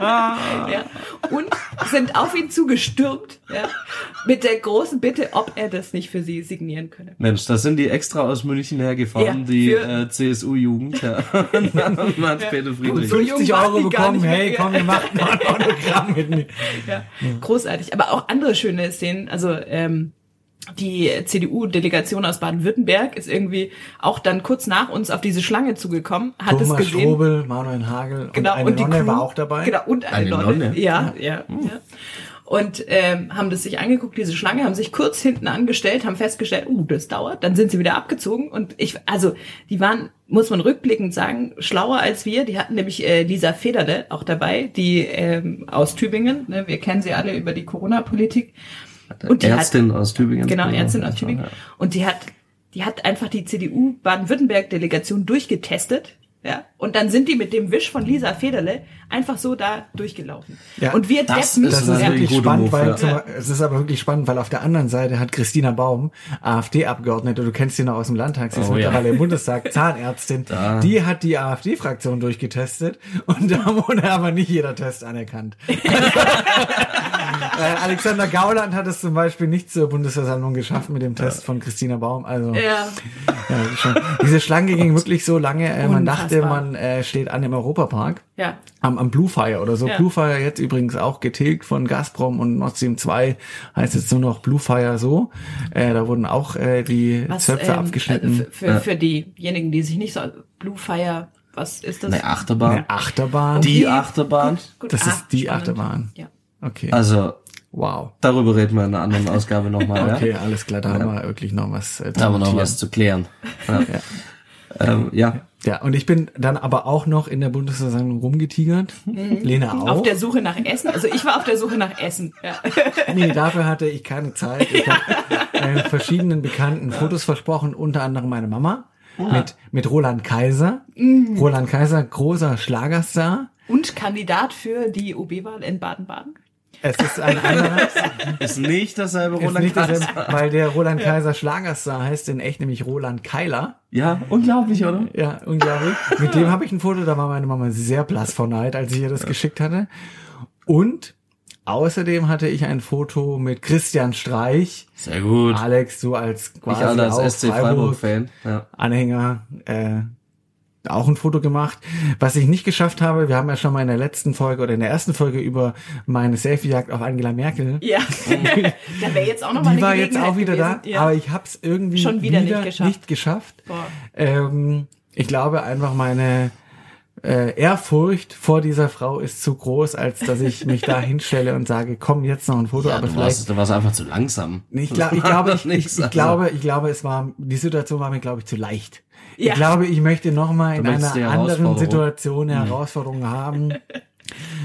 ja. Und sind auf ihn zugestürmt, ja, mit der großen Bitte, ob er das nicht für sie signieren könne. Mensch, da sind die extra aus München hergefahren, Ja, die äh, CSU-Jugend. Ja. Hans-Peter Friedrich. So jung 50 waren Euro bekommen, hey, komm, wir machen noch ein Autogramm mit mir. Ja, großartig. Aber auch andere schöne Szenen. Also ähm, die CDU-Delegation aus Baden-Württemberg ist irgendwie auch dann kurz nach uns auf diese Schlange zugekommen, hat Thomas es gesehen. Strobel, Manuel Hagel genau, und eine die Nonne Crew, war auch dabei. Genau, und eine, Eine Nonne. Nonne? Ja, ja, ja. Und ähm, haben das sich angeguckt, diese Schlange, haben sich kurz hinten angestellt, haben festgestellt, uh, das dauert, dann sind sie wieder abgezogen und ich, also die waren, muss man rückblickend sagen, schlauer als wir. Die hatten nämlich äh, Lisa Federle auch dabei, die ähm, aus Tübingen, ne, wir kennen sie alle über die Corona-Politik. Und die hat, Ärztin aus Tübingen. Genau, Ärztin Ja, aus Tübingen. ja. Und die hat, die hat einfach die CDU Baden-Württemberg-Delegation durchgetestet. Ja, und dann sind die mit dem Wisch von Lisa Federle einfach so da durchgelaufen. Ja, und wir das Deppen, Das ist wirklich spannend, Move, weil ja. zum, es ist aber wirklich spannend, weil auf der anderen Seite hat Christina Baum, AfD-Abgeordnete, du kennst sie noch aus dem Landtag, sie ist Oh, ja. mittlerweile im Bundestag, Zahnärztin, Da. die hat die AfD-Fraktion durchgetestet und da wurde aber nicht jeder Test anerkannt. Alexander Gauland hat es zum Beispiel nicht zur Bundesversammlung geschafft mit dem Test von Christina Baum. Also ja, ja, schon. diese Schlange ging wirklich so lange, äh, man dachte, man äh, steht an im Europapark ja, am, am Blue Fire oder so. Ja. Blue Fire jetzt übrigens auch getilgt von Gazprom und Nord Stream 2 heißt jetzt nur noch Blue Fire so. Äh, da wurden auch äh, die was Zöpfe ähm, abgeschnitten. also für, für, für diejenigen, die sich nicht so Blue Fire, was ist das? Eine Achterbahn. Eine Achterbahn. Die Achterbahn. Gut, gut. Das Ah, ist die spannend. Achterbahn. Ja. Okay. Also, wow. darüber reden wir in einer anderen Ausgabe nochmal. Okay, Ja? alles klar, da haben wir wirklich noch was äh, Da haben wir noch was zu klären. Ja. Ähm, ja. Ja, und ich bin dann aber auch noch in der Bundesversammlung rumgetigert. Lena auch. Auf der Suche nach Essen. Also ich war auf der Suche nach Essen. Ja. Nee, dafür hatte ich keine Zeit. Ich habe äh, verschiedenen Bekannten Fotos versprochen, unter anderem meine Mama mit, mit Roland Kaiser. Roland Kaiser, großer Schlagerstar. Und Kandidat für die OB-Wahl in Baden-Baden. Es ist ein anderer, Ist nicht dasselbe ist Roland nicht Kaiser. dasselbe, weil der Roland Kaiser Schlagerstar heißt in echt nämlich Roland Keiler. Ja, unglaublich, oder? Ja, unglaublich. Mit dem habe ich ein Foto, da war meine Mama sehr blass vor Neid, als ich ihr das geschickt hatte. Und außerdem hatte ich ein Foto mit Christian Streich. Sehr gut. Alex, du als Ich quasi auch als SC Freiburg-Fan. Ja. Anhänger, äh, auch ein Foto gemacht. Was ich nicht geschafft habe, wir haben ja schon mal in der letzten Folge oder in der ersten Folge über meine Selfie-Jagd auf Angela Merkel. Ja. da wäre jetzt auch noch mal Die war jetzt auch wieder da, gewesen. Ja. aber ich habe es irgendwie Schon wieder nicht geschafft. nicht geschafft. Ähm, ich glaube einfach meine äh, Ehrfurcht vor dieser Frau ist zu groß, als dass ich mich da hinstelle und sage, komm jetzt noch ein Foto, Ja, aber du, vielleicht. warst, du warst einfach zu langsam. Ich, glaub, ich glaube, ich, ich, ich glaube, ich glaube, es war die Situation war mir, glaube ich, zu leicht. Ja. Ich glaube, ich möchte noch mal in einer anderen. Mhm. Situation eine Herausforderung haben.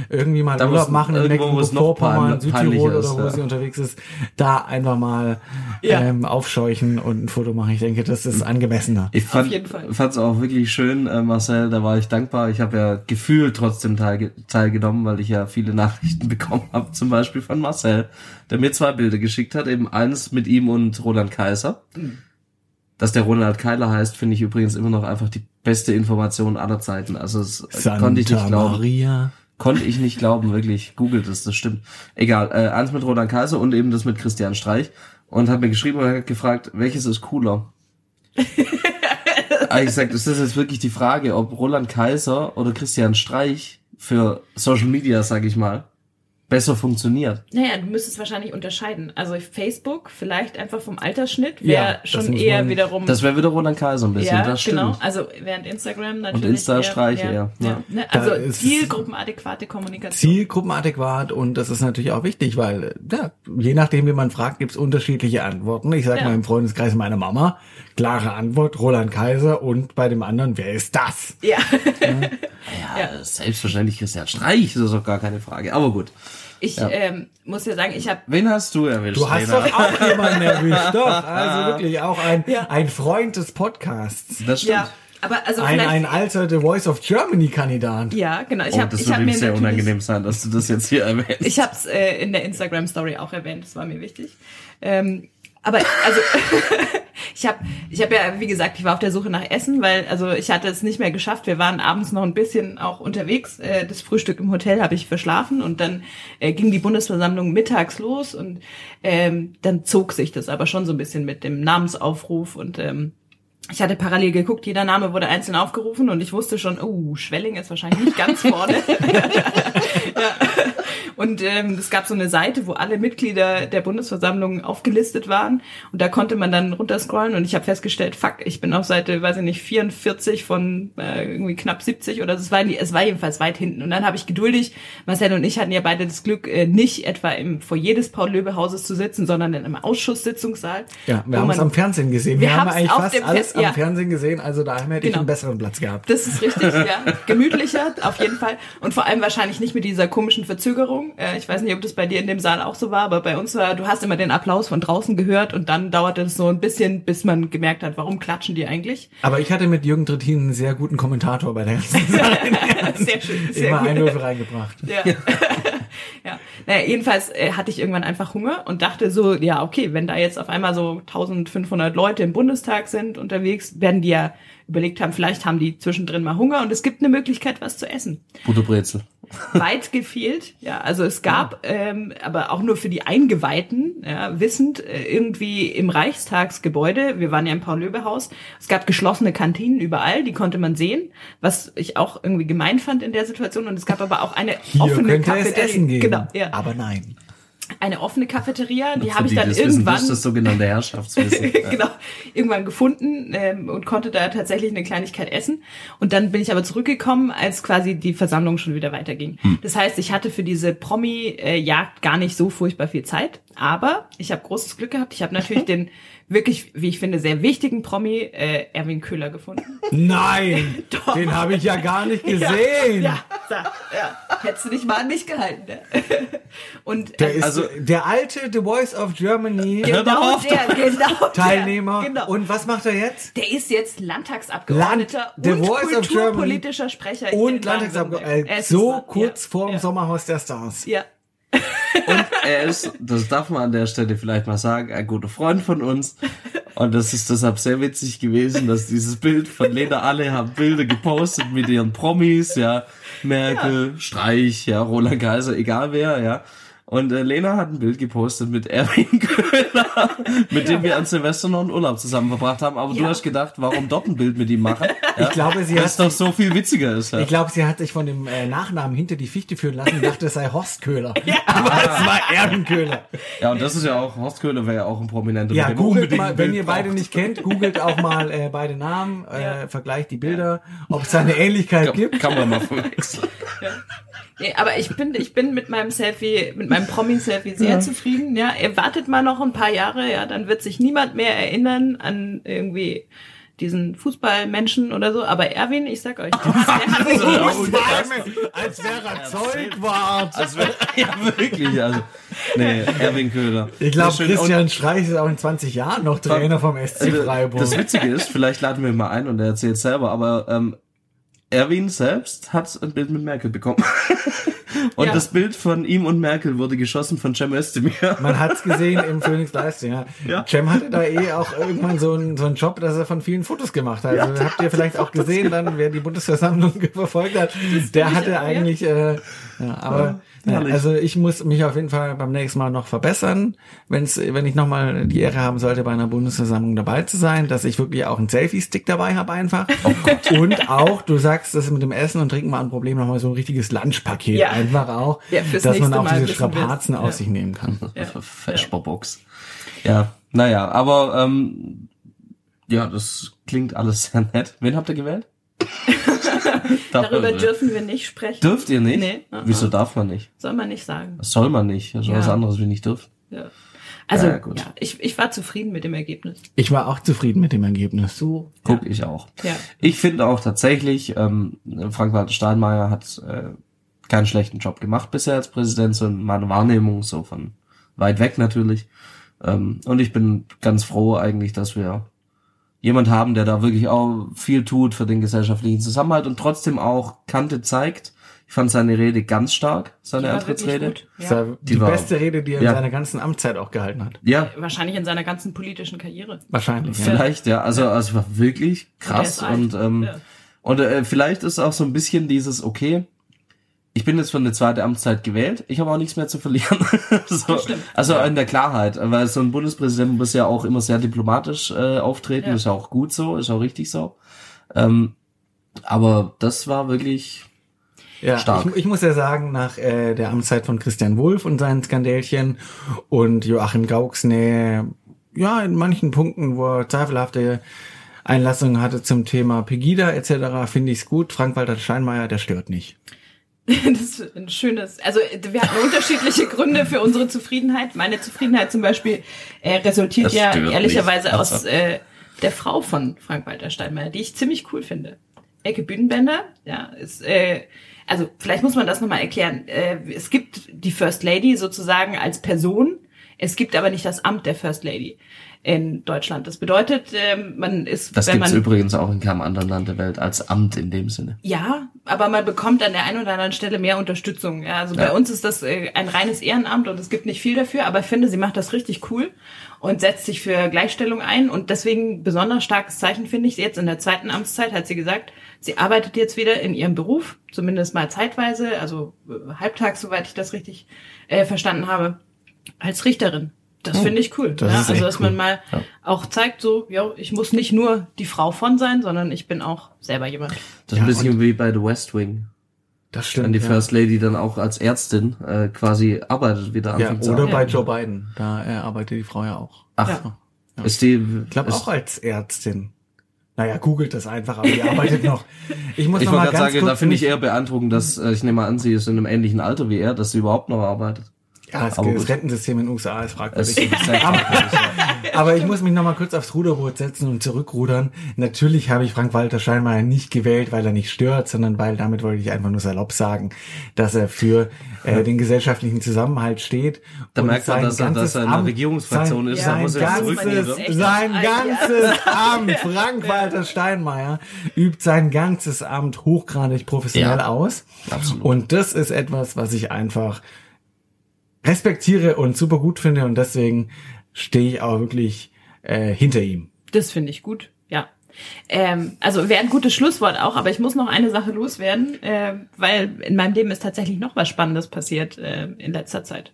Irgendwie mal Da Urlaub muss- machen in Mecklenburg-Vorpommern, Südtirol peinlicher oder ist, wo ja. sie unterwegs ist, da einfach mal Ja. ähm, aufscheuchen und ein Foto machen. Ich denke, das ist angemessener. Ich fand jeden Fall. es auch wirklich schön, äh, Marcel, da war ich dankbar. Ich habe ja gefühlt trotzdem teil, teilgenommen, weil ich ja viele Nachrichten bekommen habe, zum Beispiel von Marcel, der mir zwei Bilder geschickt hat, eben eins mit ihm und Roland Kaiser. Dass der Ronald Keiler heißt, finde ich übrigens immer noch einfach die beste Information aller Zeiten. Also es äh, konnte ich nicht glauben. Maria. Konnte ich nicht glauben, wirklich. Googelt es, das stimmt. Egal, äh, eins mit Roland Kaiser und eben das mit Christian Streich. Und hat mir geschrieben und hat gefragt, welches ist cooler? Aber ich gesagt, ist das jetzt wirklich die Frage, ob Roland Kaiser oder Christian Streich für Social Media, sag ich mal, besser funktioniert? Naja, du müsstest wahrscheinlich unterscheiden. Also Facebook, vielleicht einfach vom Altersschnitt, wäre Ja, schon eher man- wiederum. Das wäre wieder Roland Kaiser ein bisschen, ja, das stimmt. genau. Also während Instagram natürlich. Insta eher- Streich ja, eher, Ja. ja. Ne? Also ist- zielgruppenadäquate Kommunikation. Zielgruppenadäquat und das ist natürlich auch wichtig, weil ja, je nachdem, wie man fragt, gibt's unterschiedliche Antworten. Ich sage Ja. mal im Freundeskreis meine Mama, klare Antwort, Roland Kaiser und bei dem anderen, wer ist das? Ja. Ja, selbstverständlich Christian Streich, das ist doch gar keine Frage. Aber gut. Ich ähm, muss ja sagen, ich habe Wen hast du erwischt? Du hast Lena? doch auch jemanden erwischt, doch. Also wirklich auch ein, Ja. ein Freund des Podcasts. Das stimmt. ja, aber also Ein, ein alter The Voice of Germany Kandidat. ja, genau. Ich Oh, habe das ich wird habe ihm mir sehr unangenehm sein, dass du das jetzt hier erwähnst. Ich habe es äh, in der Instagram Story auch erwähnt, das war mir wichtig. Ähm, aber also ich habe ich habe ja wie gesagt, ich war auf der Suche nach Essen, weil also ich hatte es nicht mehr geschafft. Wir waren abends noch ein bisschen auch unterwegs. Äh, das Frühstück im Hotel habe ich verschlafen und dann äh, ging die Bundesversammlung mittags los und ähm, dann zog sich das aber schon so ein bisschen mit dem Namensaufruf und ähm, ich hatte parallel geguckt, jeder Name wurde einzeln aufgerufen und ich wusste schon, oh, Schwelling ist wahrscheinlich nicht ganz vorne. Und ähm, es gab so eine Seite, wo alle Mitglieder der Bundesversammlung aufgelistet waren. Und da konnte man dann runterscrollen und ich habe festgestellt, fuck, ich bin auf Seite, weiß ich nicht, 44 von äh, irgendwie knapp 70 oder so. es war, es war jedenfalls weit hinten. Und dann habe ich geduldig, Marcel und ich hatten ja beide das Glück, äh, nicht etwa im Foyer des Paul-Löbe-Hauses zu sitzen, sondern in einem Ausschusssitzungssaal. Ja, wir haben es am Fernsehen gesehen. Wir Wir, haben eigentlich fast alles ja. am Fernsehen gesehen, also da hätte ich Genau. einen besseren Platz gehabt. Das ist richtig, ja. Gemütlicher, auf jeden Fall. Und vor allem wahrscheinlich nicht mit dieser komischen Verzögerung. Äh, ich weiß nicht, ob das bei dir in dem Saal auch so war, aber bei uns war, du hast immer den Applaus von draußen gehört und dann dauerte es so ein bisschen, bis man gemerkt hat, warum klatschen die eigentlich. Aber ich hatte mit Jürgen Trittin einen sehr guten Kommentator bei der ganzen Sache. Sehr schön, sehr Immer gut. Einwürfe reingebracht. Ja. ja. Naja, jedenfalls äh, hatte ich irgendwann einfach Hunger und dachte so, ja, okay, wenn da jetzt auf einmal so 1500 Leute im Bundestag sind unterwegs, werden die ja überlegt haben, vielleicht haben die zwischendrin mal Hunger und es gibt eine Möglichkeit, was zu essen. Butterbrezel. Weit gefehlt. Ja, also es gab, ähm, aber auch nur für die Eingeweihten, ja, wissend, äh, irgendwie im Reichstagsgebäude, wir waren ja im Paul-Löbe-Haus, es gab geschlossene Kantinen überall, die konnte man sehen, was ich auch irgendwie gemein fand in der Situation. Und es gab aber auch eine Hier offene Cafeteria. Genau, ja. Aber nein. Eine offene Cafeteria. Die habe ich dann das wissen, irgendwann Das sogenannte Herrschaftswissen. genau, irgendwann gefunden ähm, und konnte da tatsächlich eine Kleinigkeit essen. Und dann bin ich aber zurückgekommen, als quasi die Versammlung schon wieder weiterging. Das heißt, ich hatte für diese Promi-Jagd gar nicht so furchtbar viel Zeit. Aber ich habe großes Glück gehabt. Ich habe natürlich den wirklich, wie ich finde, sehr wichtigen Promi äh, Erwin Köhler gefunden. Nein, Doch. den habe ich ja gar nicht gesehen. Ja, ja, ja. Hättest du dich mal an mich gehalten. Ne? Und Der äh, ist Also- der alte The Voice of Germany genau auf der, genau der, Teilnehmer. Genau. Und was macht er jetzt? Der ist jetzt Landtagsabgeordneter Land- The und Voice of kulturpolitischer Sprecher Und Landtagsabgeordneter. Äh, so kurz ja, vor dem ja, Sommerhaus der Stars. Ja. Und er ist, das darf man an der Stelle vielleicht mal sagen, ein guter Freund von uns. Und das ist deshalb sehr witzig gewesen, dass dieses Bild von Lena alle haben Bilder gepostet mit ihren Promis, ja, Merkel, Streich, ja, Roland Kaiser, egal wer, ja. Und äh, Lena hat ein Bild gepostet mit Erwin Mit dem wir an Silvester noch einen Urlaub zusammen verbracht haben. Aber du Ja. hast gedacht, warum dort ein Bild mit ihm machen? Ja? Ich glaube, sie Weil hat es doch so viel witziger ist. Ja. Ich glaube, sie hat sich von dem äh, Nachnamen hinter die Fichte führen lassen und dachte, es sei Horst Köhler. Aber es war Erwin Köhler. ja, und das ist ja auch, Horst Köhler wäre ja auch ein Prominenter. Ja, googelt mal, wenn Bild ihr beide braucht. nicht kennt, googelt auch mal äh, beide Namen, äh, Ja. vergleicht die Bilder, ob es da eine Ähnlichkeit Kann, gibt. kann man mal verwechseln. Nee, aber ich bin, ich bin mit meinem Selfie, mit meinem Promi-Selfie sehr zufrieden. Ja, ihr wartet mal noch ein paar Jahre, ja, dann wird sich niemand mehr erinnern an irgendwie diesen Fußballmenschen oder so. Aber Erwin, ich sag euch, der hat so als wäre er Zeugwart. Also, ja, wirklich. Also, nee, Erwin Köhler. Ich glaube. Christian Streich ist auch in 20 Jahren noch Trainer vom SC Und, Freiburg. Das Witzige ist, vielleicht laden wir ihn mal ein und er erzählt selber, aber ähm, Erwin selbst hat ein Bild mit Merkel bekommen. und Ja. das Bild von ihm und Merkel wurde geschossen von Cem Özdemir. Man hat's gesehen im Phoenix Leistung, ja. Ja. Cem hatte da eh auch irgendwann so einen, so einen Job, dass er von vielen Fotos gemacht hat. Also habt ihr vielleicht auch gesehen, dann, wer die Bundesversammlung verfolgt hat, der ich hatte ja. eigentlich, äh, ja, aber ja, also ich muss mich auf jeden Fall beim nächsten Mal noch verbessern, wenn's, wenn ich nochmal die Ehre haben sollte, bei einer Bundesversammlung dabei zu sein, dass ich wirklich auch einen Selfie-Stick dabei habe einfach. Und auch, du sagst, das mit dem Essen und Trinken war ein Problem, nochmal so ein richtiges Lunchpaket Ja. einfach auch, Ja, fürs dass man auch Mal diese Strapazen aus sich nehmen kann. Ja. Vesperbox. Ja, naja, aber ähm, ja, das klingt alles sehr nett. Wen habt ihr gewählt? Darüber dürfen wir nicht sprechen. Dürft ihr nicht? Nee, uh-uh. Wieso darf man nicht? Soll man nicht sagen. Das soll man nicht. Also Ja. was anderes wie nicht dürfen. Ja. Also, Ja, ja, ich, ich war zufrieden mit dem Ergebnis. Ich war auch zufrieden mit dem Ergebnis. So. Guck ich auch. Ja. Ich finde auch tatsächlich, ähm, Frank-Walter Steinmeier hat äh, keinen schlechten Job gemacht bisher als Präsident, so in meiner Wahrnehmung, so von weit weg natürlich. Ähm, und ich bin ganz froh eigentlich, dass wir jemand haben, der da wirklich auch viel tut für den gesellschaftlichen Zusammenhalt und trotzdem auch Kante zeigt. Ich fand seine Rede ganz stark, seine Antrittsrede. Ja. die, Die war- beste Rede, die er Ja. in seiner ganzen Amtszeit auch gehalten hat. Ja, Wahrscheinlich in seiner ganzen politischen Karriere. Wahrscheinlich. Ja. Vielleicht, ja. Also, also es war wirklich krass Und und ähm, Ja. und äh, vielleicht ist auch so ein bisschen dieses okay. Ich bin jetzt für eine zweite Amtszeit gewählt. Ich habe auch nichts mehr zu verlieren. so, stimmt. also in der Klarheit, weil so ein Bundespräsident muss ja auch immer sehr diplomatisch äh, auftreten. Ja. Ist ja auch gut so, ist auch richtig so. Ähm, aber das war wirklich Ja, Stark. Ich, ich muss ja sagen, nach äh, der Amtszeit von Christian Wulff und seinen Skandälchen und Joachim Gaucks Nähe, ja, in manchen Punkten, wo er zweifelhafte Einlassungen hatte zum Thema Pegida etc., finde ich es gut. Frank-Walter Steinmeier, der stört nicht. Das ist ein schönes. Also wir hatten unterschiedliche Gründe für unsere Zufriedenheit. Meine Zufriedenheit zum Beispiel äh, resultiert Das ja ehrlicherweise nicht. aus äh, der Frau von Frank-Walter Steinmeier, die ich ziemlich cool finde. Ecke Bühnenbender, ja, ist, äh, also vielleicht muss man das nochmal erklären. Äh, es gibt die First Lady sozusagen als Person, es gibt aber nicht das Amt der First Lady in Deutschland. Das bedeutet, ähm, man ist, Das gibt's man übrigens auch in keinem anderen Land der Welt als Amt in dem Sinne. ja, aber man bekommt an der einen oder anderen Stelle mehr Unterstützung. Ja, also bei Ja. uns ist das äh, ein reines Ehrenamt und es gibt nicht viel dafür, aber ich finde, sie macht das richtig cool und setzt sich für Gleichstellung ein und deswegen besonders starkes Zeichen finde ich jetzt in der zweiten Amtszeit hat sie gesagt, sie arbeitet jetzt wieder in ihrem Beruf, zumindest mal zeitweise, also äh, halbtags, soweit ich das richtig äh, verstanden habe, als Richterin. Das finde ich cool. das ja? ist Also, echt dass man cool. mal Ja. auch zeigt, so, ja, ich muss nicht nur die Frau von sein, sondern ich bin auch selber jemand. Das ist ein bisschen wie bei The West Wing. Das stimmt. Wenn die ja. First Lady dann auch als Ärztin äh, quasi arbeitet, wieder ja, anfängt zu oder bei Joe Biden. Da äh, arbeitet die Frau ja auch. Ach, Ja. ist die, Ich glaube auch als Ärztin. Naja, googelt das einfach, aber die arbeitet noch. Ich muss Ich noch mal ganz gerade sagen, kurz da finde ich eher beeindruckend, dass äh, ich nehme mal an, sie ist in einem ähnlichen Alter wie er, dass sie überhaupt noch arbeitet. Ja, das, Aber das. Rentensystem in den USA ist Es fragwürdig. ist ja. Aber ich muss mich noch mal kurz aufs Ruderboot setzen und zurückrudern. Natürlich habe ich Frank-Walter Steinmeier nicht gewählt, weil er nicht stört, sondern weil damit wollte ich einfach nur salopp sagen, dass er für äh, den gesellschaftlichen Zusammenhalt steht. Da und merkt man, sein dass er- dass ganzes er in der Amt- Regierungsfraktion sein, ist, Sein muss jetzt ganzes, sein ganzes Amt, Frank-Walter Steinmeier, übt sein ganzes Amt hochgradig professionell Ja, aus. absolut. Und das ist etwas, was ich einfach respektiere und super gut finde und deswegen stehe ich auch wirklich äh, hinter ihm. Das finde ich gut, ja. Ähm, also wäre ein gutes Schlusswort auch, aber ich muss noch eine Sache loswerden, äh, weil in meinem Leben ist tatsächlich noch was Spannendes passiert äh, in letzter Zeit.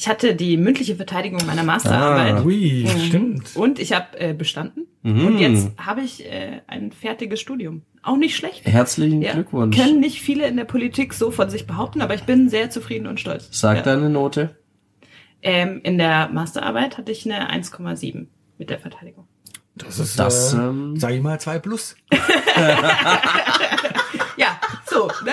Ich hatte die mündliche Verteidigung meiner Masterarbeit Ah. Ui, Mhm. stimmt. und ich habe äh, bestanden Mhm. und jetzt habe ich äh, ein fertiges Studium. Auch nicht schlecht. Herzlichen Ja, Glückwunsch. Können nicht viele in der Politik so von sich behaupten, aber ich bin sehr zufrieden und stolz. Sag ja. deine Note. ähm, in der Masterarbeit hatte ich eine 1,7 mit der Verteidigung. Das ist, Das, äh, ähm, sag ich mal, zwei plus. Ja, so, ne?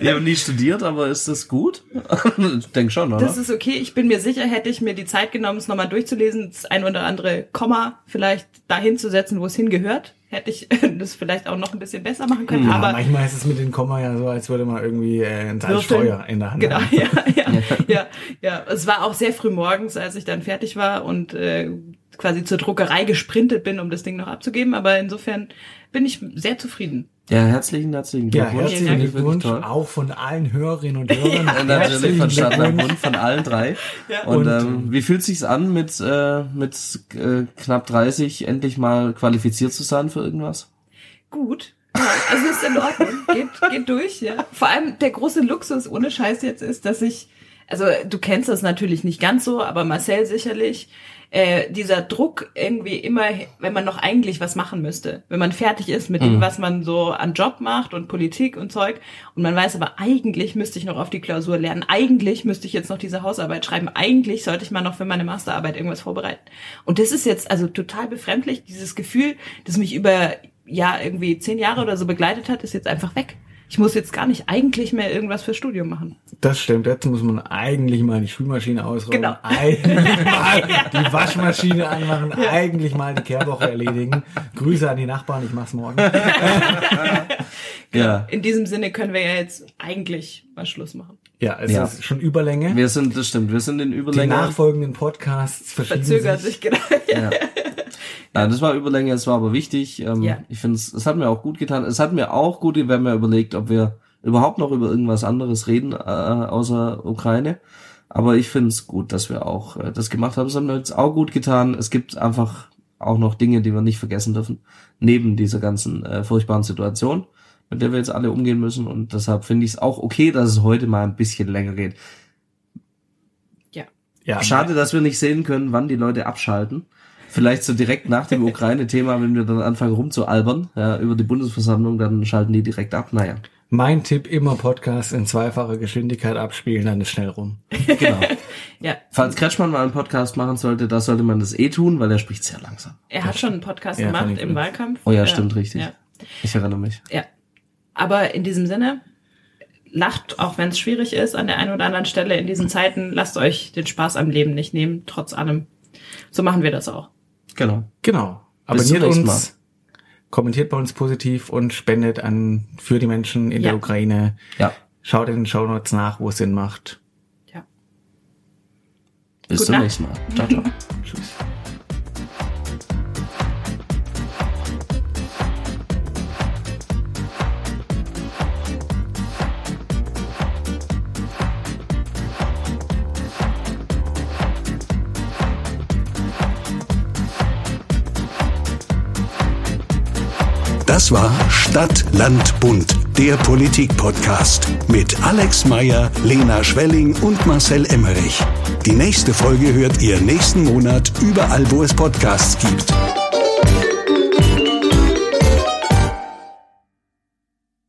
Ich habe nie studiert, aber ist das gut? ich denke schon, oder? Das ist okay. Ich bin mir sicher, hätte ich mir die Zeit genommen, es nochmal durchzulesen, das ein oder andere Komma vielleicht dahin zu setzen, wo es hingehört, hätte ich das vielleicht auch noch ein bisschen besser machen können. Ja, aber manchmal ist es mit den Komma ja so, als würde man irgendwie äh, ein Würfeln. Steuer in der Hand Genau, haben. ja, ja, ja, ja. Es war auch sehr früh morgens, als ich dann fertig war und äh, quasi zur Druckerei gesprintet bin, um das Ding noch abzugeben. Aber insofern bin ich sehr zufrieden. Ja, herzlichen, herzlichen Ja, Glückwunsch. herzlichen Dank. Wirklich Glückwunsch auch von allen Hörerinnen und Hörern. Und natürlich Herzlichen von Stadtland von allen drei. Ja. Und, Und, ähm, wie fühlt sich's an, mit, äh, mit äh, knapp 30 endlich mal qualifiziert zu sein für irgendwas? Gut. Ja, also ist in Ordnung. Geht, geht durch, ja. Vor allem der große Luxus ohne Scheiß jetzt ist, dass ich, also du kennst das natürlich nicht ganz so, aber Marcel sicherlich, äh, dieser Druck irgendwie immer, wenn man noch eigentlich was machen müsste, wenn man fertig ist mit dem, was man so an Job macht und Politik und Zeug und man weiß aber eigentlich müsste ich noch auf die Klausur lernen, eigentlich müsste ich jetzt noch diese Hausarbeit schreiben, eigentlich sollte ich mal noch für meine Masterarbeit irgendwas vorbereiten. Und das ist jetzt also total befremdlich, dieses Gefühl, das mich über ja irgendwie zehn Jahre oder so begleitet hat, ist jetzt einfach weg. Ich muss jetzt gar nicht eigentlich mehr irgendwas fürs Studium machen. Das stimmt. Jetzt muss man eigentlich mal die Spülmaschine ausräumen. Genau. Eigentlich mal die Waschmaschine anmachen. Eigentlich mal die Kehrwoche erledigen. Grüße an die Nachbarn. Ich mach's morgen. Ja. In diesem Sinne können wir ja jetzt eigentlich mal Schluss machen. Ja, es Ja. ist schon Überlänge. Wir sind, das stimmt, wir sind in die Überlänge. nachfolgenden Podcasts verschieben Verzögert sich. sich genau. Ja. Nein, das war Überlänge, es war aber wichtig. Ähm, Ja. Ich finde es, es hat mir auch gut getan. Es hat mir auch gut, wir haben ja überlegt, ob wir überhaupt noch über irgendwas anderes reden, äh, außer Ukraine. Aber ich finde es gut, dass wir auch äh, das gemacht haben. Es hat mir jetzt auch gut getan. Es gibt einfach auch noch Dinge, die wir nicht vergessen dürfen, neben dieser ganzen äh, furchtbaren Situation, mit der wir jetzt alle umgehen müssen. Und deshalb finde ich es auch okay, dass es heute mal ein bisschen länger geht. Ja. Ja, Schade, dass wir nicht sehen können, wann die Leute abschalten. Vielleicht so direkt nach dem Ukraine-Thema, wenn wir dann anfangen rumzualbern, ja, über die Bundesversammlung, dann schalten die direkt ab. Naja, Mein Tipp immer Podcast in zweifacher Geschwindigkeit abspielen, dann ist schnell rum. genau. Ja, Falls Kretschmann mal einen Podcast machen sollte, da sollte man das eh tun, weil er spricht sehr langsam. er hat schon einen Podcast Ja, gemacht im. Wahlkampf. Oh ja, stimmt, richtig. Ja, Ich erinnere mich. ja. Aber in diesem Sinne, lacht, auch wenn es schwierig ist an der einen oder anderen Stelle in diesen Zeiten, lasst euch den Spaß am Leben nicht nehmen, trotz allem. So machen wir das auch. Genau. Genau. Abonniert uns, kommentiert bei uns positiv und spendet an für die Menschen in Ja. der Ukraine. Ja. Schaut in den Shownotes nach, wo es Sinn macht. Ja. Bis Gute zum Nacht. nächsten Mal. Ciao, ciao. Tschüss. Das war Stadt, Land, Bund, der Politik-Podcast mit Alex Meyer, Lena Schwelling und Marcel Emmerich. Die nächste Folge hört ihr nächsten Monat überall, wo es Podcasts gibt.